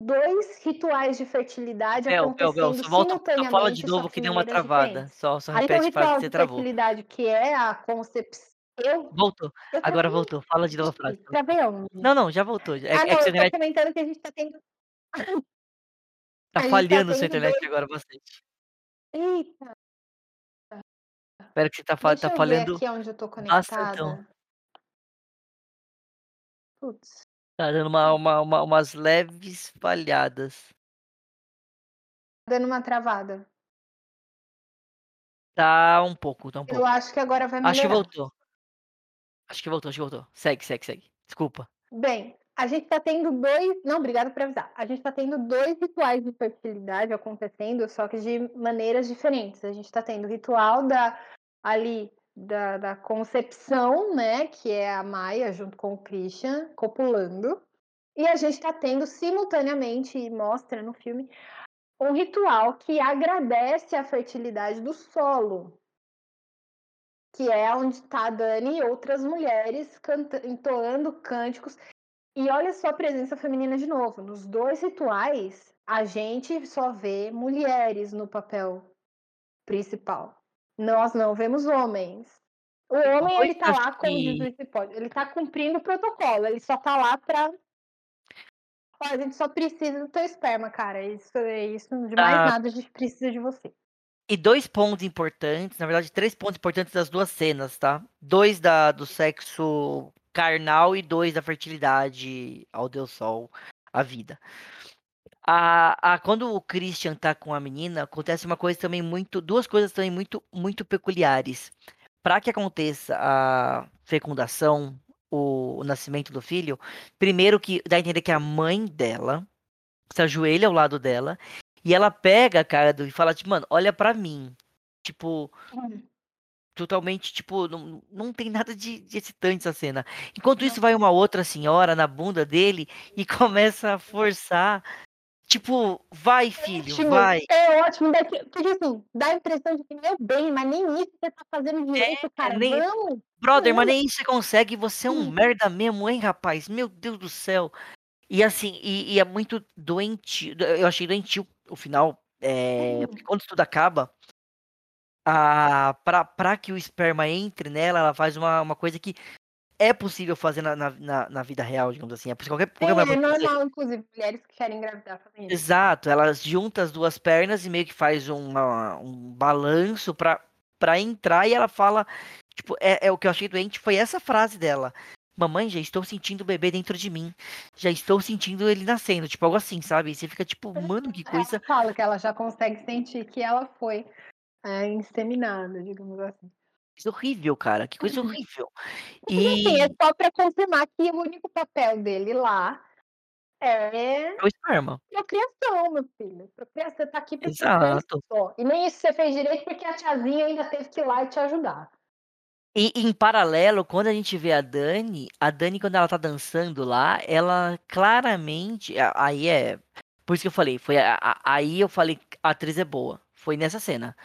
S2: dois rituais de fertilidade
S1: Bel, Bel, Bel,
S2: acontecendo
S1: só volta, só fala de novo
S2: que
S1: que
S2: de
S1: deu uma travada. Só, só repete a frase
S2: ritual
S1: que você
S2: de
S1: travou.
S2: fertilidade, que é a concepção. Eu,
S1: Voltou.
S2: eu
S1: Agora
S2: travei,
S1: voltou. Fala de novo a frase.
S2: travei onde?
S1: Não, não, já voltou. É,
S2: Ah,
S1: é
S2: não,
S1: que sua
S2: eu tô
S1: internet
S2: comentando que a gente tá tendo.
S1: tá <laughs>
S2: tá
S1: falhando sua
S2: tendo
S1: internet
S2: dois.
S1: agora bastante.
S2: Eita,
S1: Espera que você tá, fa-
S2: deixa
S1: tá
S2: eu ver
S1: falhando
S2: aqui onde eu tô
S1: bastantão.
S2: conectada. Putz.
S1: Tá dando uma, uma, uma- umas leves falhadas.
S2: dando uma travada.
S1: Tá um pouco, tá um
S2: Eu
S1: pouco.
S2: acho que agora vai
S1: Acho que
S2: melhorar.
S1: voltou. Acho que voltou, acho que voltou. Segue, segue, segue. Desculpa.
S2: Bem, a gente tá tendo dois. Não, obrigada por avisar. A gente tá tendo dois rituais de fertilidade acontecendo, só que de maneiras diferentes. A gente tá tendo o ritual da ali da, da concepção, né? Que é a Maia junto com o Christian copulando. E a gente tá tendo simultaneamente, e mostra no filme, um ritual que agradece a fertilidade do solo. Que é onde está a Dani e outras mulheres entoando cânticos. E olha só a presença feminina de novo. Nos dois rituais, a gente só vê mulheres no papel principal. Nós não vemos homens. O homem, ele tá lá, Cipó, ele tá cumprindo o protocolo. Ele só tá lá pra... Ó, a gente só precisa do teu esperma, cara. Isso é isso. De mais
S1: Tá.
S2: nada, a gente precisa de você.
S1: E dois pontos importantes, na verdade, três pontos importantes das duas cenas, tá? Dois da, do sexo carnal e dois da fertilidade ao Deus Sol, a vida. A, a, quando o Christian tá com a menina, acontece uma coisa também muito. Duas coisas também muito, muito peculiares. Para que aconteça a fecundação, o, o nascimento do filho, primeiro que dá a entender que a mãe dela se ajoelha ao lado dela e ela pega a cara do e fala, tipo, mano, olha pra mim. Tipo, totalmente, tipo, não, não tem nada de, de excitante essa cena. Enquanto isso, vai uma outra senhora na bunda dele e <laughs> começa a forçar. Tipo, vai, filho,
S2: Ótimo,
S1: vai.
S2: É ótimo, daqui- porque assim, dá a impressão de que, meu bem, mas nem isso você tá fazendo direito, cara.
S1: É, nem-
S2: Vamos!
S1: Brother, mas
S2: Não.
S1: nem isso você consegue, você é um
S2: Hum.
S1: merda mesmo, hein, rapaz? Meu Deus do céu. E assim, e, e é muito doentio. Eu achei doentio o final. É, porque quando tudo acaba, a, pra, pra que o esperma entre nela, ela faz uma, uma coisa que é possível fazer na, na, na- vida real, digamos assim. É qualquer, qualquer mulher
S2: É normal, inclusive, mulheres que querem engravidar fazem isso.
S1: Exato, ela junta as duas pernas e meio que faz uma- um balanço pra, pra entrar e ela fala, tipo, é, é o que eu achei doente foi essa frase dela. Mamãe, já estou sentindo o bebê dentro de mim. Já estou sentindo ele nascendo, tipo algo assim, sabe? E você fica tipo, mano, que coisa.
S2: Ela fala que ela já consegue sentir que ela foi é, inseminada, digamos assim.
S1: Coisa horrível, cara. Que coisa horrível.
S2: Mas assim,
S1: E
S2: é só pra confirmar que o único papel dele lá é
S1: é o esperma.
S2: procriação, meu filho. Procria você tá aqui pra
S1: Exato.
S2: só. E nem isso você fez direito, porque a tiazinha ainda teve que ir lá e te ajudar.
S1: E em paralelo, quando a gente vê a Dani, a Dani quando ela tá dançando lá, ela claramente, aí é, por isso que eu falei, foi aí eu falei, a atriz é boa. Foi nessa cena.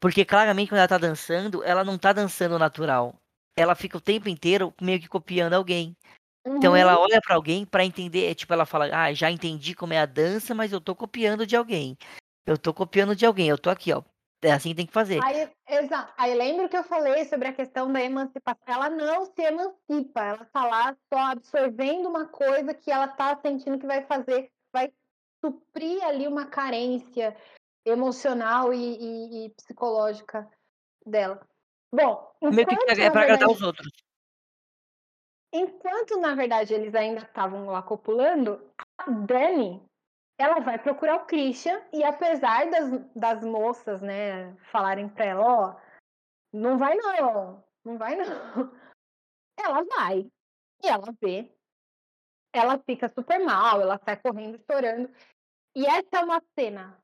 S1: Porque claramente quando ela tá dançando, ela não tá dançando natural. Ela fica o tempo inteiro meio que copiando alguém. Então
S2: Uhum.
S1: ela olha pra alguém pra entender, é tipo, ela fala: "Ah, já entendi como é a dança, mas eu tô copiando de alguém. Eu tô copiando de alguém, eu tô aqui, ó. É assim que tem que fazer".
S2: Aí, exato. Aí lembra que eu falei sobre a questão da emancipação. Ela não se emancipa, ela tá lá só absorvendo uma coisa que ela tá sentindo que vai fazer, vai suprir ali uma carência emocional e, e- e psicológica dela. Bom,
S1: Meio que é
S2: na
S1: pra agradar os outros.
S2: enquanto na verdade eles ainda estavam lá copulando, a Dani ela vai procurar o Christian e apesar das, das moças, né, falarem pra ela, ó, não vai não, não vai não. <laughs> Ela vai. E ela vê. Ela fica super mal, ela sai correndo, chorando. E essa é uma cena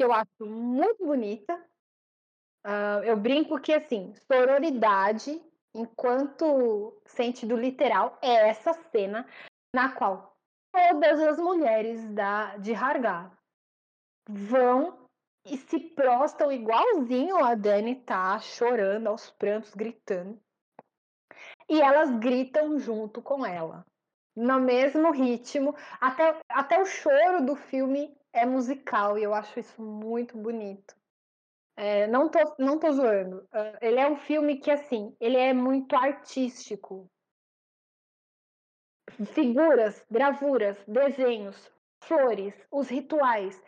S2: que eu acho muito bonita. Ah, eu brinco que, assim, sororidade, enquanto sentido literal, é essa cena na qual todas as mulheres da, de Hargar vão e se prostam igualzinho a Dani tá, chorando aos prantos, gritando. E elas gritam junto com ela, no mesmo ritmo. Até, até o choro do filme é musical e eu acho isso muito bonito. É, não, tô, não tô zoando. Ele é um filme que, assim, ele é muito artístico. Figuras, gravuras, desenhos, flores, os rituais.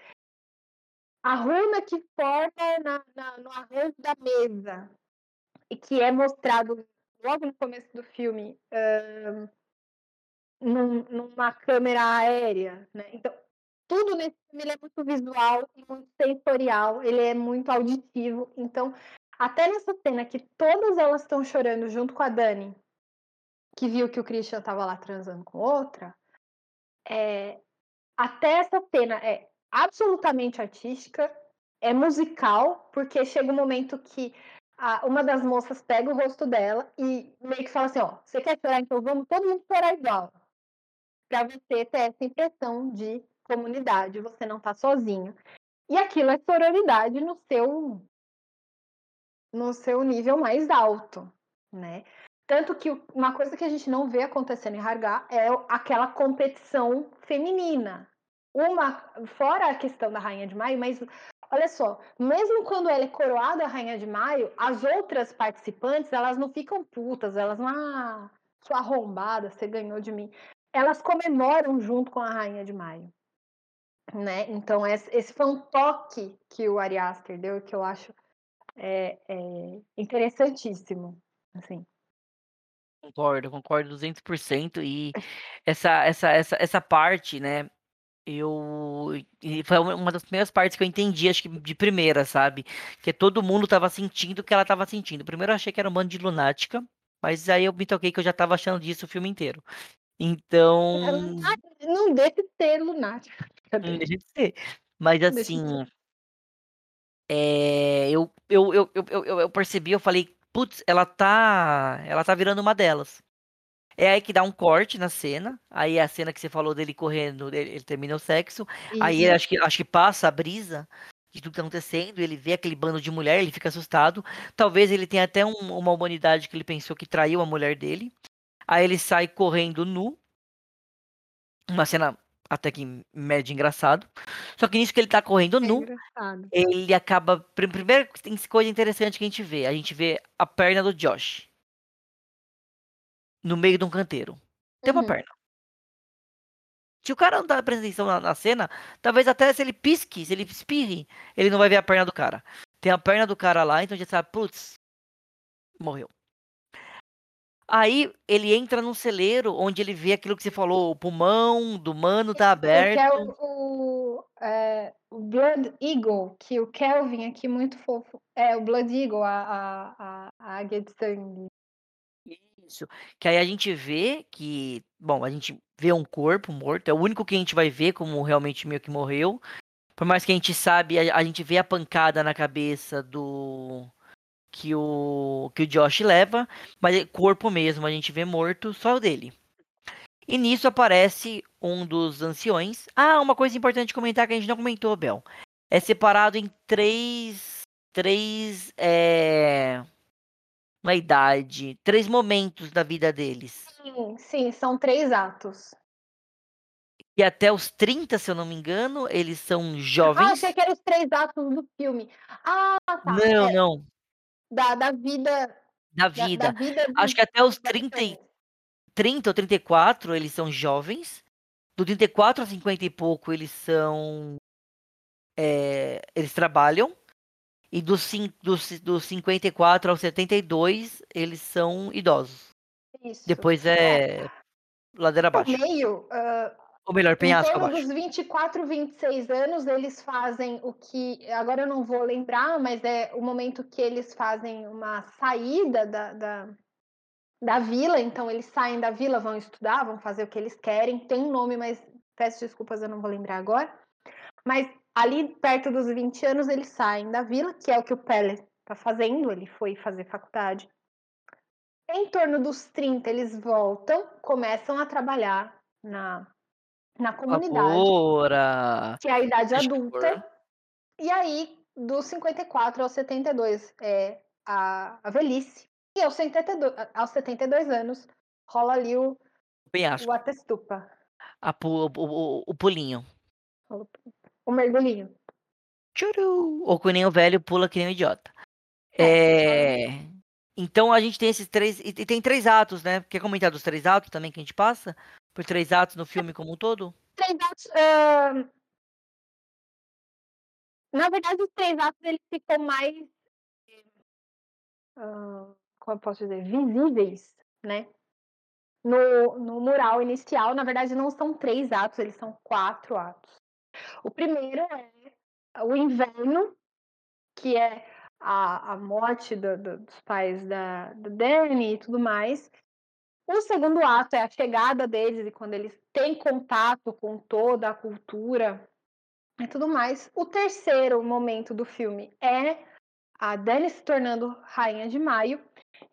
S2: A runa que forma na, na, no arranjo da mesa e que é mostrado logo no começo do filme num, numa câmera aérea, né? Então, tudo nesse filme é muito visual e muito sensorial, ele é muito auditivo. Então, até nessa cena que todas elas estão chorando junto com a Dani, que viu que o Christian estava lá transando com outra, é, até essa cena é absolutamente artística, é musical, porque chega um momento que a, uma das moças pega o rosto dela e meio que fala assim, ó, você quer chorar, então vamos todo mundo chorar igual. Para você ter essa impressão de comunidade, você não tá sozinho. E aquilo é sororidade no seu no seu nível mais alto, né? Tanto que uma coisa que a gente não vê acontecendo em Hargar é aquela competição feminina. Uma fora a questão da rainha de maio, mas olha só, mesmo quando ela é coroada a rainha de maio, as outras participantes, elas não ficam putas, elas não ah, sua arrombada, você ganhou de mim. Elas comemoram junto com a rainha de maio né? Então esse foi um toque que o Ari Aster deu que eu acho é, é interessantíssimo, assim.
S1: Concordo, concordo 200% e essa essa essa essa parte, né, eu foi uma das primeiras partes que eu entendi, acho que de primeira, sabe, que todo mundo estava sentindo o que ela estava sentindo. Primeiro eu achei que era um bando de lunática, mas aí eu me toquei que eu já estava achando disso o filme inteiro. Então
S2: Ah, não deixa de ser lunática.
S1: Deixa de ser. Mas assim, eh, eu eu eu eu eu percebi, eu falei: "Putz, ela tá ela tá virando uma delas". É aí que dá um corte na cena, aí a cena que você falou dele correndo, ele ele termina o sexo, aí acho que acho que passa a brisa de tudo que tá acontecendo, ele vê aquele bando de mulher, ele fica assustado. Talvez ele tenha até um uma humanidade que ele pensou que traiu a mulher dele. Aí ele sai correndo nu. Uma cena até que médio engraçado. Só que nisso que ele tá correndo
S2: É
S1: nu,
S2: engraçado.
S1: ele acaba pri primeiro tem coisa interessante que a gente vê, a gente vê a perna do Josh. No meio de um canteiro. Tem uma
S2: Uhum.
S1: perna. Se o cara não tá prestando atenção na na cena, talvez até se ele pisque, se ele espirre, ele não vai ver a perna do cara. Tem a perna do cara lá, então já sabe: "Putz, morreu". Aí ele entra num celeiro onde ele vê aquilo que você falou, o pulmão do mano tá
S2: Esse é
S1: aberto.
S2: o o, eh, o Blood Eagle, que o Kelvin aqui muito fofo. É, o Blood Eagle, a, a, a, a águia de sangue.
S1: Isso. Que aí a gente vê que, bom, a gente vê um corpo morto, é o único que a gente vai ver como realmente meio que morreu. Por mais que a gente sabe, a, a gente vê a pancada na cabeça do que o que o Josh leva, mas é corpo mesmo, a gente vê morto só o dele. E nisso aparece um dos anciões. Ah, uma coisa importante comentar que a gente não comentou, Bel. É separado em três. Três. É, uma idade. Três momentos da vida deles.
S2: Sim, sim, são três atos.
S1: E até os 30, se eu não me engano, eles são
S2: Ah,
S1: jovens.
S2: achei que eram os três atos do filme. Ah, tá.
S1: Não,
S2: é,
S1: não.
S2: Da, da vida.
S1: Da
S2: Da, da
S1: vida.
S2: vida dos,
S1: Acho que até os
S2: dos
S1: 30, e-
S2: habitantes.
S1: 30 ou 34 eles são jovens. Do 34 a 50 e pouco eles são. é, eles trabalham. E dos, dos, dos 54 aos 72 eles são idosos.
S2: Isso.
S1: Depois é ladeira
S2: No
S1: abaixo.
S2: meio, ah,
S1: Ou melhor,
S2: em
S1: penhasco
S2: torno
S1: abaixo.
S2: dos 24, 26 anos, eles fazem o que. Agora eu não vou lembrar, mas é o momento que eles fazem uma saída da, da, da vila. Então, eles saem da vila, vão estudar, vão fazer o que eles querem. Tem um nome, mas peço desculpas, eu não vou lembrar agora. Mas ali perto dos 20 anos, eles saem da vila, que é o que o Pele está fazendo. Ele foi fazer faculdade. Em torno dos 30, eles voltam, começam a trabalhar na, na comunidade
S1: Lavoura.
S2: que é a idade adulta. E aí, dos 54 aos 72 é a, a velhice. E aos 72, aos 72 anos rola ali o,
S1: Penhasco.
S2: o atestupa,
S1: A o, o, o pulinho.
S2: o mergulhinho.
S1: Tchuru! Ou que nem o velho pula que nem um idiota.
S2: É,
S1: É... Então a gente tem esses três. E e tem três atos, né? Quer comentar dos três atos também que a gente passa? Por três atos no filme como um todo?
S2: Três atos. ahn, na verdade, os três atos eles ficam mais. ahn, como eu posso dizer? Visíveis, né? No, no mural inicial, na verdade, não são três atos, eles são quatro atos. O primeiro é o inverno, que é a, a morte do- do- dos pais da, da Dani e tudo mais. O segundo ato é a chegada deles e quando eles têm contato com toda a cultura e tudo mais. O terceiro momento do filme é a Dani se tornando rainha de maio.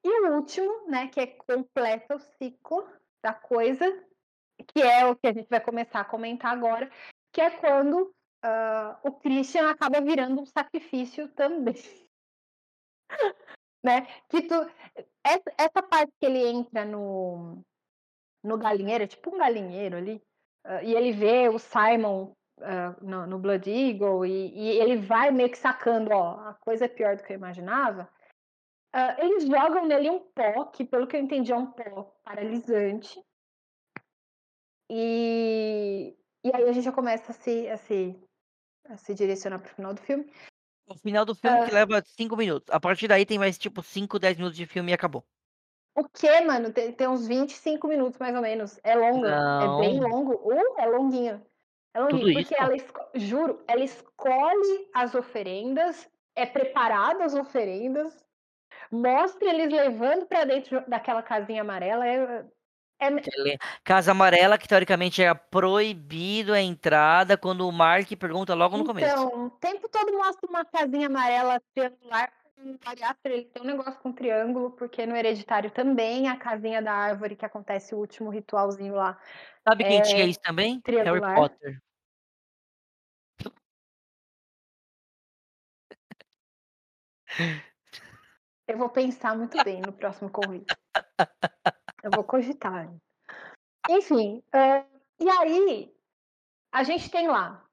S2: E o último, né, que é completa o ciclo da coisa, que é o que a gente vai começar a comentar agora, que é quando ah, o Christian acaba virando um sacrifício também. <laughs> né? Que tu, essa, essa parte que ele entra no, no galinheiro, é tipo um galinheiro ali, ah, e ele vê o Simon ah, no, no Blood Eagle, e, e ele vai meio que sacando, ó, a coisa é pior do que eu imaginava. Ah, eles jogam nele um pó, que pelo que eu entendi é um pó paralisante. E, e aí a gente já começa a se, a se, a se direcionar para o final do filme.
S1: O final do filme
S2: Ah.
S1: que leva cinco minutos. A partir daí tem mais tipo 5, 10 minutos de filme e acabou.
S2: O que, mano? Tem, tem uns 25 minutos mais ou menos. É longo. É bem
S1: Não.
S2: longo. Uh, é longuinho. É longuinho.
S1: Tudo
S2: porque
S1: isso?
S2: ela, juro, ela escolhe as oferendas, é preparada as oferendas, mostra eles levando pra dentro daquela casinha amarela. É, é,
S1: Casa Amarela, que teoricamente era proibido a entrada quando o Mark pergunta logo no começo.
S2: Então, o tempo todo mostra uma casinha amarela triangular. No Bariátrica, ele tem um negócio com triângulo, porque no Hereditário também a casinha da árvore que acontece o último ritualzinho lá.
S1: Sabe quem
S2: é
S1: tinha isso também? Harry
S2: triangular.
S1: Potter.
S2: Eu vou pensar muito bem no próximo convite. <laughs> Eu vou cogitar. Enfim, é, e aí a gente tem lá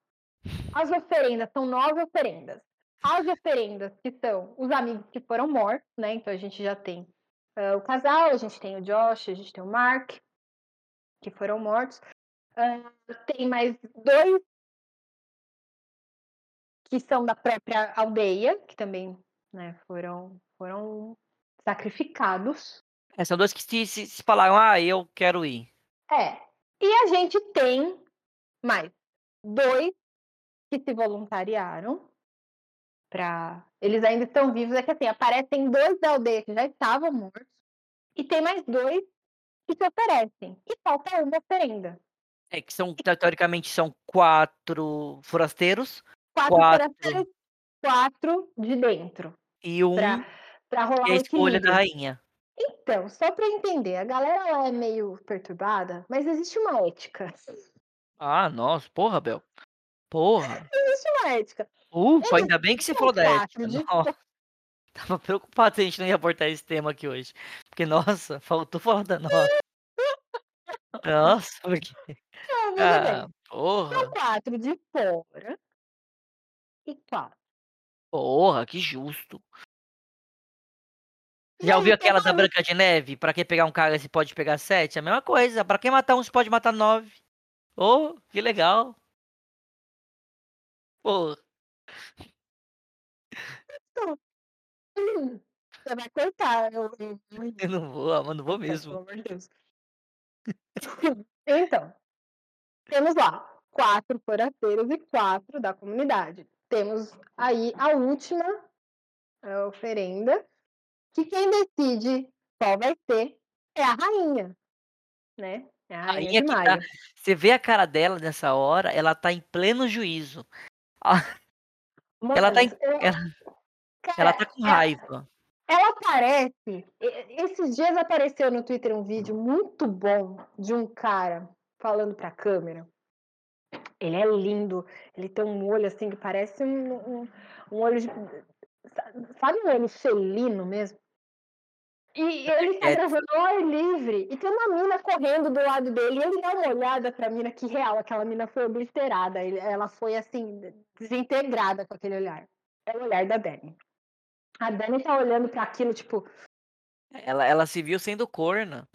S2: as oferendas, são nove oferendas. As oferendas que são os amigos que foram mortos, né? Então a gente já tem é, o casal, a gente tem o Josh, a gente tem o Mark, que foram mortos. É, tem mais dois que são da própria aldeia, que também né, foram, foram sacrificados.
S1: É, são dois que se, se, se falaram, ah, eu quero ir.
S2: É. E a gente tem mais dois que se voluntariaram para eles ainda estão vivos, é que assim, aparecem dois da aldeia que já estavam mortos e tem mais dois que se oferecem. E falta uma oferenda.
S1: É que são, teoricamente, são quatro forasteiros.
S2: Quatro, quatro. forasteiros, quatro de dentro.
S1: E um
S2: pra, pra rolar
S1: é a escolha da rainha.
S2: Então, só para entender, a galera lá é meio perturbada, mas existe uma ética.
S1: Ah, nossa, porra, Bel. Porra.
S2: Existe uma ética.
S1: Ufa, ainda bem que você falou da ética. <laughs> De... Tava preocupado se a gente não ia abordar esse tema aqui hoje. Porque, nossa, faltou falar da nossa. Nossa, porque.
S2: Ah, porra. São quatro de fora e quatro.
S1: Porra, que justo. Já ouviu aquela da Branca de Neve? Pra que pegar um cara se pode pegar sete? É a mesma coisa. Pra quem matar um se pode matar nove. Oh, que legal. Pô.
S2: Você <clears throat> vai cortar. Eu,
S1: eu, não vou, mas não vou mesmo. Pelo amor de Deus. <laughs>
S2: Então, temos lá quatro forasteiros e quatro da comunidade. Temos aí a última a oferenda, que quem decide qual vai ser é a rainha, né? É a rainha, rainha tá,
S1: Você vê a cara dela nessa hora, ela tá em pleno juízo. Mano, ela tá em, eu, ela, cara, ela tá com raiva.
S2: Ela, ela aparece. Esses dias apareceu no Twitter um vídeo muito bom de um cara falando pra câmera. Ele é lindo, ele tem um olho assim que parece um, um, um olho de. Sabe um olho felino mesmo? E ele tá é. gravando ao ar livre e tem uma mina correndo do lado dele. E ele dá uma olhada pra mina, que real, aquela mina foi obliterada. Ela foi assim, desintegrada com aquele olhar. É o olhar da Dani. A Dani tá olhando para aquilo, tipo.
S1: Ela, ela se viu sendo corna.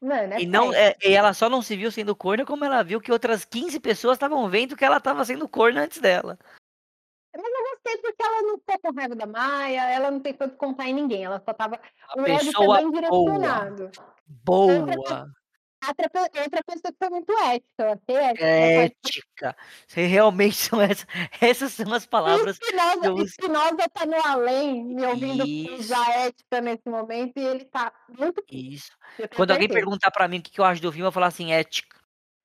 S2: Mano, é
S1: e, não, é, e ela só não se viu sendo corna como ela viu que outras 15 pessoas estavam vendo que ela estava sendo corna antes dela.
S2: Gostei porque ela não ficou com raiva da Maia, ela não tentou contar em ninguém, ela só tava.
S1: A o pessoa bem direcionado. Boa. boa.
S2: Outra, outra pessoa que foi muito ética, ética.
S1: Ética. Você realmente são essas, <laughs> essas são as palavras.
S2: Espinosa, eu... Espinosa tá no além, me ouvindo usar ética nesse momento, e ele tá muito.
S1: Isso. Quando alguém perguntar pra mim o que eu acho do filme, eu vou falar assim, ética.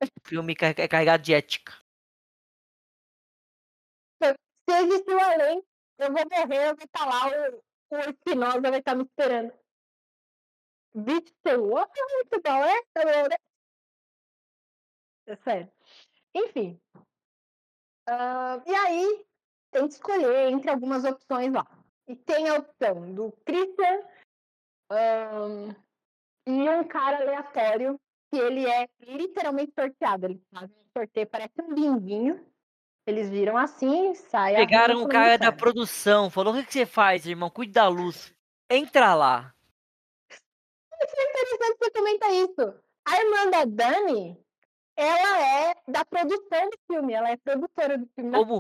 S1: O filme é carregado de ética.
S2: Se existe o além, eu vou morrer, eu vou estar lá, o, o Espinosa vai estar me esperando. É muito bom, é? Né? É sério. Enfim. Uh, e aí, tem que escolher entre algumas opções lá. E tem a opção do Christian um, e um cara aleatório, que ele é literalmente sorteado. Ele faz um sorteio, parece um binguinho. Eles viram assim, sai
S1: Pegaram o cara da produção, falou: o que você faz, irmão? Cuida da luz. Entra lá
S2: é interessante você comentar isso. A irmã da Dani, ela é da produção do filme, ela é produtora do filme.
S1: Como,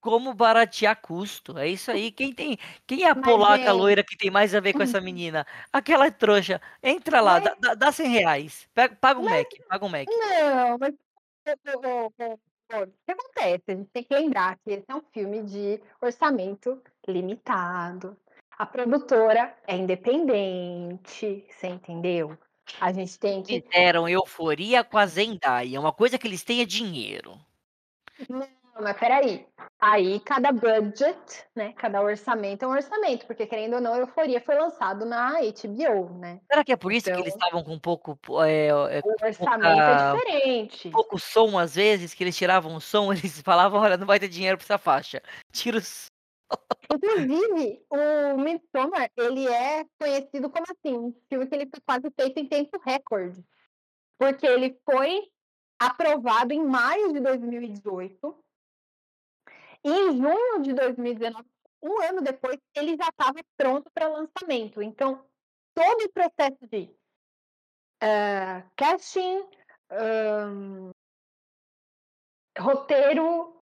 S1: como baratear custo? É isso aí. Quem tem, quem é a mas, polaca loira que tem mais a ver com essa <laughs> menina? Aquela trouxa. Entra lá, mas... dá, dá 100 reais. Pega, paga um mas... Mac, paga um Mac.
S2: Não, mas o que acontece? A gente tem que lembrar que esse é um filme de orçamento limitado. A produtora é independente, você entendeu? A gente tem que.
S1: Fizeram euforia com a Zendaya. Uma coisa que eles têm é dinheiro.
S2: Não, mas peraí. Aí cada budget, né? Cada orçamento é um orçamento, porque querendo ou não, Euforia foi lançado na HBO, né?
S1: Será que é por isso então, que eles estavam com um pouco. É,
S2: é, o orçamento é pouca, é diferente.
S1: pouco som, às vezes, que eles tiravam o som, <laughs> eles falavam: olha, não vai ter dinheiro pra essa faixa. Tira os
S2: Inclusive, o Midsommar, ele é conhecido como assim, um filme que ele foi quase feito em tempo recorde. Porque ele foi aprovado em maio de 2018. E em junho de 2019, um ano depois, ele já estava pronto para lançamento. Então, todo o processo de uh, casting, um, roteiro,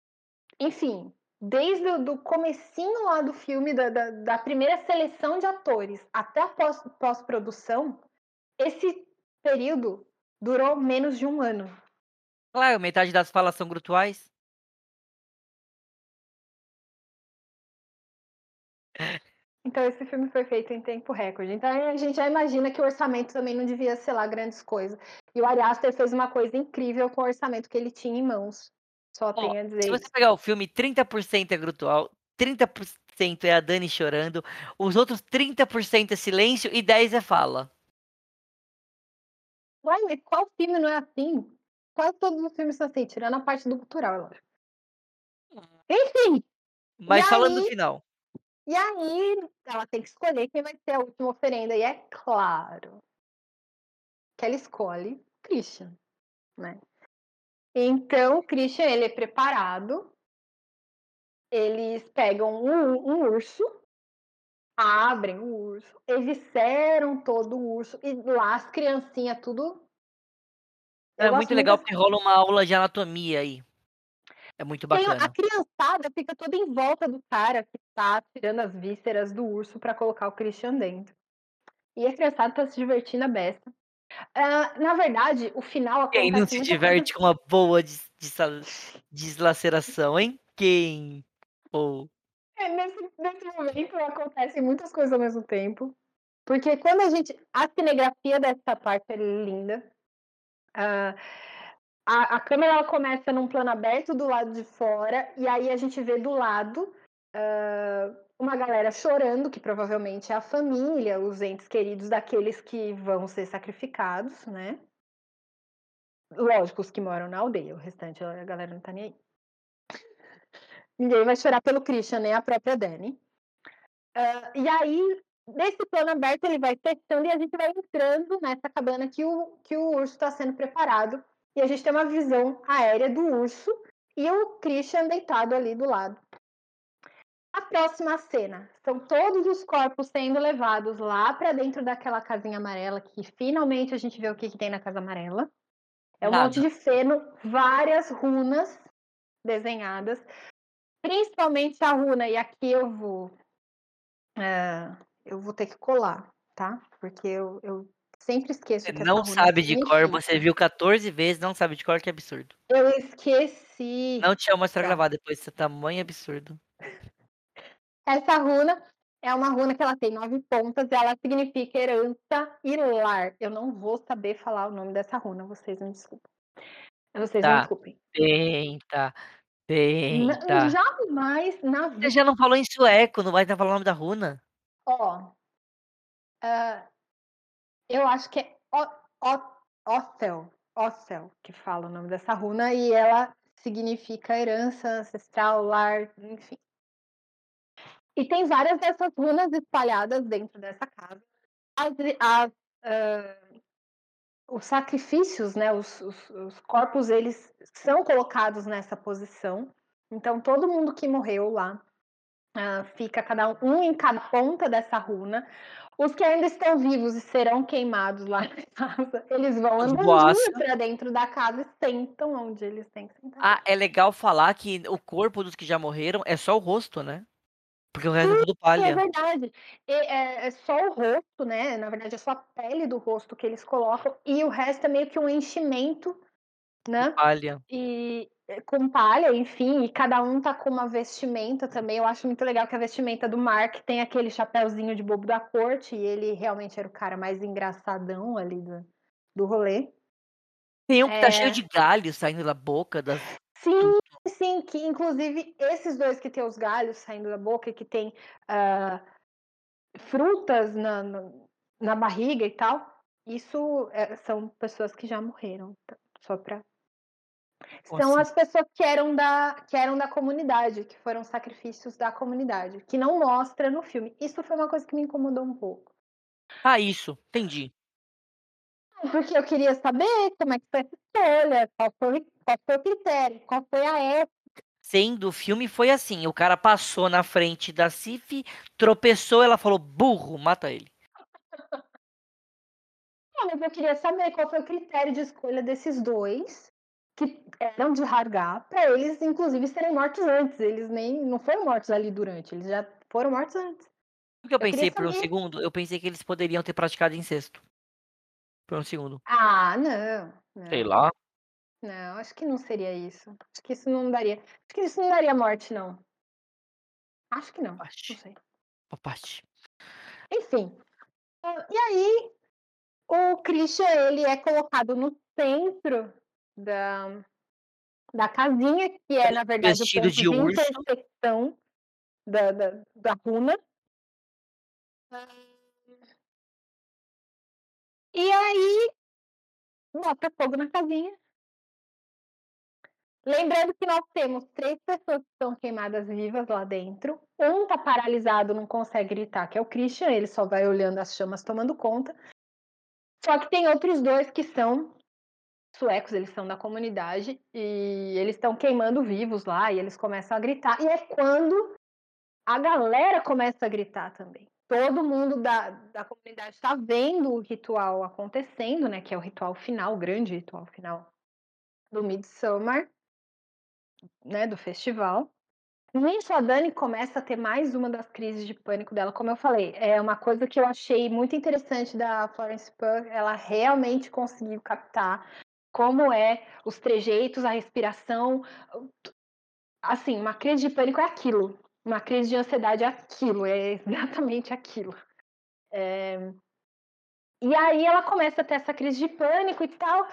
S2: enfim, desde o do comecinho lá do filme, da, da, da primeira seleção de atores até a pós-produção, esse período durou menos de um ano.
S1: Claro, metade das falas são grutuais.
S2: Então esse filme foi feito em tempo recorde. Então a gente já imagina que o orçamento também não devia ser lá grandes coisas. E o Ari Aster fez uma coisa incrível com o orçamento que ele tinha em mãos. Só
S1: Ó,
S2: tenho a dizer
S1: se você
S2: isso.
S1: pegar o filme, 30% é grutual, 30% é a Dani chorando, os outros 30% é silêncio e 10 é fala.
S2: Ué, mas qual filme não é assim? Quase todos os filmes são assim, tirando a parte do cultural, eu acho. Enfim,
S1: Mas
S2: E
S1: falando do
S2: aí-
S1: final.
S2: E aí ela tem que escolher quem vai ser a última oferenda. E é claro que ela escolhe Christian, né? Então, o Christian, ele é preparado. Eles pegam um, um urso, abrem o urso, evisceram todo o urso. E lá as criancinhas, tudo... Eu
S1: É muito legal porque rola uma aula de anatomia aí. É muito bacana.
S2: a criançada fica toda em volta do cara que tá tirando as vísceras do urso para colocar o Christian dentro. E a criançada tá se divertindo a beça. Ah, na verdade, o final acontece
S1: Quem não se diverte com uma boa des- deslaceração, hein? Quem? Ou
S2: É, nesse, nesse momento acontecem muitas coisas ao mesmo tempo. Porque quando a gente. A cinegrafia dessa parte é linda. Ah, a, a câmera ela começa num plano aberto do lado de fora, e aí a gente vê do lado ah, uma galera chorando, que provavelmente é a família, os entes queridos daqueles que vão ser sacrificados, né? Lógico, os que moram na aldeia, o restante a galera não tá nem aí. Ninguém vai chorar pelo Christian, nem a própria Dani. Ah, e aí, nesse plano aberto, ele vai fechando e a gente vai entrando nessa cabana que o, que o urso está sendo preparado. E a gente tem uma visão aérea do urso e o Christian deitado ali do lado. A próxima cena são todos os corpos sendo levados lá para dentro daquela casinha amarela, que finalmente a gente vê o que, que tem na casa amarela. É um
S1: Nada.
S2: monte de feno, várias runas desenhadas, principalmente a runa, e aqui eu vou. é, eu vou ter que colar, tá? Porque eu, eu sempre esqueço
S1: você não sabe de cor, você viu 14 vezes, não sabe de cor, que absurdo.
S2: Eu esqueci.
S1: Não te amo pra
S2: Tá.
S1: gravar depois, esse tamanho absurdo.
S2: Essa runa é uma runa que ela tem nove pontas ela significa herança e lar. Eu não vou saber falar o nome dessa runa, vocês me desculpem. Vocês me
S1: Tá.
S2: desculpem.
S1: Tenta,
S2: N-
S1: tenta.
S2: Jamais na
S1: Você
S2: vida.
S1: já não falou em sueco, não vai estar falando o nome da runa?
S2: Ó. ah, eu acho que é Othel. Othel que fala o nome dessa runa e ela significa herança ancestral, lar, enfim. E tem várias dessas runas espalhadas dentro dessa casa. As, as, ah, os sacrifícios, né, os, os- os corpos, eles são colocados nessa posição. Então, todo mundo que morreu lá ah, fica cada um, um em cada ponta dessa runa. Os que ainda estão vivos e serão queimados lá na casa, eles vão andando para dentro da casa e sentam onde eles têm que sentar.
S1: Ah, é legal falar que o corpo dos que já morreram é só o rosto, né? Porque o resto é tudo
S2: É
S1: palha.
S2: verdade. E é, é só o rosto, né? Na verdade, é só a pele do rosto que eles colocam e o resto é meio que um enchimento, né?
S1: Palha.
S2: E é, com palha, enfim, e cada um tá com uma vestimenta também. Eu acho muito legal que a vestimenta do Mark tem aquele chapéuzinho de bobo da corte, e ele realmente era o cara mais engraçadão ali do, do rolê.
S1: Tem um que tá cheio
S2: É.
S1: de galho saindo da boca das.
S2: Sim, sim, que inclusive esses dois que tem os galhos saindo da boca e que tem ah, frutas na, na, na barriga e tal, isso é, são pessoas que já morreram, tá? só para
S1: Como
S2: São as pessoas que eram, da, que eram da comunidade, que foram sacrifícios da comunidade, que não mostra no filme. Isso foi uma coisa que me incomodou um pouco.
S1: Ah, isso. Entendi.
S2: Porque eu queria saber como é que foi essa escolha, qual foi, qual foi o critério, qual foi a época.
S1: Sendo o filme foi assim: o cara passou na frente da Cif, tropeçou, ela falou burro, mata ele.
S2: Não, <laughs> mas eu queria saber qual foi o critério de escolha desses dois, que eram de Hargar, para eles, inclusive, serem mortos antes. Eles nem não foram mortos ali durante, eles já foram mortos antes.
S1: O que eu
S2: queria
S1: pensei por um segundo? Eu pensei que eles poderiam ter praticado incesto. Por um segundo.
S2: Ah, não. não.
S1: Sei lá.
S2: Não, acho que não seria isso. Acho que isso não daria. Acho que isso não daria morte, não. Acho que não. Não
S1: Acho.
S2: sei.
S1: a parte.
S2: Enfim. E aí, o Christian, ele é colocado no centro da, da casinha, que é, na verdade, o ponto
S1: de
S2: de intersecção da, da, da runa. E aí, bota fogo na casinha. Lembrando que nós temos três pessoas que estão queimadas vivas lá dentro. Um tá paralisado, não consegue gritar, que é o Christian, ele só vai olhando as chamas tomando conta. Só que tem outros dois que são suecos, eles são da comunidade e eles estão queimando vivos lá e eles começam a gritar. E é quando a galera começa a gritar também. Todo mundo da, da comunidade está vendo o ritual acontecendo, né? Que é o ritual final, o grande ritual final do Midsummer, né? Do festival. Nisso, a Dani começa a ter mais uma das crises de pânico dela, como eu falei. É uma coisa que eu achei muito interessante da Florence Pugh. Ela realmente conseguiu captar como é os trejeitos, a respiração. Assim, uma crise de pânico é aquilo. Uma crise de ansiedade é aquilo, é exatamente aquilo. É... E aí ela começa a ter essa crise de pânico e tal.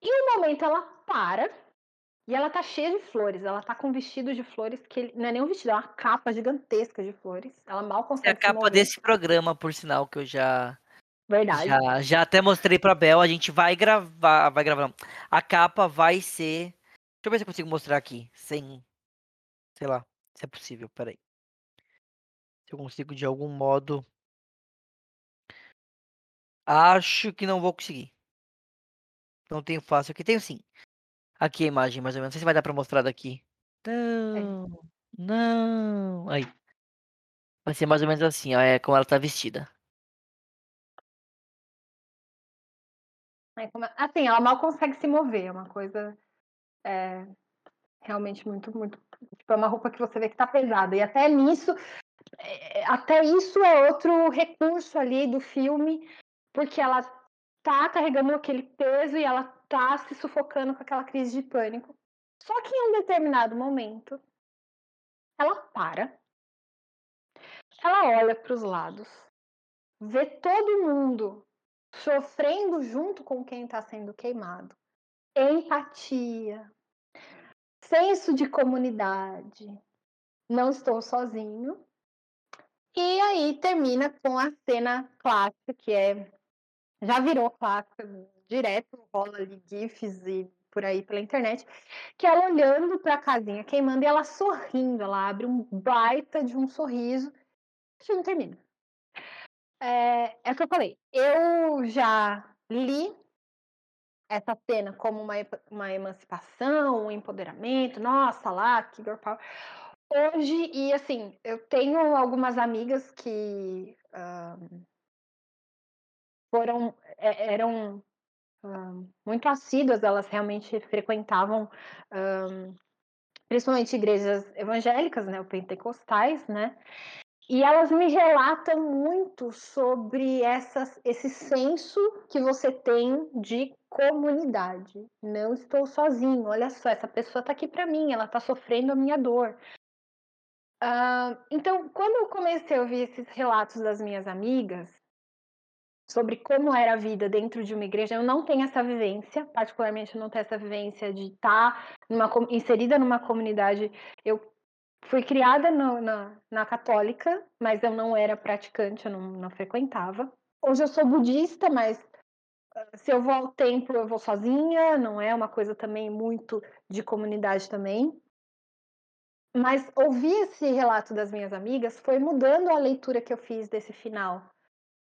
S2: E um momento ela para e ela tá cheia de flores. Ela tá com um vestido de flores que não é nem um vestido, é uma capa gigantesca de flores. Ela mal consegue.
S1: É a capa desse programa, por sinal, que eu já.
S2: Verdade.
S1: Já, já até mostrei pra Bel. A gente vai gravar. Vai gravar, não. A capa vai ser. Deixa eu ver se eu consigo mostrar aqui. Sem. Sei lá. Se é possível, peraí. Se eu consigo de algum modo. Acho que não vou conseguir. Não tenho fácil aqui. Tenho sim. Aqui a imagem, mais ou menos. Não sei se vai dar pra mostrar daqui. Não. É. Não. Aí. Vai ser mais ou menos assim, ó. É como ela tá vestida.
S2: Assim, ela mal consegue se mover. É uma coisa. É, realmente muito, muito. Tipo, é uma roupa que você vê que tá pesada. E até nisso. É, até isso é outro recurso ali do filme, porque ela tá carregando aquele peso e ela tá se sufocando com aquela crise de pânico. Só que em um determinado momento, ela para, ela olha para os lados, vê todo mundo sofrendo junto com quem está sendo queimado. Empatia, senso de comunidade, não estou sozinho. E aí termina com a cena clássica, que é já virou clássica direto, rola ali GIFs e por aí pela internet, que ela olhando para a casinha queimando e ela sorrindo, ela abre um baita de um sorriso, o filme termina. É, é o que eu falei, eu já li essa cena como uma, uma emancipação, um empoderamento, nossa lá, que girl power. Hoje, e assim, eu tenho algumas amigas que uh, foram, eram muito assíduas, elas realmente frequentavam, principalmente igrejas evangélicas, né, pentecostais, né, e elas me relatam muito sobre essas, esse senso que você tem de comunidade. Não estou sozinho, olha só, essa pessoa está aqui para mim, ela está sofrendo a minha dor. Uh, então, quando eu comecei a ouvir esses relatos das minhas amigas, sobre como era a vida dentro de uma igreja. Eu não tenho essa vivência, particularmente eu não tenho essa vivência de estar numa, inserida numa comunidade. Eu fui criada no, na, na católica, mas eu não era praticante, eu não, não frequentava. Hoje eu sou budista, mas ah, se eu vou ao templo, eu vou sozinha, não é uma coisa também muito de comunidade também. Mas ouvir esse relato das minhas amigas foi mudando a leitura que eu fiz desse final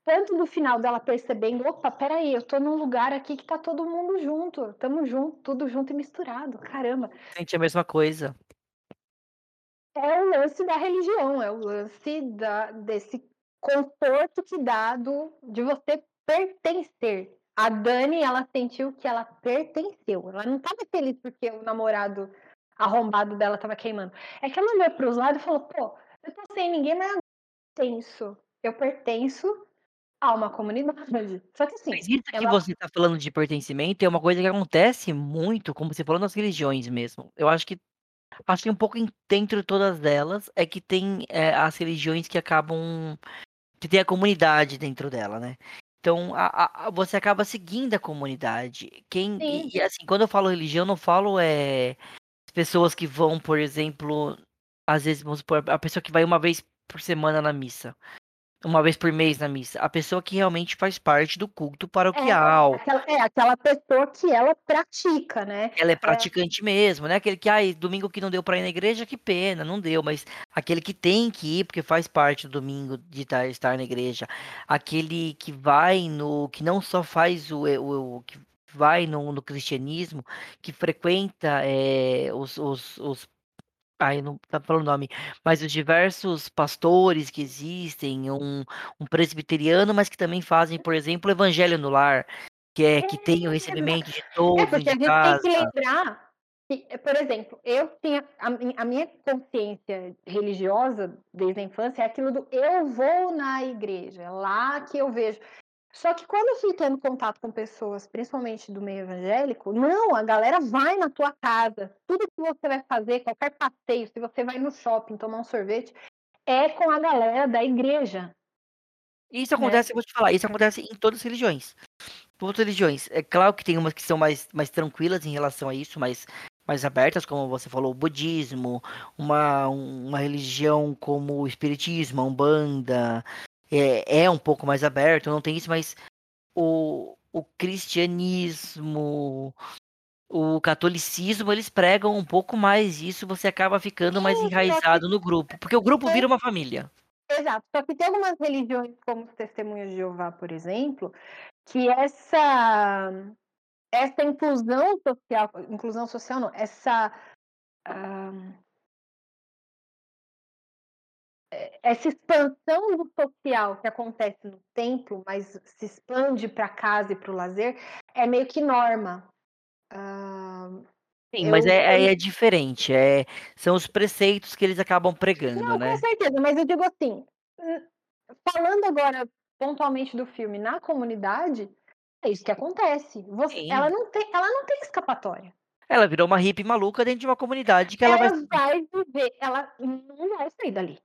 S2: tanto do final dela percebendo, opa, peraí, eu tô num lugar aqui que tá todo mundo junto, tamo junto, tudo junto e misturado, caramba.
S1: Sente a mesma coisa.
S2: É o lance da religião, é o lance da, desse conforto que dá do, de você pertencer. A Dani, ela sentiu que ela pertenceu. Ela não estava feliz porque o namorado arrombado dela estava queimando. É que ela olhou para os lados e falou: pô, eu tô sem ninguém, mas eu pertenço. Eu pertenço a uma comunidade. Só que assim.
S1: Mas isso que
S2: ela...
S1: você tá falando de pertencimento é uma coisa que acontece muito, como você falou, nas religiões mesmo. Eu acho que Assim, um pouco dentro de todas elas, é que tem é, as religiões que acabam. que tem a comunidade dentro dela, né? Então, a, a, você acaba seguindo a comunidade. Quem, e, e, assim, quando eu falo religião, eu não falo é, pessoas que vão, por exemplo, às vezes, vamos supor, a pessoa que vai uma vez por semana na missa uma vez por mês na missa. A pessoa que realmente faz parte do culto paroquial.
S2: É, aquela, é aquela pessoa que ela pratica, né?
S1: Ela é, é. praticante é. mesmo, né? Aquele que, ai, domingo que não deu para ir na igreja, que pena, não deu. Mas aquele que tem que ir, porque faz parte do domingo de estar na igreja. Aquele que vai no. que não só faz o. o, o que vai no, no cristianismo, que frequenta é, os, os, os Ai, não tá falando o nome, mas os diversos pastores que existem, um, um presbiteriano, mas que também fazem, por exemplo, o evangelho no lar, que é que tem o recebimento de
S2: É,
S1: todos
S2: porque a gente
S1: casa.
S2: tem que lembrar que, por exemplo, eu tinha a, a minha consciência religiosa desde a infância é aquilo do eu vou na igreja, é lá que eu vejo. Só que quando eu fui tendo contato com pessoas, principalmente do meio evangélico, não, a galera vai na tua casa. Tudo que você vai fazer, qualquer passeio, se você vai no shopping tomar um sorvete, é com a galera da igreja.
S1: Isso acontece, eu vou te falar, isso acontece em todas as religiões. Todas as religiões. É claro que tem umas que são mais, mais tranquilas em relação a isso, mais, mais abertas, como você falou, o budismo, uma, uma religião como o espiritismo, a umbanda, é, é um pouco mais aberto, não tem isso, mas o, o cristianismo, o catolicismo, eles pregam um pouco mais isso, você acaba ficando mais enraizado no grupo, porque o grupo vira uma família.
S2: Exato. Só que tem algumas religiões, como os Testemunhos de Jeová, por exemplo, que essa essa inclusão social, inclusão social não, essa uh, essa expansão do social que acontece no templo, mas se expande para casa e para o lazer, é meio que norma. Uh,
S1: Sim, eu, mas é, eu... é diferente. É, são os preceitos que eles acabam pregando,
S2: não,
S1: né?
S2: Com certeza, mas eu digo assim, falando agora pontualmente do filme na comunidade, é isso que acontece. Você, ela, não tem, ela não tem escapatória.
S1: Ela virou uma hippie maluca dentro de uma comunidade que ela,
S2: ela
S1: vai...
S2: vai viver, ela não vai sair dali.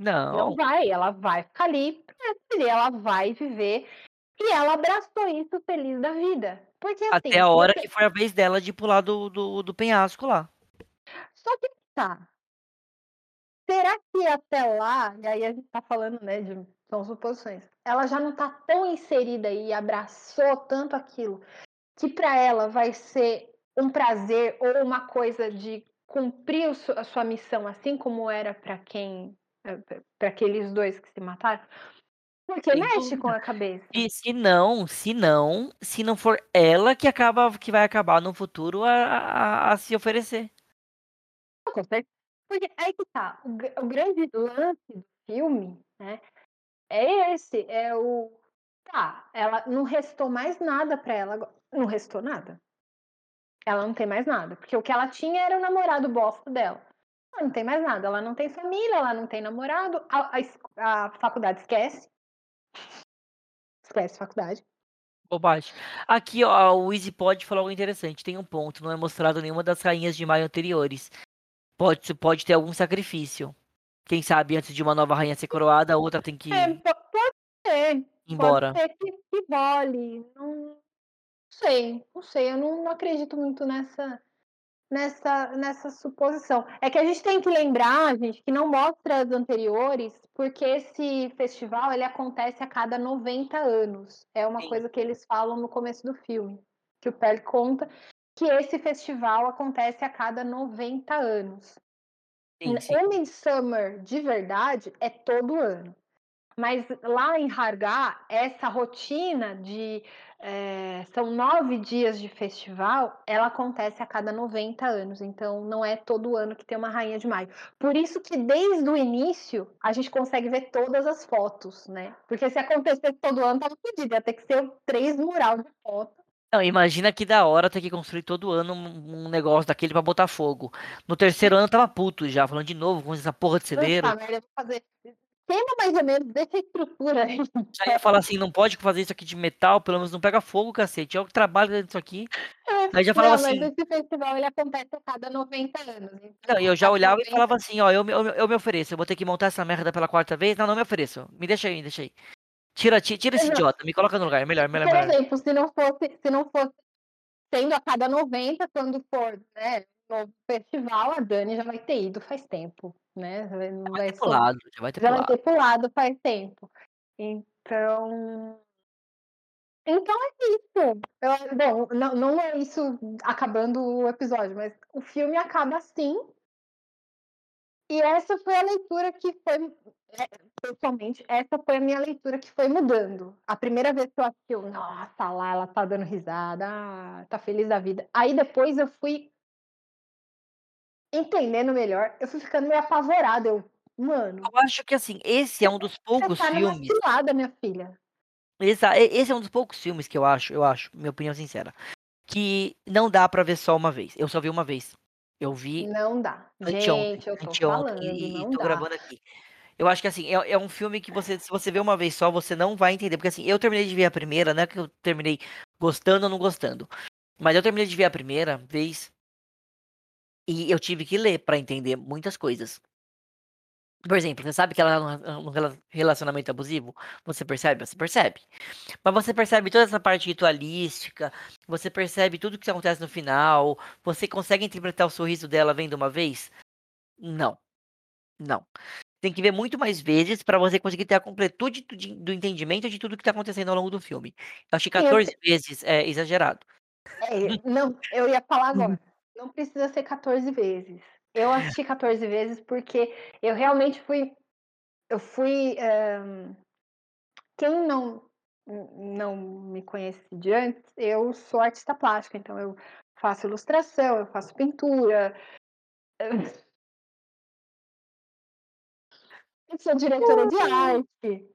S1: Não.
S2: Não vai, ela vai ficar ali, ela vai viver e ela abraçou isso feliz da vida. Porque, assim,
S1: Até a hora você... que foi a vez dela de pular do, do, do penhasco lá.
S2: Só que tá. Será que até lá, e aí a gente tá falando, né, de são suposições, ela já não tá tão inserida e abraçou tanto aquilo que para ela vai ser um prazer ou uma coisa de cumprir a sua missão, assim como era para quem, para aqueles dois que se mataram? Porque Sem mexe dúvida. com a cabeça.
S1: E se não, se não, se não for ela que acaba, que vai acabar no futuro a, a, a se oferecer.
S2: Certeza. Porque aí que tá, o, o grande lance do filme, né, é esse, é o tá, ela não restou mais nada para ela, não restou nada. Ela não tem mais nada, porque o que ela tinha era o namorado bosta dela. Ela não tem mais nada, ela não tem família, ela não tem namorado, a, a, a faculdade esquece. Esquece faculdade.
S1: Bobagem. Aqui, ó, o Easy pode falar algo interessante. Tem um ponto, não é mostrado nenhuma das rainhas de maio anteriores. Pode, pode ter algum sacrifício. Quem sabe antes de uma nova rainha ser coroada, a outra tem que.
S2: É, pode ser.
S1: Embora.
S2: Pode ser que, que vole. Não sei, não sei. Eu não, não acredito muito nessa, nessa, nessa suposição. É que a gente tem que lembrar, gente, que não mostra as anteriores, porque esse festival ele acontece a cada 90 anos. É uma Sim. coisa que eles falam no começo do filme, que o Perry conta que esse festival acontece a cada 90 anos. Sim, sim. O Midsummer, de verdade, é todo ano. Mas lá em Hargá, essa rotina de é, são nove dias de festival, ela acontece a cada 90 anos. Então, não é todo ano que tem uma rainha de maio. Por isso que desde o início a gente consegue ver todas as fotos, né? Porque se acontecesse todo ano, tava pedido, ia ter que ser três mural de foto.
S1: Não, imagina que da hora ter que construir todo ano um, negócio daquele para botar fogo. No terceiro ano eu tava puto já, falando de novo com essa porra de celeiro.
S2: Puta merda, fazer tema mais ou menos, deixa a estrutura aí.
S1: Já ia falar assim, não pode fazer isso aqui de metal, pelo menos não pega fogo, cacete. Olha o trabalho disso aqui.
S2: Ia
S1: Aí já falava
S2: Não, mas
S1: assim
S2: esse festival ele acontece a cada 90 anos.
S1: Não,
S2: Então,
S1: e eu já
S2: as
S1: olhava e
S2: 90
S1: falava assim: "Ó, eu me eu eu me ofereço, eu vou ter que montar essa merda pela quarta vez? Não, não me ofereço. Me deixa aí, me deixa aí. Tira ti tira esse
S2: Exato.
S1: idiota, me coloca no lugar, melhor, melhor,
S2: Por
S1: melhor".
S2: exemplo, se não fosse se não fosse sendo a cada 90, quando for, né, novo festival, a Dani já vai ter ido faz tempo, né, vai não
S1: Já vai
S2: vai
S1: ter pulado, já vai ter
S2: já vai
S1: pulado.
S2: ter pulado faz tempo. Então então é isso. Eu bom, não não é isso acabando o episódio, mas o filme acaba assim e essa foi a leitura que foi eh, pessoalmente, essa foi a minha leitura que foi mudando. A primeira vez que eu assisti "Nossa, lá ela tá dando risada, ah, tá feliz da vida". Aí depois eu fui entendendo melhor, eu fui ficando meio apavorada, eu: "Mano"
S1: Eu acho que, assim, esse é um dos
S2: "você
S1: poucos
S2: tá numa
S1: filmes
S2: cilada, minha filha".
S1: Esse é um dos poucos filmes que eu acho eu acho, minha opinião sincera, que não dá pra ver só uma vez. Eu só vi uma vez. Eu vi
S2: Não dá.
S1: anteontem
S2: Gente, eu tô
S1: anteontem
S2: falando,
S1: e tô
S2: dá.
S1: gravando aqui. Eu acho que, assim, é é um filme que você se você vê uma vez só, você não vai entender, porque, assim, eu terminei de ver a primeira, não é que eu terminei gostando ou não gostando, mas eu terminei de ver a primeira vez e eu tive que ler pra entender muitas coisas. Por exemplo, você sabe que ela tá num num rela relacionamento abusivo? Você percebe? Você percebe. Mas você percebe toda essa parte ritualística, você percebe tudo que acontece no final, você consegue interpretar o sorriso dela vendo uma vez? Não, não. Tem que ver muito mais vezes pra você conseguir ter a completude do entendimento de tudo que tá acontecendo ao longo do filme. Eu acho que
S2: Sim, eu
S1: 14
S2: te
S1: vezes é exagerado.
S2: É, não, eu ia falar
S1: Uhum.
S2: agora, não precisa ser 14 vezes. Eu assisti 14 vezes, porque eu realmente fui eu fui, hã, quem não não me conhece de antes, eu sou artista plástica, então eu faço ilustração, eu faço pintura. Eu sou diretora de arte.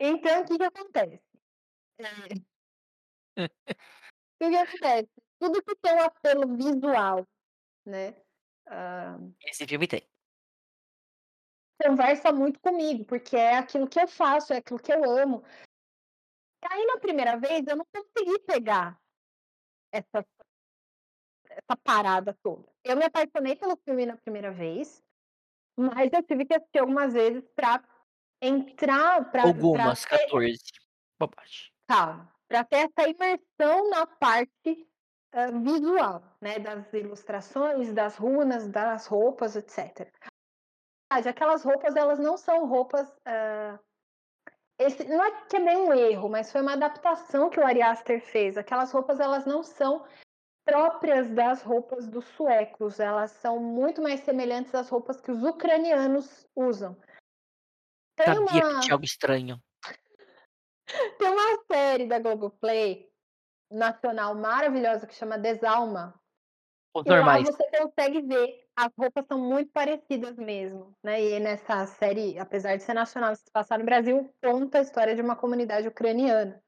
S2: Então o que que acontece? Eh <laughs> o que que acontece? Tudo que tem um apelo visual, né, hã
S1: Esse filme tem.
S2: conversa muito comigo, porque é aquilo que eu faço, é aquilo que eu amo. Aí na primeira vez eu não consegui pegar essa essa parada toda. Eu me apaixonei pelo filme na primeira vez, mas eu tive que assistir algumas vezes pra entrar, pra pra
S1: Algumas,
S2: ter
S1: 14. Bobagem.
S2: Calma, pra ter essa imersão na parte, hã, visual, né, das ilustrações, das runas, das roupas, etcétera. Aquelas roupas elas não são roupas, hã, esse não é que é bem um erro, mas foi uma adaptação que o Ari Aster fez, aquelas roupas elas não são próprias das roupas dos suecos, elas são muito mais semelhantes às roupas que os ucranianos usam. Tem
S1: Sabia que tinha
S2: uma
S1: algo estranho. <laughs>
S2: tem uma série da Globoplay, nacional maravilhosa que chama Desalma,
S1: Os normais.
S2: você consegue ver, as roupas são muito parecidas mesmo, né, e nessa série, apesar de ser nacional se passar no Brasil, conta a história de uma comunidade ucraniana.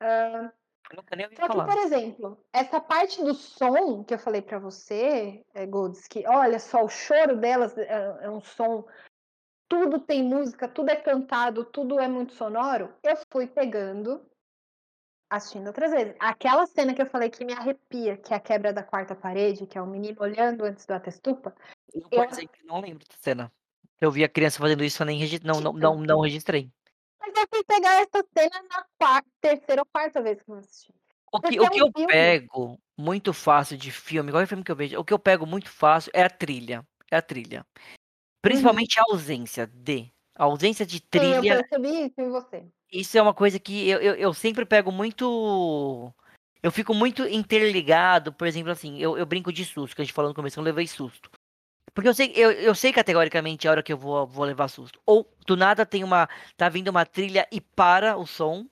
S2: Hã, só que,
S1: falar.
S2: por exemplo, essa parte do som que eu falei pra você, eh, Golds, que olha só o choro delas é é um som tudo tem música, tudo é cantado, tudo é muito sonoro, eu fui pegando assistindo outras vezes. Aquela cena que eu falei que me arrepia, que é a quebra da 4ª parede, que é o menino olhando antes do Atastupa,
S1: Eu,
S2: eu
S1: por exemplo, não lembro dessa cena. Eu vi a criança fazendo isso, eu nem regi não não não não registrei.
S2: Mas eu fui pegar essa cena na qua terceira ou quarta vez que eu assisti.
S1: O que
S2: Porque
S1: o
S2: é
S1: que
S2: um
S1: eu
S2: filme
S1: pego muito fácil de filme, qualquer filme que eu vejo, o que eu pego muito fácil é a trilha, é a trilha.
S2: Uhum.
S1: Principalmente a ausência de a ausência de
S2: Sim, eu
S1: trilha
S2: percebi isso em você.
S1: isso é uma coisa que eu eu eu sempre pego muito eu fico muito interligado, por exemplo, assim, eu eu brinco de susto, que a gente falou no começo, eu levei susto. Porque eu sei eu eu sei categoricamente a hora que eu vou vou levar susto, ou do nada tem uma tá vindo uma trilha e para o som,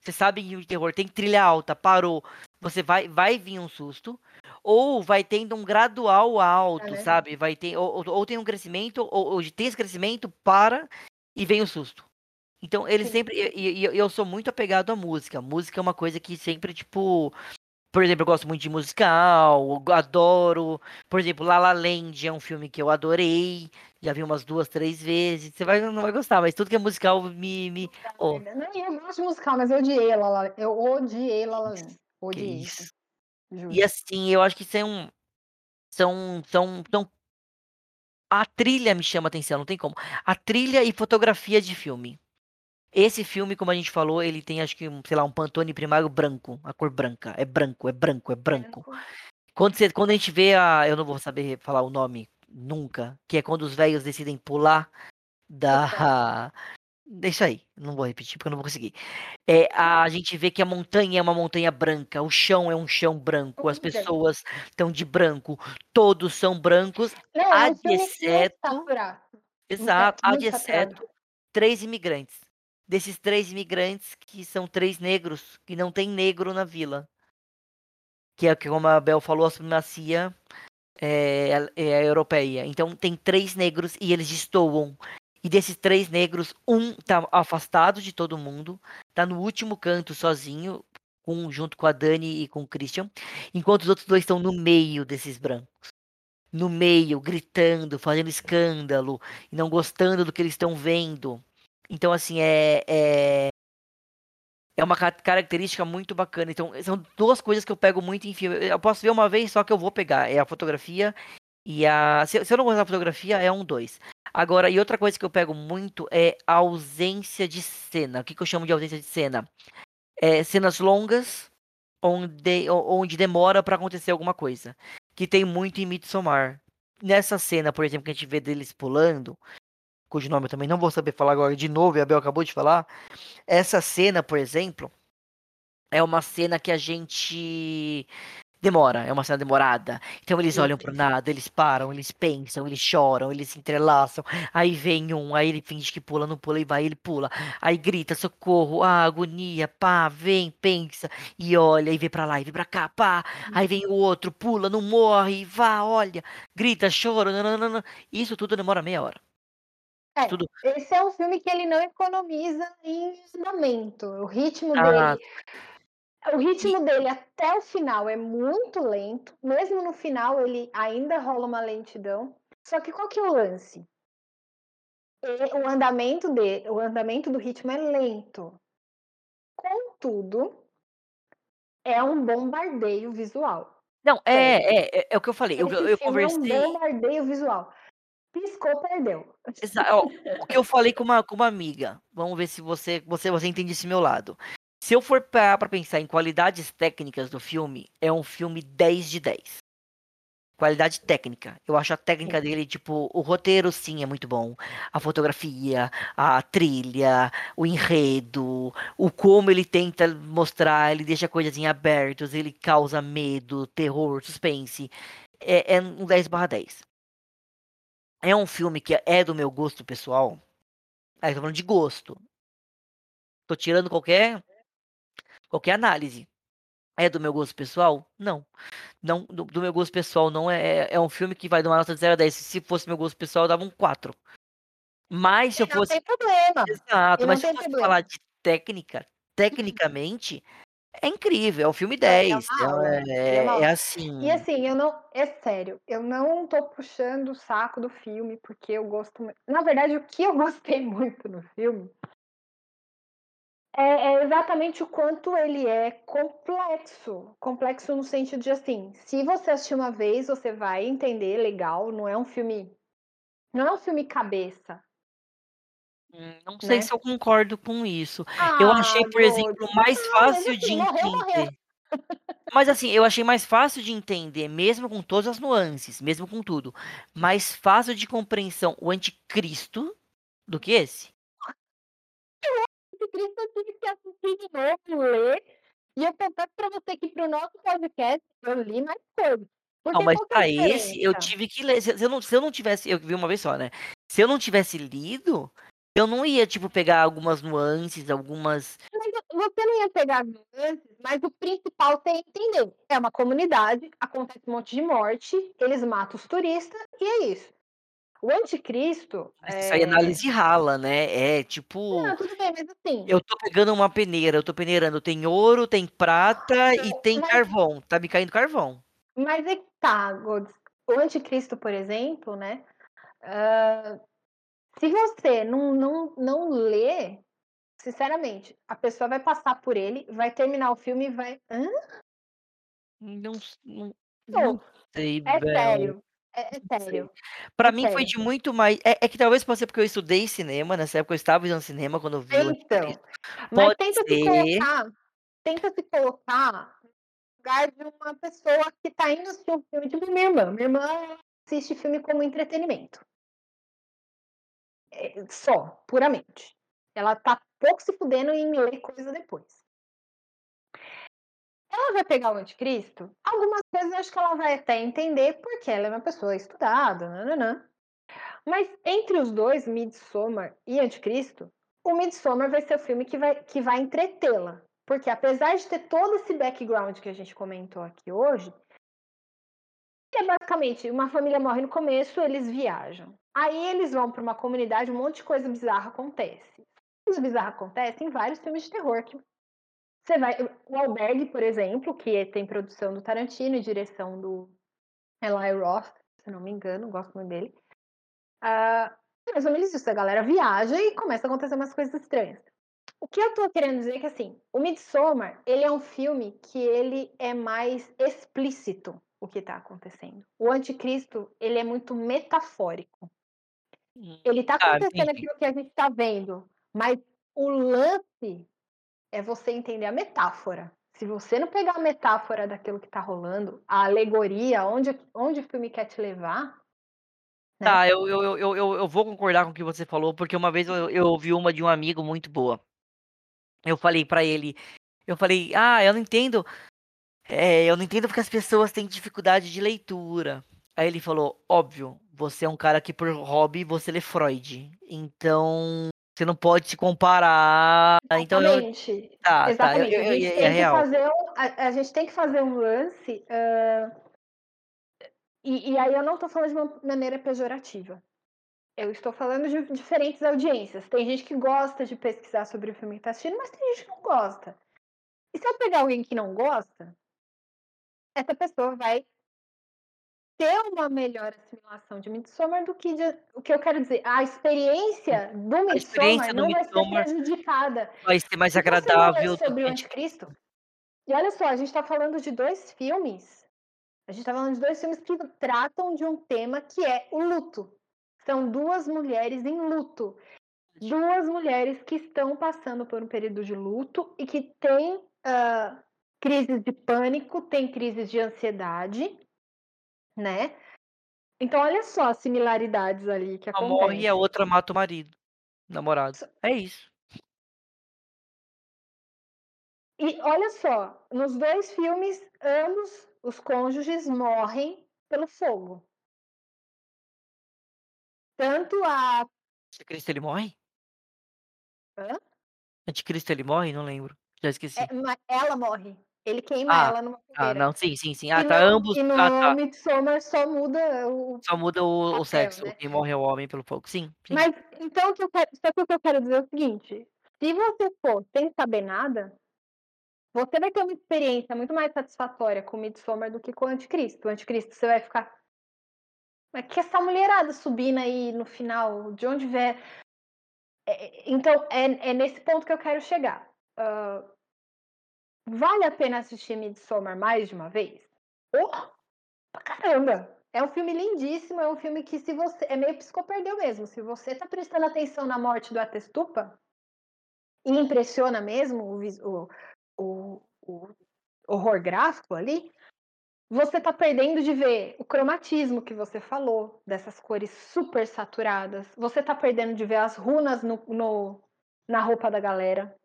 S1: você sabe que de terror tem trilha alta, parou, você vai vai vir um susto, ou vai tendo um gradual
S2: É,
S1: alto,
S2: né.
S1: sabe, vai ter ou ou ou tem um crescimento, ou ou tem esse crescimento, para, e vem o susto. Então ele
S2: Sim.
S1: sempre e e e eu sou muito apegado à música, música é uma coisa que sempre, tipo por exemplo, eu gosto muito de musical, adoro, por exemplo, La La Land é um filme que eu adorei, já vi umas 2, 3 vezes, você vai não vai gostar, mas tudo que é musical me me ô
S2: Não, eu gosto de musical, mas eu odiei La La eu odiei La La Land,
S1: que
S2: odiei.
S1: E assim, eu acho que são são são são a trilha me chama atenção, não tem como. A trilha e fotografia de filme. Esse filme, como a gente falou, ele tem acho que, sei lá, um Pantone primário branco, a cor branca. É branco, é branco, é branco.
S2: Branco.
S1: Quando, você, quando a gente vê a. Eu não vou saber falar o nome nunca, que é quando os velhos decidem pular da. <laughs> Deixa aí, não vou repetir porque eu não vou conseguir. É, a gente vê que a montanha é uma montanha branca, o chão é um chão branco, as pessoas estão de branco, todos são brancos,
S2: Não,
S1: há
S2: é um
S1: de exceto. Exato, há
S2: muito
S1: de exceto três imigrantes. Desses três imigrantes, que são três negros, que não tem negro na vila. Que é como a Bel falou, a supremacia é, é a europeia. Então tem três negros e eles destoam. E desses três negros, um tá afastado de todo mundo, tá no último canto sozinho, com, junto com a Dani e com o Christian, enquanto os outros dois estão no meio desses brancos. No meio, gritando, fazendo escândalo, e não gostando do que eles estão vendo. Então, assim, é, é, é uma ca- característica muito bacana. Então, são duas coisas que eu pego muito em filme. Eu posso ver uma vez só que eu vou pegar. É a fotografia e a. Se eu não gostar da fotografia, é um dois. Agora, e outra coisa que eu pego muito é a ausência de cena. O que, que eu chamo de ausência de cena? É cenas longas onde, onde demora pra acontecer alguma coisa. Que tem muito em Midsommar. Nessa cena, por exemplo, que a gente vê deles pulando, cujo nome eu também não vou saber falar agora de novo, e a Bel acabou de falar. Essa cena, por exemplo, é uma cena que a gente demora, é uma cena demorada. Então eles olham pro nada, eles param, eles pensam, eles choram, eles se entrelaçam. Aí vem um, aí ele finge que pula, não pula e vai, ele pula. Aí grita, socorro, ah, agonia, pá, vem, pensa e olha, e vem pra lá, e vem pra cá, pá. Aí vem o outro, pula, não morre, vá, olha, grita, chora, nananana. Isso tudo demora meia hora.
S2: É,
S1: Tudo.
S2: esse é um filme que ele não economiza em andamento. O ritmo
S1: Ah,
S2: dele, o ritmo dele até o final é muito lento. Mesmo no final ele ainda rola uma lentidão. Só que qual que é o lance? O andamento dele, o andamento do ritmo é lento. Contudo, é um bombardeio visual.
S1: não, é, é, é, é o que eu falei. Eu,
S2: Esse
S1: eu, eu
S2: filme é um
S1: conversei.
S2: bombardeio visual. Piscou, perdeu.
S1: Exa o que eu falei com uma, com uma amiga. Vamos ver se você, você, você entende esse meu lado. Se eu for parar pra pensar em qualidades técnicas do filme, é um filme 10 de 10. Qualidade técnica. Eu acho a técnica dele, tipo, o roteiro sim é muito bom. A fotografia, a trilha, o enredo, o como ele tenta mostrar, ele deixa coisas em abertos, ele causa medo, terror, suspense. É, é um 10 barra 10. É um filme que é do meu gosto pessoal. Aí tô falando de gosto. Tô tirando qualquer qualquer análise. É do meu gosto pessoal? Não. Não do, do meu gosto pessoal não é é um filme que vai de uma nota de 0 a 10. Se fosse meu gosto pessoal, eu dava um 4. Mas se eu
S2: E não
S1: fosse
S2: tem problema.
S1: exato, mas se eu fosse falar
S2: problema.
S1: de técnica, tecnicamente, é incrível, é um filme
S2: Não, ele é
S1: 10.
S2: uma aula. Ele é
S1: É, é
S2: aula. E
S1: assim.
S2: assim, eu não. É sério, eu não tô puxando o saco do filme, porque eu gosto. Na verdade, o que eu <laughs> gostei muito no filme é, é exatamente o quanto ele é complexo. Complexo no sentido de assim, se você assistir uma vez, você vai entender legal, não é um filme. Não é um filme cabeça,
S1: Hum, não sei
S2: né?
S1: se eu concordo com isso. Eu
S2: Ah,
S1: achei, por exemplo, mais
S2: Não,
S1: fácil de
S2: assim, morreu.
S1: entender. Mas assim, eu achei mais fácil de entender, mesmo com todas as nuances, mesmo com tudo, mais fácil de compreensão o anticristo do que esse.
S2: Cristo eu tive que assistir de novo, ler. E eu confesso pra você que pro nosso podcast eu li mais coisas.
S1: Não,
S2: Porque
S1: mas
S2: é a
S1: pra esse eu tive que ler. Se, se eu não, se eu não tivesse, eu vi uma vez só, né? Se eu não tivesse lido, eu não ia, tipo, pegar algumas nuances, algumas.
S2: Mas você não ia pegar nuances, mas o principal você ia entender. É uma comunidade, acontece um monte de morte, eles matam os turistas e é isso. O anticristo.
S1: Isso aí é
S2: É...
S1: análise rala, né? É tipo.
S2: Não, tudo bem, mas assim.
S1: Eu tô pegando uma peneira, eu tô peneirando. Tem ouro, tem prata e tem
S2: Mas,
S1: carvão. Tá me caindo carvão.
S2: mas é que tá, Gods. O anticristo, por exemplo, né? ah, se você não, não, não lê, sinceramente, a pessoa vai passar por ele, vai terminar o filme e vai. Hã?
S1: Não não não sei,
S2: é sério, é é sério,
S1: Pra
S2: é
S1: mim foi
S2: sério.
S1: de muito mais é é que talvez possa ser porque eu estudei cinema, nessa época eu estava estudando cinema quando eu vi
S2: Então, mas tenta se
S1: ser.
S2: colocar tenta se colocar no lugar de uma pessoa que tá indo assistir um filme, tipo minha irmã, minha irmã assiste filme como entretenimento. Eh, só, puramente. Ela tá pouco se fudendo em ler coisa depois. Ela vai pegar o Anticristo, algumas coisas eu acho que ela vai até entender, porque ela é uma pessoa estudada, nã-nã-nã. Mas entre os 2, Midsommar e Anticristo, o Midsommar vai ser o filme que vai que vai entretê-la, porque apesar de ter todo esse background que a gente comentou aqui hoje é basicamente, uma família morre no começo, eles viajam. Aí eles vão pra uma comunidade, um monte de coisa bizarra acontece. Coisa bizarra acontece em vários filmes de terror que você vai o Albergue, por exemplo, que tem produção do Tarantino e direção do Eli Roth, se não me engano, gosto muito dele. Ah, é mais ou menos isso, a galera viaja e começa a acontecer umas coisas estranhas. O que eu tô querendo dizer é que, assim, o Midsommar, ele é um filme que ele é mais explícito, o que tá acontecendo. O Anticristo, ele é muito metafórico.
S1: Hum,
S2: Ele tá
S1: tá,
S2: acontecendo
S1: entendi.
S2: aquilo que a gente tá vendo, mas o lance é você entender a metáfora. Se você não pegar a metáfora daquilo que tá rolando, a alegoria, onde onde o filme quer te levar, né.
S1: Tá, eu eu eu eu vou concordar com o que você falou, porque uma vez eu ouvi uma de um amigo muito boa. Eu falei pra ele, eu falei: "Ah, eu não entendo, eh, eu não entendo porque as pessoas têm dificuldade de leitura". Aí ele falou: "Óbvio, você é um cara que por hobby você lê Freud, então você não pode se comparar". Então eu
S2: Exatamente,
S1: tá, tá, eu
S2: exatamente. A
S1: eu
S2: gente
S1: é
S2: tem que
S1: real.
S2: fazer um a a gente tem que fazer um lance, hã e e aí eu não tô falando de uma maneira pejorativa. Eu estou falando de diferentes audiências. Tem gente que gosta de pesquisar sobre o filme que tá assistindo, mas tem gente que não gosta. E se eu pegar alguém que não gosta essa pessoa vai ter uma melhor assimilação de Midsommar do que de o que eu quero dizer, a experiência do
S1: A
S2: Midsommar
S1: experiência do
S2: não vai ser
S1: Midsommar
S2: prejudicada.
S1: vai ser mais agradável
S2: sobre o
S1: Anticristo.
S2: E olha só, a gente tá falando de 2 filmes a gente tá falando de 2 filmes que tratam de um tema que é o luto. São 2 mulheres em luto. 2 mulheres que estão passando por um período de luto e que têm, hã, crises de pânico, têm crises de ansiedade, né. Então olha só as similaridades ali que
S1: Uma morre e a outra mata o marido, namorado. É isso.
S2: E olha só, nos 2 filmes, ambos os cônjuges morrem pelo fogo. Tanto a
S1: Anticristo ele morre?
S2: Hã?
S1: Anticristo ele morre? Não lembro, já esqueci.
S2: É, ela morre. Ele queima
S1: Ah,
S2: ela numa
S1: ah,
S2: fogueira.
S1: não, sim, sim, sim. Ah,
S2: E
S1: tá,
S2: no
S1: ambos
S2: e
S1: ah,
S2: no
S1: tá.
S2: Midsommar só muda o
S1: Só muda o o
S2: papel,
S1: sexo,
S2: né.
S1: quem morre é o homem pelo fogo. Sim, sim.
S2: Mas então o que eu quero só que o que eu quero dizer é o seguinte, se você for sem saber nada, você vai ter uma experiência muito mais satisfatória com o Midsommar do que com o Anticristo. O Anticristo você vai ficar "Mas que essa mulherada subindo aí no final, de onde vier" eh, então é é nesse ponto que eu quero chegar. Hã vale a pena assistir Midsommar mais de uma vez? Pra caramba! É um filme lindíssimo, é um filme que se você é meio Psicoperdeu mesmo, se você tá prestando atenção na morte do Atestupa e impressiona mesmo o o o horror gráfico ali, você tá perdendo de ver o cromatismo que você falou, dessas cores super saturadas, você tá perdendo de ver as runas no no na roupa da galera.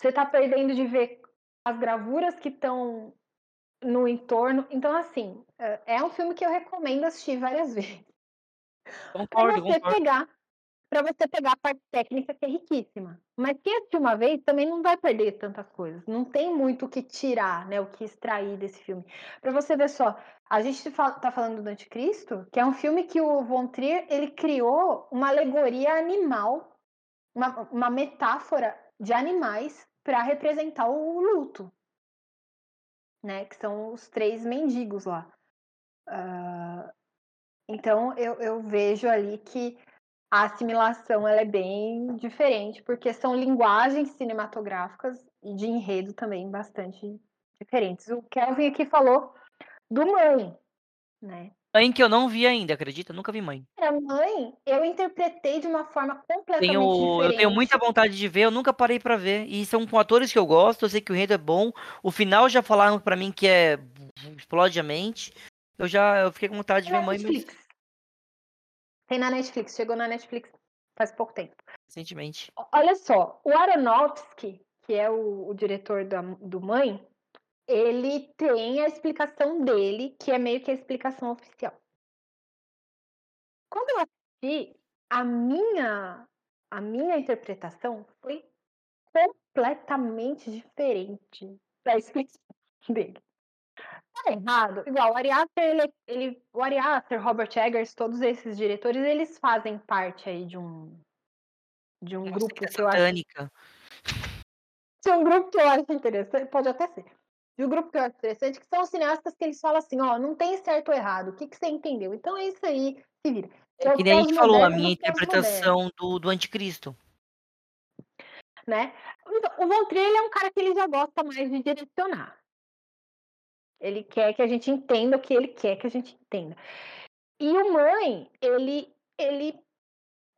S2: Você tá perdendo de ver as gravuras que estão no entorno. Então, assim, hã, é um filme que eu recomendo assistir várias <laughs> vezes. Pra
S1: Concordo,
S2: você
S1: concordo.
S2: pegar pra você pegar a parte técnica que é riquíssima. Mas quem assistir uma vez também não vai perder tantas coisas, não tem muito o que tirar, né, o que extrair desse filme. Pra você ver só, a gente fa tá falando do Anticristo, que é um filme que o Von Trier ele criou uma alegoria animal, uma uma metáfora de animais pra representar o luto. Né, que são os 3 mendigos lá. Hã, então eu eu vejo ali que a assimilação ela é bem diferente, porque são linguagens cinematográficas e de enredo também bastante diferentes. O Kelvin aqui falou do Mãe, né?
S1: Mãe que eu não vi ainda, acredita? Nunca vi Mãe.
S2: A Mãe, eu interpretei de uma forma completamente
S1: Tenho, eu
S2: diferente.
S1: tenho muita vontade de ver, eu nunca parei pra ver. E são com atores que eu gosto, eu sei que o enredo é bom. O final já falaram pra mim que é explode a mente. Eu já eu fiquei com vontade de ver Mãe, mas
S2: Netflix. Tem na Netflix, chegou na Netflix faz pouco tempo.
S1: recentemente.
S2: Olha só, o Aronofsky, que é o, o diretor da, do Mãe, ele tem a explicação dele, que é meio que a explicação oficial. Quando eu assisti, a minha, a minha interpretação foi completamente diferente da explicação dele. Tá errado? Igual, o Ari Aster, ele, ele, o Ari Aster, Robert Eggers, todos esses diretores, eles fazem parte aí de um de um grupo
S1: seita
S2: que eu acho de um grupo que eu acho interessante, pode até ser. De um grupo que eu acho interessante, que são os cineastas que eles falam assim, ó, não tem certo ou errado, o que, que você entendeu? Então é isso aí, se vira.
S1: É que nem a gente falou, a minha interpretação do, do anticristo.
S2: Né? Então, O Von Trier ele é um cara que ele já gosta mais de direcionar. Ele quer que a gente entenda o que ele quer que a gente entenda. E o Mãe, ele, ele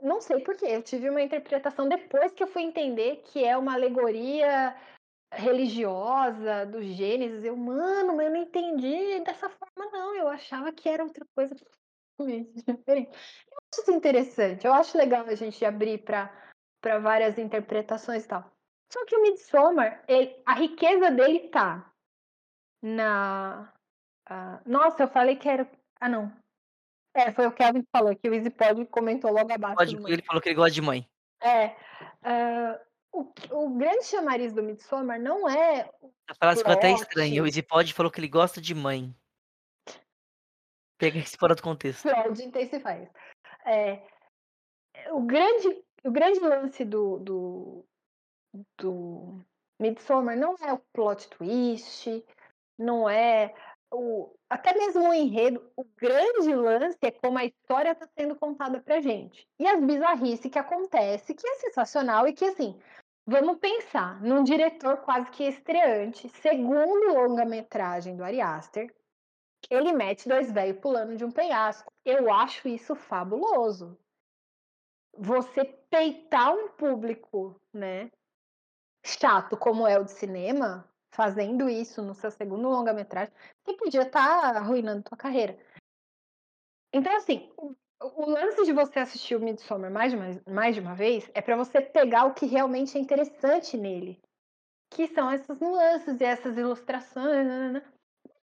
S2: não sei porquê, eu tive uma interpretação depois que eu fui entender que é uma alegoria religiosa do Gênesis. Eu, mano, mas eu não entendi dessa forma, não. Eu achava que era outra coisa totalmente <laughs> diferente. Eu acho isso interessante, eu acho legal a gente abrir para várias interpretações e tal. Só que o Midsommar, ele, a riqueza dele tá na. ah, nossa, eu falei que era. Ah, não. É, foi o Kevin que falou que o EasyPod comentou logo abaixo.
S1: Pode, ele falou que ele gosta de mãe.
S2: É. ah, o, o grande chamariz do Midsommar não é.
S1: A frase ficou até estranha. O Easypod falou que ele gosta de mãe. Pega isso fora do contexto.
S2: Fraud Intensify. É, o, grande, o grande lance do, do, do Midsommar não é o plot twist, não é o. Até mesmo o enredo, o grande lance é como a história está sendo contada pra gente. E as bizarrices que acontece, que é sensacional e que, assim, vamos pensar num diretor quase que estreante, segundo longa-metragem do Ari Aster, ele mete dois velhos pulando de um penhasco. Eu acho isso fabuloso. Você peitar um público, né, chato como é o de cinema, fazendo isso no seu segundo longa-metragem, você podia estar arruinando tua carreira. Então, assim, o lance de você assistir o Midsommar mais de uma, mais de uma vez é para você pegar o que realmente é interessante nele, que são essas nuances e essas ilustrações. nananã.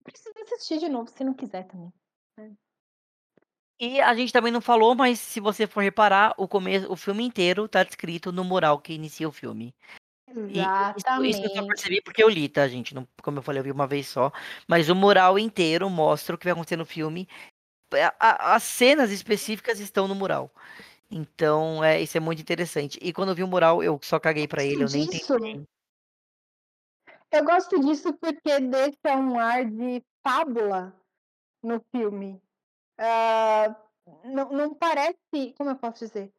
S2: Precisa assistir de novo se não quiser também.
S1: E a gente também não falou, mas se você for reparar, o começo, o filme inteiro tá descrito no mural que inicia o filme. E isso, isso eu só
S2: Exatamente.
S1: percebi porque eu li, tá, gente? Não, como eu falei, eu vi uma vez só. Mas o mural inteiro mostra o que vai acontecer no filme. As cenas específicas estão no mural. Então, é, isso é muito interessante. E quando eu vi o mural, eu só caguei pra ele, eu nem entendi.
S2: Eu gosto disso porque deixa um ar de fábula no filme. Ah, não, não parece. Como eu posso dizer?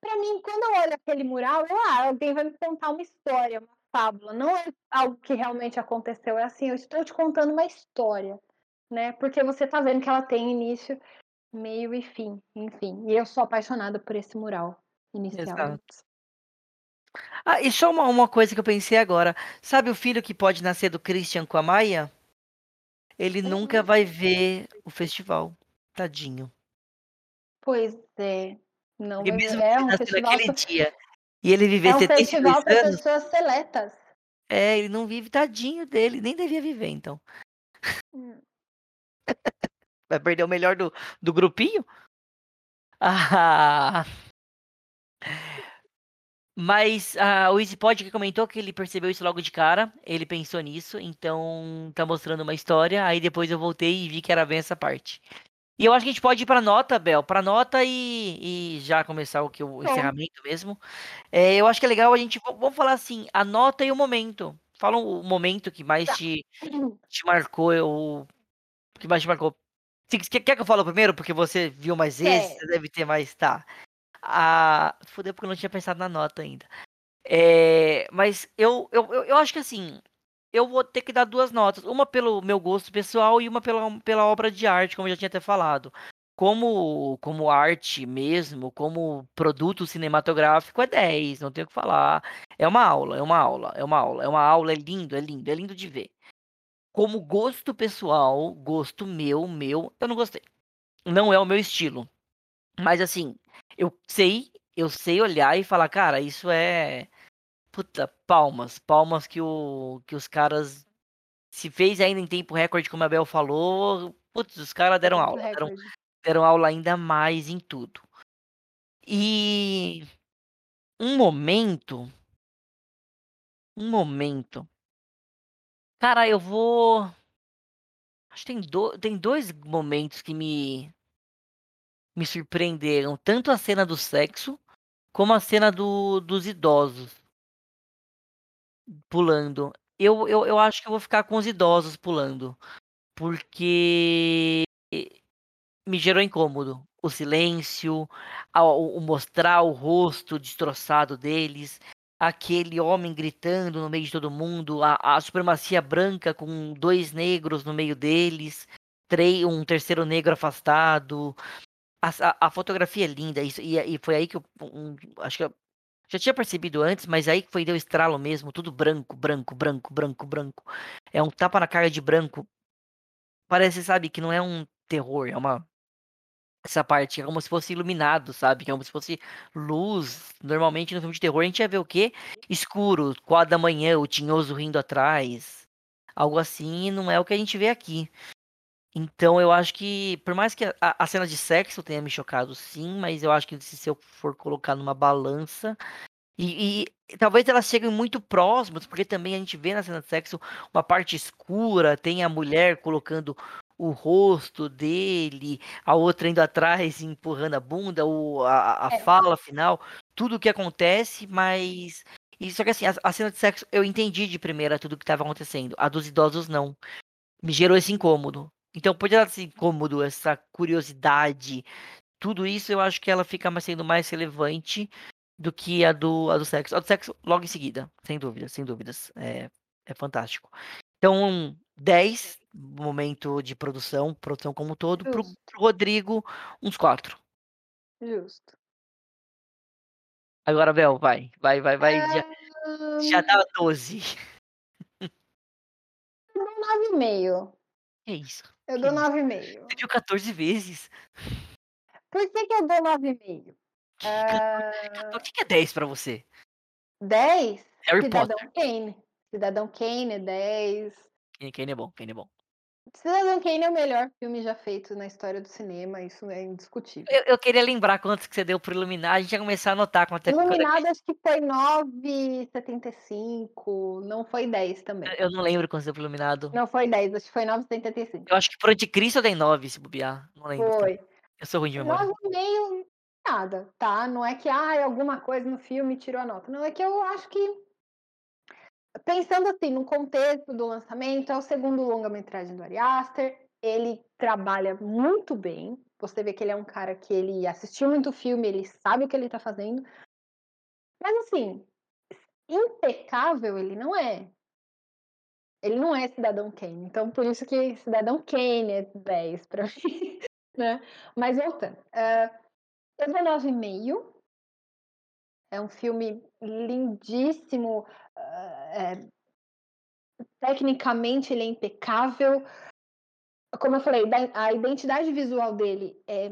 S2: Pra mim, quando eu olho aquele mural, eu, ah, alguém vai me contar uma história, uma fábula. Não é algo que realmente aconteceu. É assim, eu estou te contando uma história. Né? Porque você tá vendo que ela tem início, meio e fim. Enfim. E eu sou apaixonada por esse mural inicial.
S1: Exato. Ah, e só uma, uma coisa que eu pensei agora. Sabe o filho que pode nascer do Christian com a Maia? Ele nunca
S2: Uhum.
S1: vai ver o festival. Tadinho.
S2: Pois é. Não vai
S1: mesmo
S2: É um festival.
S1: naquele dia e ele viver
S2: É um
S1: 72
S2: festival para pessoas seletas.
S1: é, ele não vive tadinho dele, nem devia viver, então. <laughs> Vai perder o melhor do, do grupinho? Ah, mas ah, o EasyPod que comentou que ele percebeu isso logo de cara, ele pensou nisso, então tá mostrando uma história, aí depois eu voltei e vi que era bem essa parte. E eu acho que a gente pode ir pra nota, Bel, pra nota e, e já começar o que o
S2: Bom.
S1: encerramento mesmo. É, eu acho que é legal a gente, vamos falar assim, a nota e o momento. Fala o momento que mais
S2: Tá.
S1: te, <clears throat> te marcou, que mais te marcou. Quer, quer que eu fale primeiro? Porque você viu mais
S2: Quero.
S1: você deve ter mais. Tá. Ah, fudeu porque eu não tinha pensado na nota ainda. É, mas eu, eu, eu, eu acho que assim. eu vou ter que dar duas notas. Uma pelo meu gosto pessoal e uma pela, pela obra de arte, como eu já tinha até falado. Como, como arte mesmo, como produto cinematográfico, é 10, não tenho o que falar. É uma aula, é uma aula, é uma aula, é uma aula, é lindo, é lindo, é lindo de ver. Como gosto pessoal, gosto meu, meu, eu não gostei. Não é o meu estilo. Mas assim, eu sei, eu sei olhar e falar, cara, isso é Puta, palmas. Palmas que, o, que os caras. Se fez ainda em tempo recorde, como a Bel falou. Putz, os caras deram aula. Deram, deram aula ainda mais em tudo. E. Um momento. Um momento. Cara, eu vou. Acho que tem, do... tem dois momentos que me. Me surpreenderam. Tanto a cena do sexo, como a cena do... dos idosos pulando. Eu, eu, eu acho que eu vou ficar com os idosos pulando. Porque me gerou incômodo. O silêncio, o, o mostrar o rosto destroçado deles, aquele homem gritando no meio de todo mundo, a, a supremacia branca com dois negros no meio deles, um terceiro negro afastado. A, a, a fotografia é linda, isso, e, e foi aí que eu um, acho que já tinha percebido antes, mas aí foi deu estralo mesmo, tudo branco, branco, branco, branco, branco. É um tapa na cara de branco. Parece, sabe, que não é um terror, é uma essa parte é como se fosse iluminado, sabe? É como se fosse luz. Normalmente no filme de terror a gente ia ver o quê? Escuro, quatro da manhã, o tinhoso rindo atrás. Algo assim, não é o que a gente vê aqui. Então eu acho que, por mais que a, a cena de sexo tenha me chocado, sim, mas eu acho que se eu for colocar numa balança. E, e, talvez elas cheguem muito próximas, porque também a gente vê na cena de sexo uma parte escura, tem a mulher colocando o rosto dele, a outra indo atrás empurrando a bunda, o, a, a é. fala final, tudo o que acontece, mas. E, só que assim, a, a, cena de sexo eu entendi de primeira tudo o que estava acontecendo. A dos idosos não. Me gerou esse incômodo. Então, por esse incômodo, essa curiosidade, tudo isso eu acho que ela fica sendo mais relevante do que a do, a do sexo. A do sexo logo em seguida, sem dúvidas, sem dúvidas. É, é fantástico. Então, 10 momento de produção, produção como um todo, pro, pro Rodrigo, uns 4.
S2: Justo.
S1: Agora, Bel, vai, vai, vai, vai. Já, já dá 12.
S2: 9,5.
S1: Que isso?
S2: Eu dou 9,5.
S1: Você viu 14 vezes?
S2: Por que, que eu dou 9,5?
S1: Uh... O que é 10 pra você?
S2: 10?
S1: Harry
S2: Cidadão
S1: Potter.
S2: Kane. Cidadão Kane é 10.
S1: Kane é bom, Kane é bom.
S2: Cidadão Kane é o melhor filme já feito na história do cinema, isso é indiscutível.
S1: Eu, eu queria lembrar quantos que você deu pro Iluminado, a gente ia começar a anotar quanto
S2: é Iluminado acho que foi 9,75, não foi 10 também.
S1: Eu não lembro quanto você deu pro Iluminado.
S2: Não foi 10, acho que foi 9,75.
S1: Eu acho que pro Anticristo eu dei 9, se bobear, não lembro.
S2: Foi.
S1: Eu sou ruim de memória.
S2: 9,5 nada, tá? Não é que ah, alguma coisa no filme tirou a nota. Não, é que eu acho que pensando assim, no contexto do lançamento, é o segundo longa-metragem do Ari Aster. Ele trabalha muito bem. Você vê que ele é um cara que ele assistiu muito filme, ele sabe o que ele tá fazendo. Mas assim, impecável ele não é. Ele não é Cidadão Kane. Então, por isso que Cidadão Kane é 10 pra mim. <laughs> né? Mas voltando. Uh, eu dou 9,5. É um filme lindíssimo. É, tecnicamente, ele é impecável. Como eu falei, a identidade visual dele é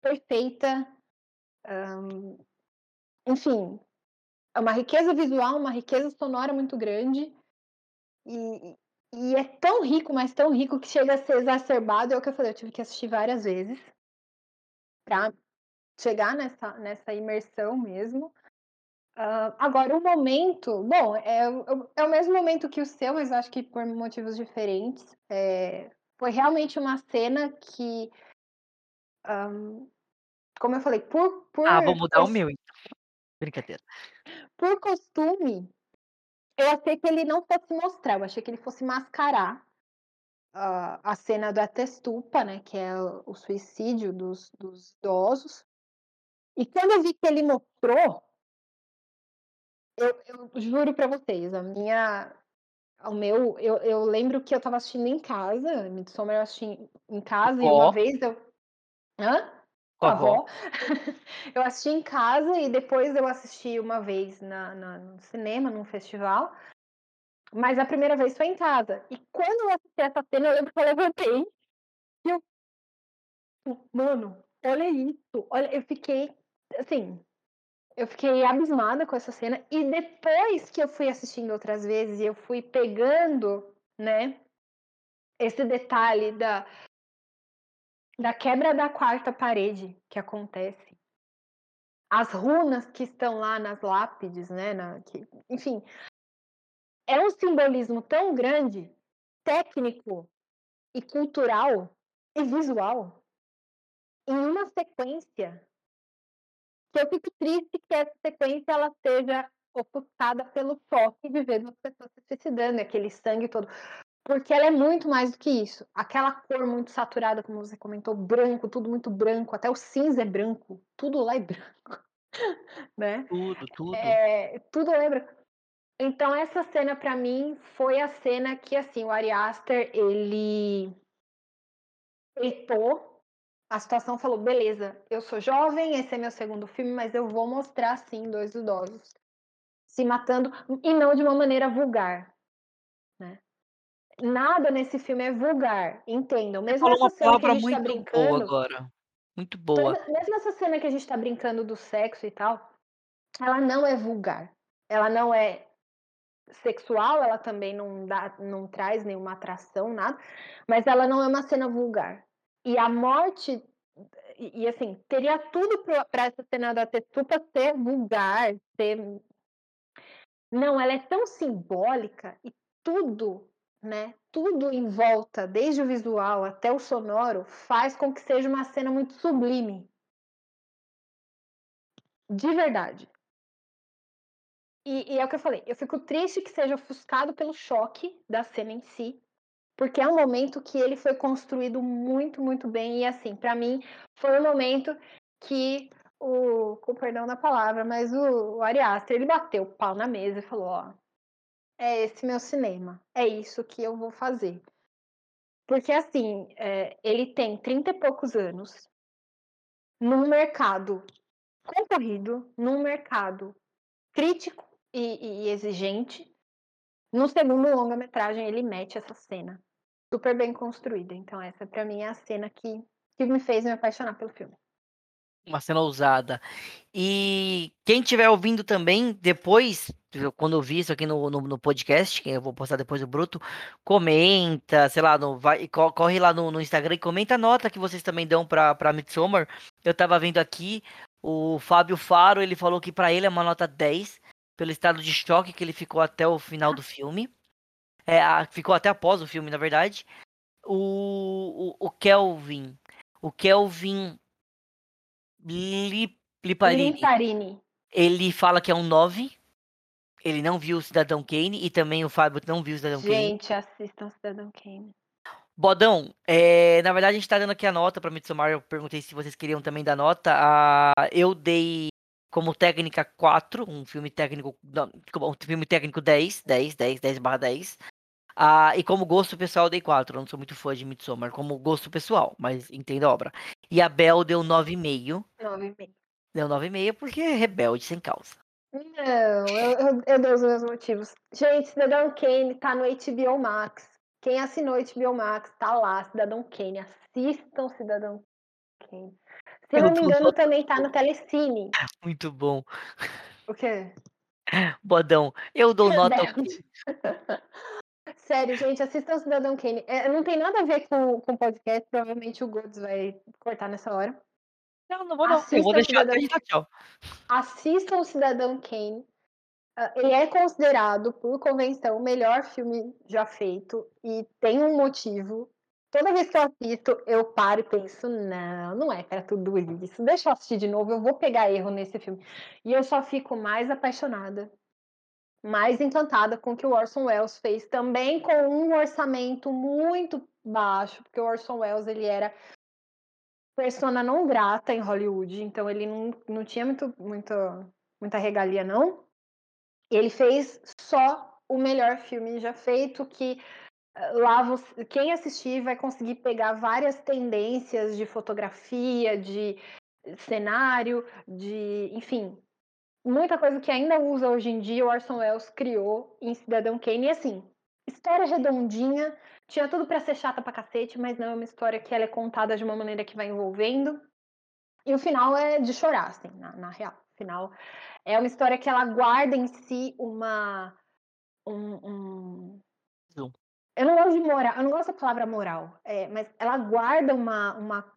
S2: perfeita. Um, enfim, é uma riqueza visual, uma riqueza sonora muito grande. E, e é tão rico, mas tão rico que chega a ser exacerbado. É o que eu falei, eu tive que assistir várias vezes para chegar nessa, nessa imersão mesmo. Uh, agora, o momento, bom, é, é, o mesmo momento que o seu, mas acho que por motivos diferentes. É, foi realmente uma cena que, um, como eu falei, por. por
S1: ah, vou mudar o meu, então. Brincadeira.
S2: Por costume, eu achei que ele não fosse mostrar, eu achei que ele fosse mascarar uh, a cena da testupa, né, que é o, o suicídio dos, dos idosos. E quando eu vi que ele mostrou, eu, eu juro para vocês, a minha o meu, eu, eu lembro que eu estava assistindo em casa, Midsommar eu assisti em casa, e uma vez eu. Hã? Com
S1: a avó.
S2: avó. <laughs> eu assisti em casa e depois eu assisti uma vez na, na- no cinema, num festival. Mas a primeira vez foi em casa. E quando eu assisti essa cena, eu lembro que eu levantei e eu. Mano, olha isso. Olha, eu fiquei. Assim, eu fiquei abismada com essa cena. E depois que eu fui assistindo outras vezes eu fui pegando, né, esse detalhe da, da quebra da quarta parede que acontece. As runas que estão lá nas lápides, né? na- que- enfim, é um simbolismo tão grande, técnico e cultural e visual em uma sequência que eu fico triste que essa sequência ela seja ofuscada pelo choque de ver duas pessoas se suicidando, aquele sangue todo. Porque ela é muito mais do que isso. Aquela cor muito saturada, como você comentou, branco, tudo muito branco, até o cinza é branco, tudo lá é branco, <laughs> né?
S1: Tudo, tudo.
S2: É, tudo lembra. Então essa cena pra mim foi a cena que assim o Ari Aster ele peitou a situação, falou beleza, eu sou jovem, esse é meu segundo filme, mas eu vou mostrar sim dois idosos se matando e não de uma maneira vulgar, né? Nada nesse filme é vulgar, entendam. Mesmo essa cena que a gente tá
S1: muito boa
S2: brincando,
S1: agora. Muito boa.
S2: Mesmo- essa cena que a gente tá brincando do sexo e tal, ela não é vulgar. Ela não é sexual, ela também não, dá, não traz nenhuma atração, nada, mas ela não é uma cena vulgar. E a morte, e, e, assim, teria tudo para essa cena da Tetsupa ser vulgar, ser. Não, ela é tão simbólica e tudo, né? Tudo em volta, desde o visual até o sonoro, faz com que seja uma cena muito sublime. De verdade. E, e é o que eu falei, eu fico triste que seja ofuscado pelo choque da cena em si, porque é um momento que ele foi construído muito, muito bem. E assim, para mim, foi um momento que o, com perdão da palavra, mas o, o Ari Aster, ele bateu o pau na mesa e falou: Ó, é esse meu cinema, é isso que eu vou fazer. Porque assim, é, ele tem 30 e poucos anos, num mercado concorrido, num mercado crítico e, e exigente. No segundo longa-metragem, ele mete essa cena super bem construída. Então, essa pra mim é a cena que, que me fez me apaixonar pelo filme.
S1: Uma cena ousada. E quem estiver ouvindo também, depois, quando eu vi isso aqui no, no, no podcast, que eu vou postar depois o Bruto, comenta, sei lá, no, vai, co- corre lá no, no Instagram e comenta a nota que vocês também dão pra, pra Midsommar. Eu tava vendo aqui, o Fábio Faro, ele falou que pra ele é uma nota 10, pelo estado de choque que ele ficou até o final do filme. É, a- ficou até após o filme, na verdade. O, o, o Kelvin. O Kelvin Li- Liparini.
S2: Limparini.
S1: Ele fala que é um 9. Ele não viu o Cidadão Kane e também o Fábio não viu o Cidadão Kane.
S2: Gente, assistam Cidadão Kane.
S1: Bodão, é, na verdade a gente tá dando aqui a nota pra Midsommar. Eu perguntei se vocês queriam também dar nota. Ah, eu dei como técnica 4, um filme técnico, não, um filme técnico 10, 10, 10, 10 barra 10. Ah, e como gosto pessoal eu dei 4. Eu não sou muito fã de Midsommar, como gosto pessoal, mas entendo a obra. E a Bel deu 9,5.
S2: Nove e meio.
S1: Deu 9,5 porque é rebelde sem causa.
S2: Não, eu, eu, eu dei os meus motivos. Gente, Cidadão Kane tá no HBO Max. Quem assinou HBO Max, tá lá, Cidadão Kane. Assistam Cidadão Kane. Se eu não me engano, também tá no Telecine.
S1: Muito bom.
S2: O quê?
S1: Bodão, eu dou <laughs> nota. <laughs>
S2: Sério, gente, assistam Cidadão Kane. É, não tem nada a ver com o podcast, provavelmente o Goods vai cortar nessa hora.
S1: Não, não vou não. Eu
S2: Assista
S1: vou deixar
S2: Cidadão
S1: até tchau.
S2: Assistam o Cidadão Kane. Ah, Ele é considerado, por convenção, o melhor filme já feito e tem um motivo. Toda vez que eu assisto, eu paro e penso: não, não é para tudo isso. Deixa eu assistir de novo, eu vou pegar erro nesse filme. E eu só fico mais apaixonada, mais encantada com o que o Orson Welles fez, também com um orçamento muito baixo, porque o Orson Welles ele era persona não grata em Hollywood, então ele não, não tinha muito, muito, muita regalia, não. Ele fez só o melhor filme já feito, que lá você, quem assistir vai conseguir pegar várias tendências de fotografia, de cenário, de, enfim, muita coisa que ainda usa hoje em dia, o Orson Welles criou em Cidadão Kane. E assim, história redondinha, tinha tudo para ser chata pra cacete, mas não é uma história que ela é contada de uma maneira que vai envolvendo. E o final é de chorar, assim, na, na real. O final é uma história que ela guarda em si uma. Um, um... Eu não gosto de moral, eu não gosto da palavra moral, é, mas ela guarda uma, uma,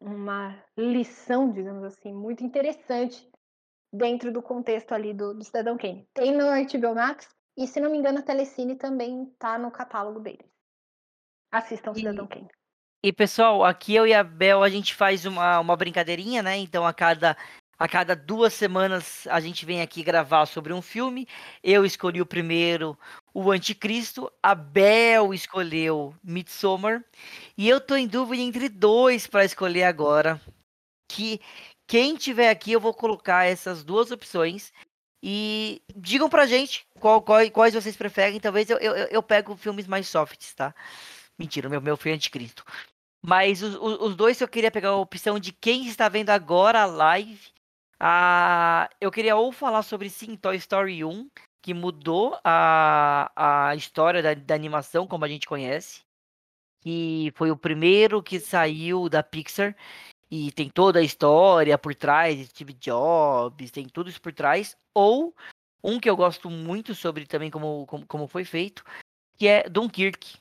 S2: uma lição, digamos assim, muito interessante dentro do contexto ali do, do Cidadão Kane. Tem no HBO Max e, se não me engano, a Telecine também tá no catálogo deles. Assistam Cidadão Kane.
S1: E pessoal, aqui eu e a Bel a gente faz uma, uma brincadeirinha, né? Então a cada a cada duas semanas a gente vem aqui gravar sobre um filme. Eu escolhi o primeiro, o Anticristo. A Bel escolheu Midsommar. E eu tô em dúvida entre dois para escolher agora. Que quem tiver aqui, eu vou colocar essas duas opções. E digam pra gente qual, qual, quais vocês preferem. Talvez eu, eu, eu pego filmes mais softs, tá? Mentira, meu, meu foi Anticristo. Mas os, os, dois eu queria pegar a opção de quem está vendo agora a live ah, eu queria ou falar sobre sim Toy Story 1, que mudou a, a história da, da animação como a gente conhece. Que foi o primeiro que saiu da Pixar e tem toda a história por trás, Steve Jobs, tem tudo isso por trás. Ou um que eu gosto muito sobre também como, como, como foi feito, que é Dunkirk.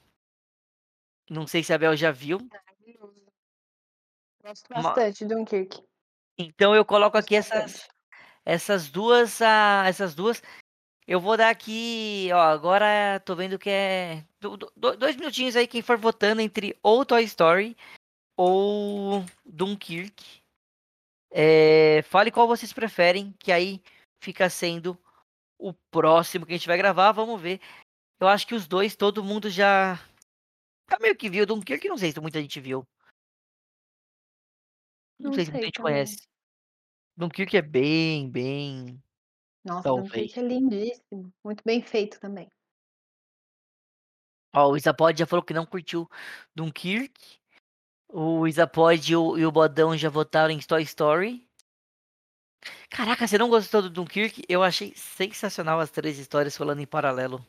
S1: Não sei se a Bel já viu.
S2: Gosto bastante de Dunkirk.
S1: Então eu coloco aqui essas, essas duas, uh, essas duas. Eu vou dar aqui, ó, agora tô vendo que é do, do, dois minutinhos aí quem for votando entre ou Toy Story ou Dunkirk. É, fale qual vocês preferem, que aí fica sendo o próximo que a gente vai gravar. Vamos ver. Eu acho que os dois, todo mundo já. Tá meio que viu. Dunkirk, não sei se muita gente viu. Não, não sei, se muita gente também. conhece. Dunkirk é bem, bem.
S2: Nossa, Talvez. Dunkirk é lindíssimo. Muito bem feito também.
S1: Ó, o Isapod já falou que não curtiu Dunkirk. O Isapod e o, e o Bodão já votaram em Toy Story. Caraca, você não gostou do Dunkirk? Eu achei sensacional as três histórias falando em paralelo.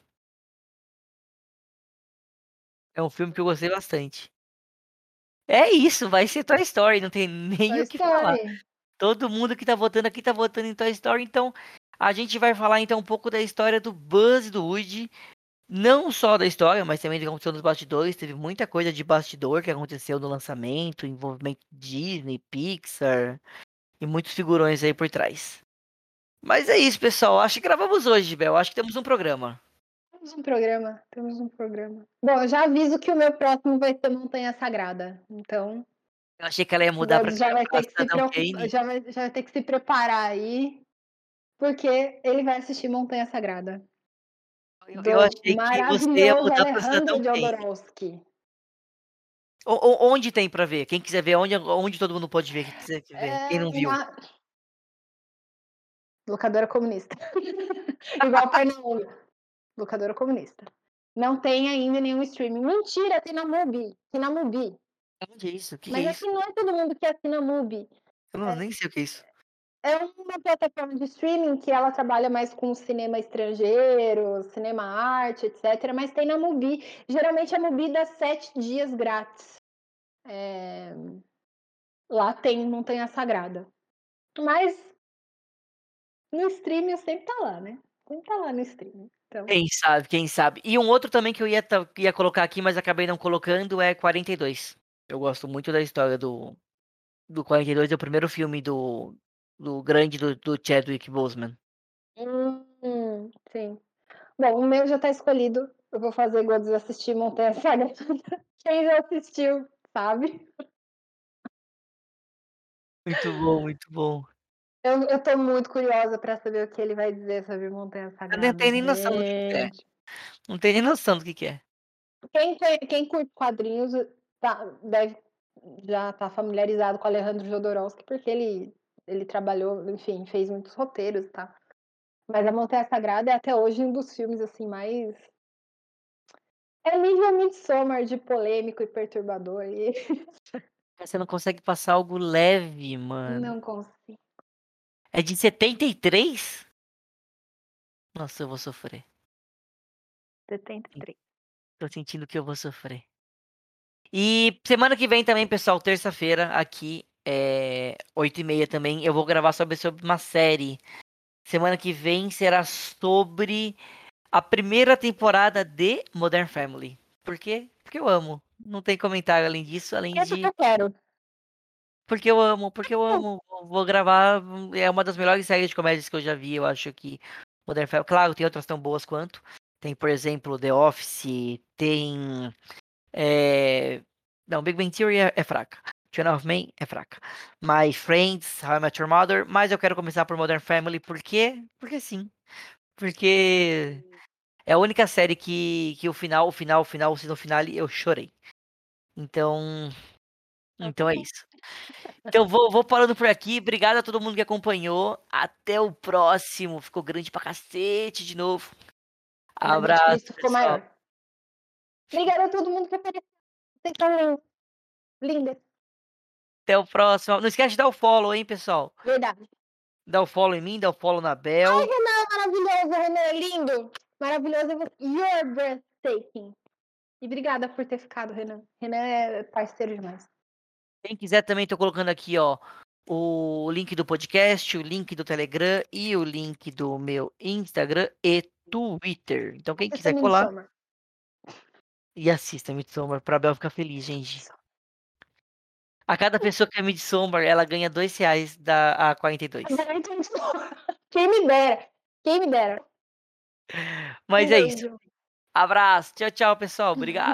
S1: É um filme que eu gostei bastante. É isso, vai ser Toy Story, não tem <laughs> nem Toy o que Story. falar. Todo mundo que tá votando aqui tá votando em Toy Story, então a gente vai falar então um pouco da história do Buzz e do Woody. Não só da história, mas também do que aconteceu nos bastidores. Teve muita coisa de bastidor que aconteceu no lançamento, envolvimento Disney, Pixar e muitos figurões aí por trás. Mas é isso, pessoal. Acho que gravamos hoje, Bel. Acho que temos um programa.
S2: Temos um programa, temos um programa. Bom, eu já aviso que o meu próximo vai ser Montanha Sagrada. Então,
S1: eu achei que ela ia mudar para
S2: já vai, ter que se já, vai, já vai ter que se preparar aí, porque ele vai assistir Montanha Sagrada.
S1: Eu, eu achei que você ia mudar para Cidadão Kane. Onde tem para ver? Quem quiser ver, onde, onde todo mundo pode ver? Quem, quiser ver. É, Quem não viu? Uma...
S2: Locadora comunista. <laughs> Igual Pernambuco. Locadora comunista. Não tem ainda nenhum streaming. Mentira, tem na Mubi. Tem na Mubi.
S1: Onde é isso? Que
S2: Mas
S1: é
S2: isso? não é todo mundo que assina MUBI.
S1: Eu não, é, nem sei o que é isso.
S2: É uma plataforma de streaming que ela trabalha mais com cinema estrangeiro, cinema arte, etc. Mas tem na MUBI. Geralmente a MUBI dá sete dias grátis. É... Lá tem Montanha Sagrada. Mas no streaming sempre tá lá, né? Sempre tá lá no streaming. Então...
S1: Quem sabe, quem sabe. E um outro também que eu ia, ia colocar aqui, mas acabei não colocando, é 42. Eu gosto muito da história do, do 42, é o primeiro filme do, do grande do, do Chadwick Boseman.
S2: Hum, sim. Bom, o meu já tá escolhido. Eu vou fazer igual assistir Montanha Sagrada. <laughs> Quem já assistiu, sabe?
S1: Muito bom, muito bom.
S2: Eu, eu tô muito curiosa pra saber o que ele vai dizer sobre Montanha Sagrada.
S1: Eu não tenho nem noção do que é. Não tenho nem noção do que é.
S2: Quem, quem curte quadrinhos tá, deve já estar tá familiarizado com Alejandro Jodorowsky, porque ele, ele trabalhou, enfim, fez muitos roteiros, tá? Mas A Montanha Sagrada é até hoje um dos filmes, assim, mais é nível Midsommar de polêmico e perturbador e <laughs>
S1: Você não consegue passar algo leve, mano.
S2: Não consigo.
S1: É de 73? Nossa, eu vou sofrer.
S2: 73.
S1: Tô sentindo que eu vou sofrer. E semana que vem também, pessoal, terça-feira, aqui, é 8h30 também, eu vou gravar sobre, sobre uma série. Semana que vem será sobre a primeira temporada de Modern Family. Por quê? Porque eu amo. Não tem comentário além disso, além
S2: É
S1: de.
S2: eu quero.
S1: Porque eu amo, porque eu amo. Vou gravar. É uma das melhores séries de comédias que eu já vi. Eu acho que Modern Family. Claro, tem outras tão boas quanto. Tem, por exemplo, The Office. Tem. É... Não, Big Bang Theory é, é fraca. Two of Men é fraca. My Friends, How I Met Your Mother. Mas eu quero começar por Modern Family. Por quê? Porque sim. Porque é a única série que, que o final, o final, o final, o final, eu chorei. Então. Então é isso. Então vou, vou parando por aqui. Obrigado a todo mundo que acompanhou. Até o próximo. Ficou grande pra cacete de novo. Abraço.
S2: Isso ficou maior. Obrigada a todo mundo que apareceu. Vocês são lindas.
S1: Até o próximo. Não esquece de dar o follow, hein, pessoal.
S2: Verdade.
S1: Dá o follow em mim, dá o follow na Bel.
S2: Ai, Renan, maravilhoso, Renan, lindo. Maravilhoso. You're breathtaking. E obrigada por ter ficado, Renan. Renan é parceiro demais.
S1: Quem quiser também tô colocando aqui, ó, o link do podcast, o link do Telegram e o link do meu Instagram e Twitter. Então quem quiser colar e assista Midsommar pra Bel ficar feliz, gente. A cada pessoa que é Midsommar, ela ganha dois reais da A42.
S2: Quem me dera. Quem me dera.
S1: Mas
S2: Um
S1: é isso. Abraço. Tchau, tchau, pessoal. Obrigado.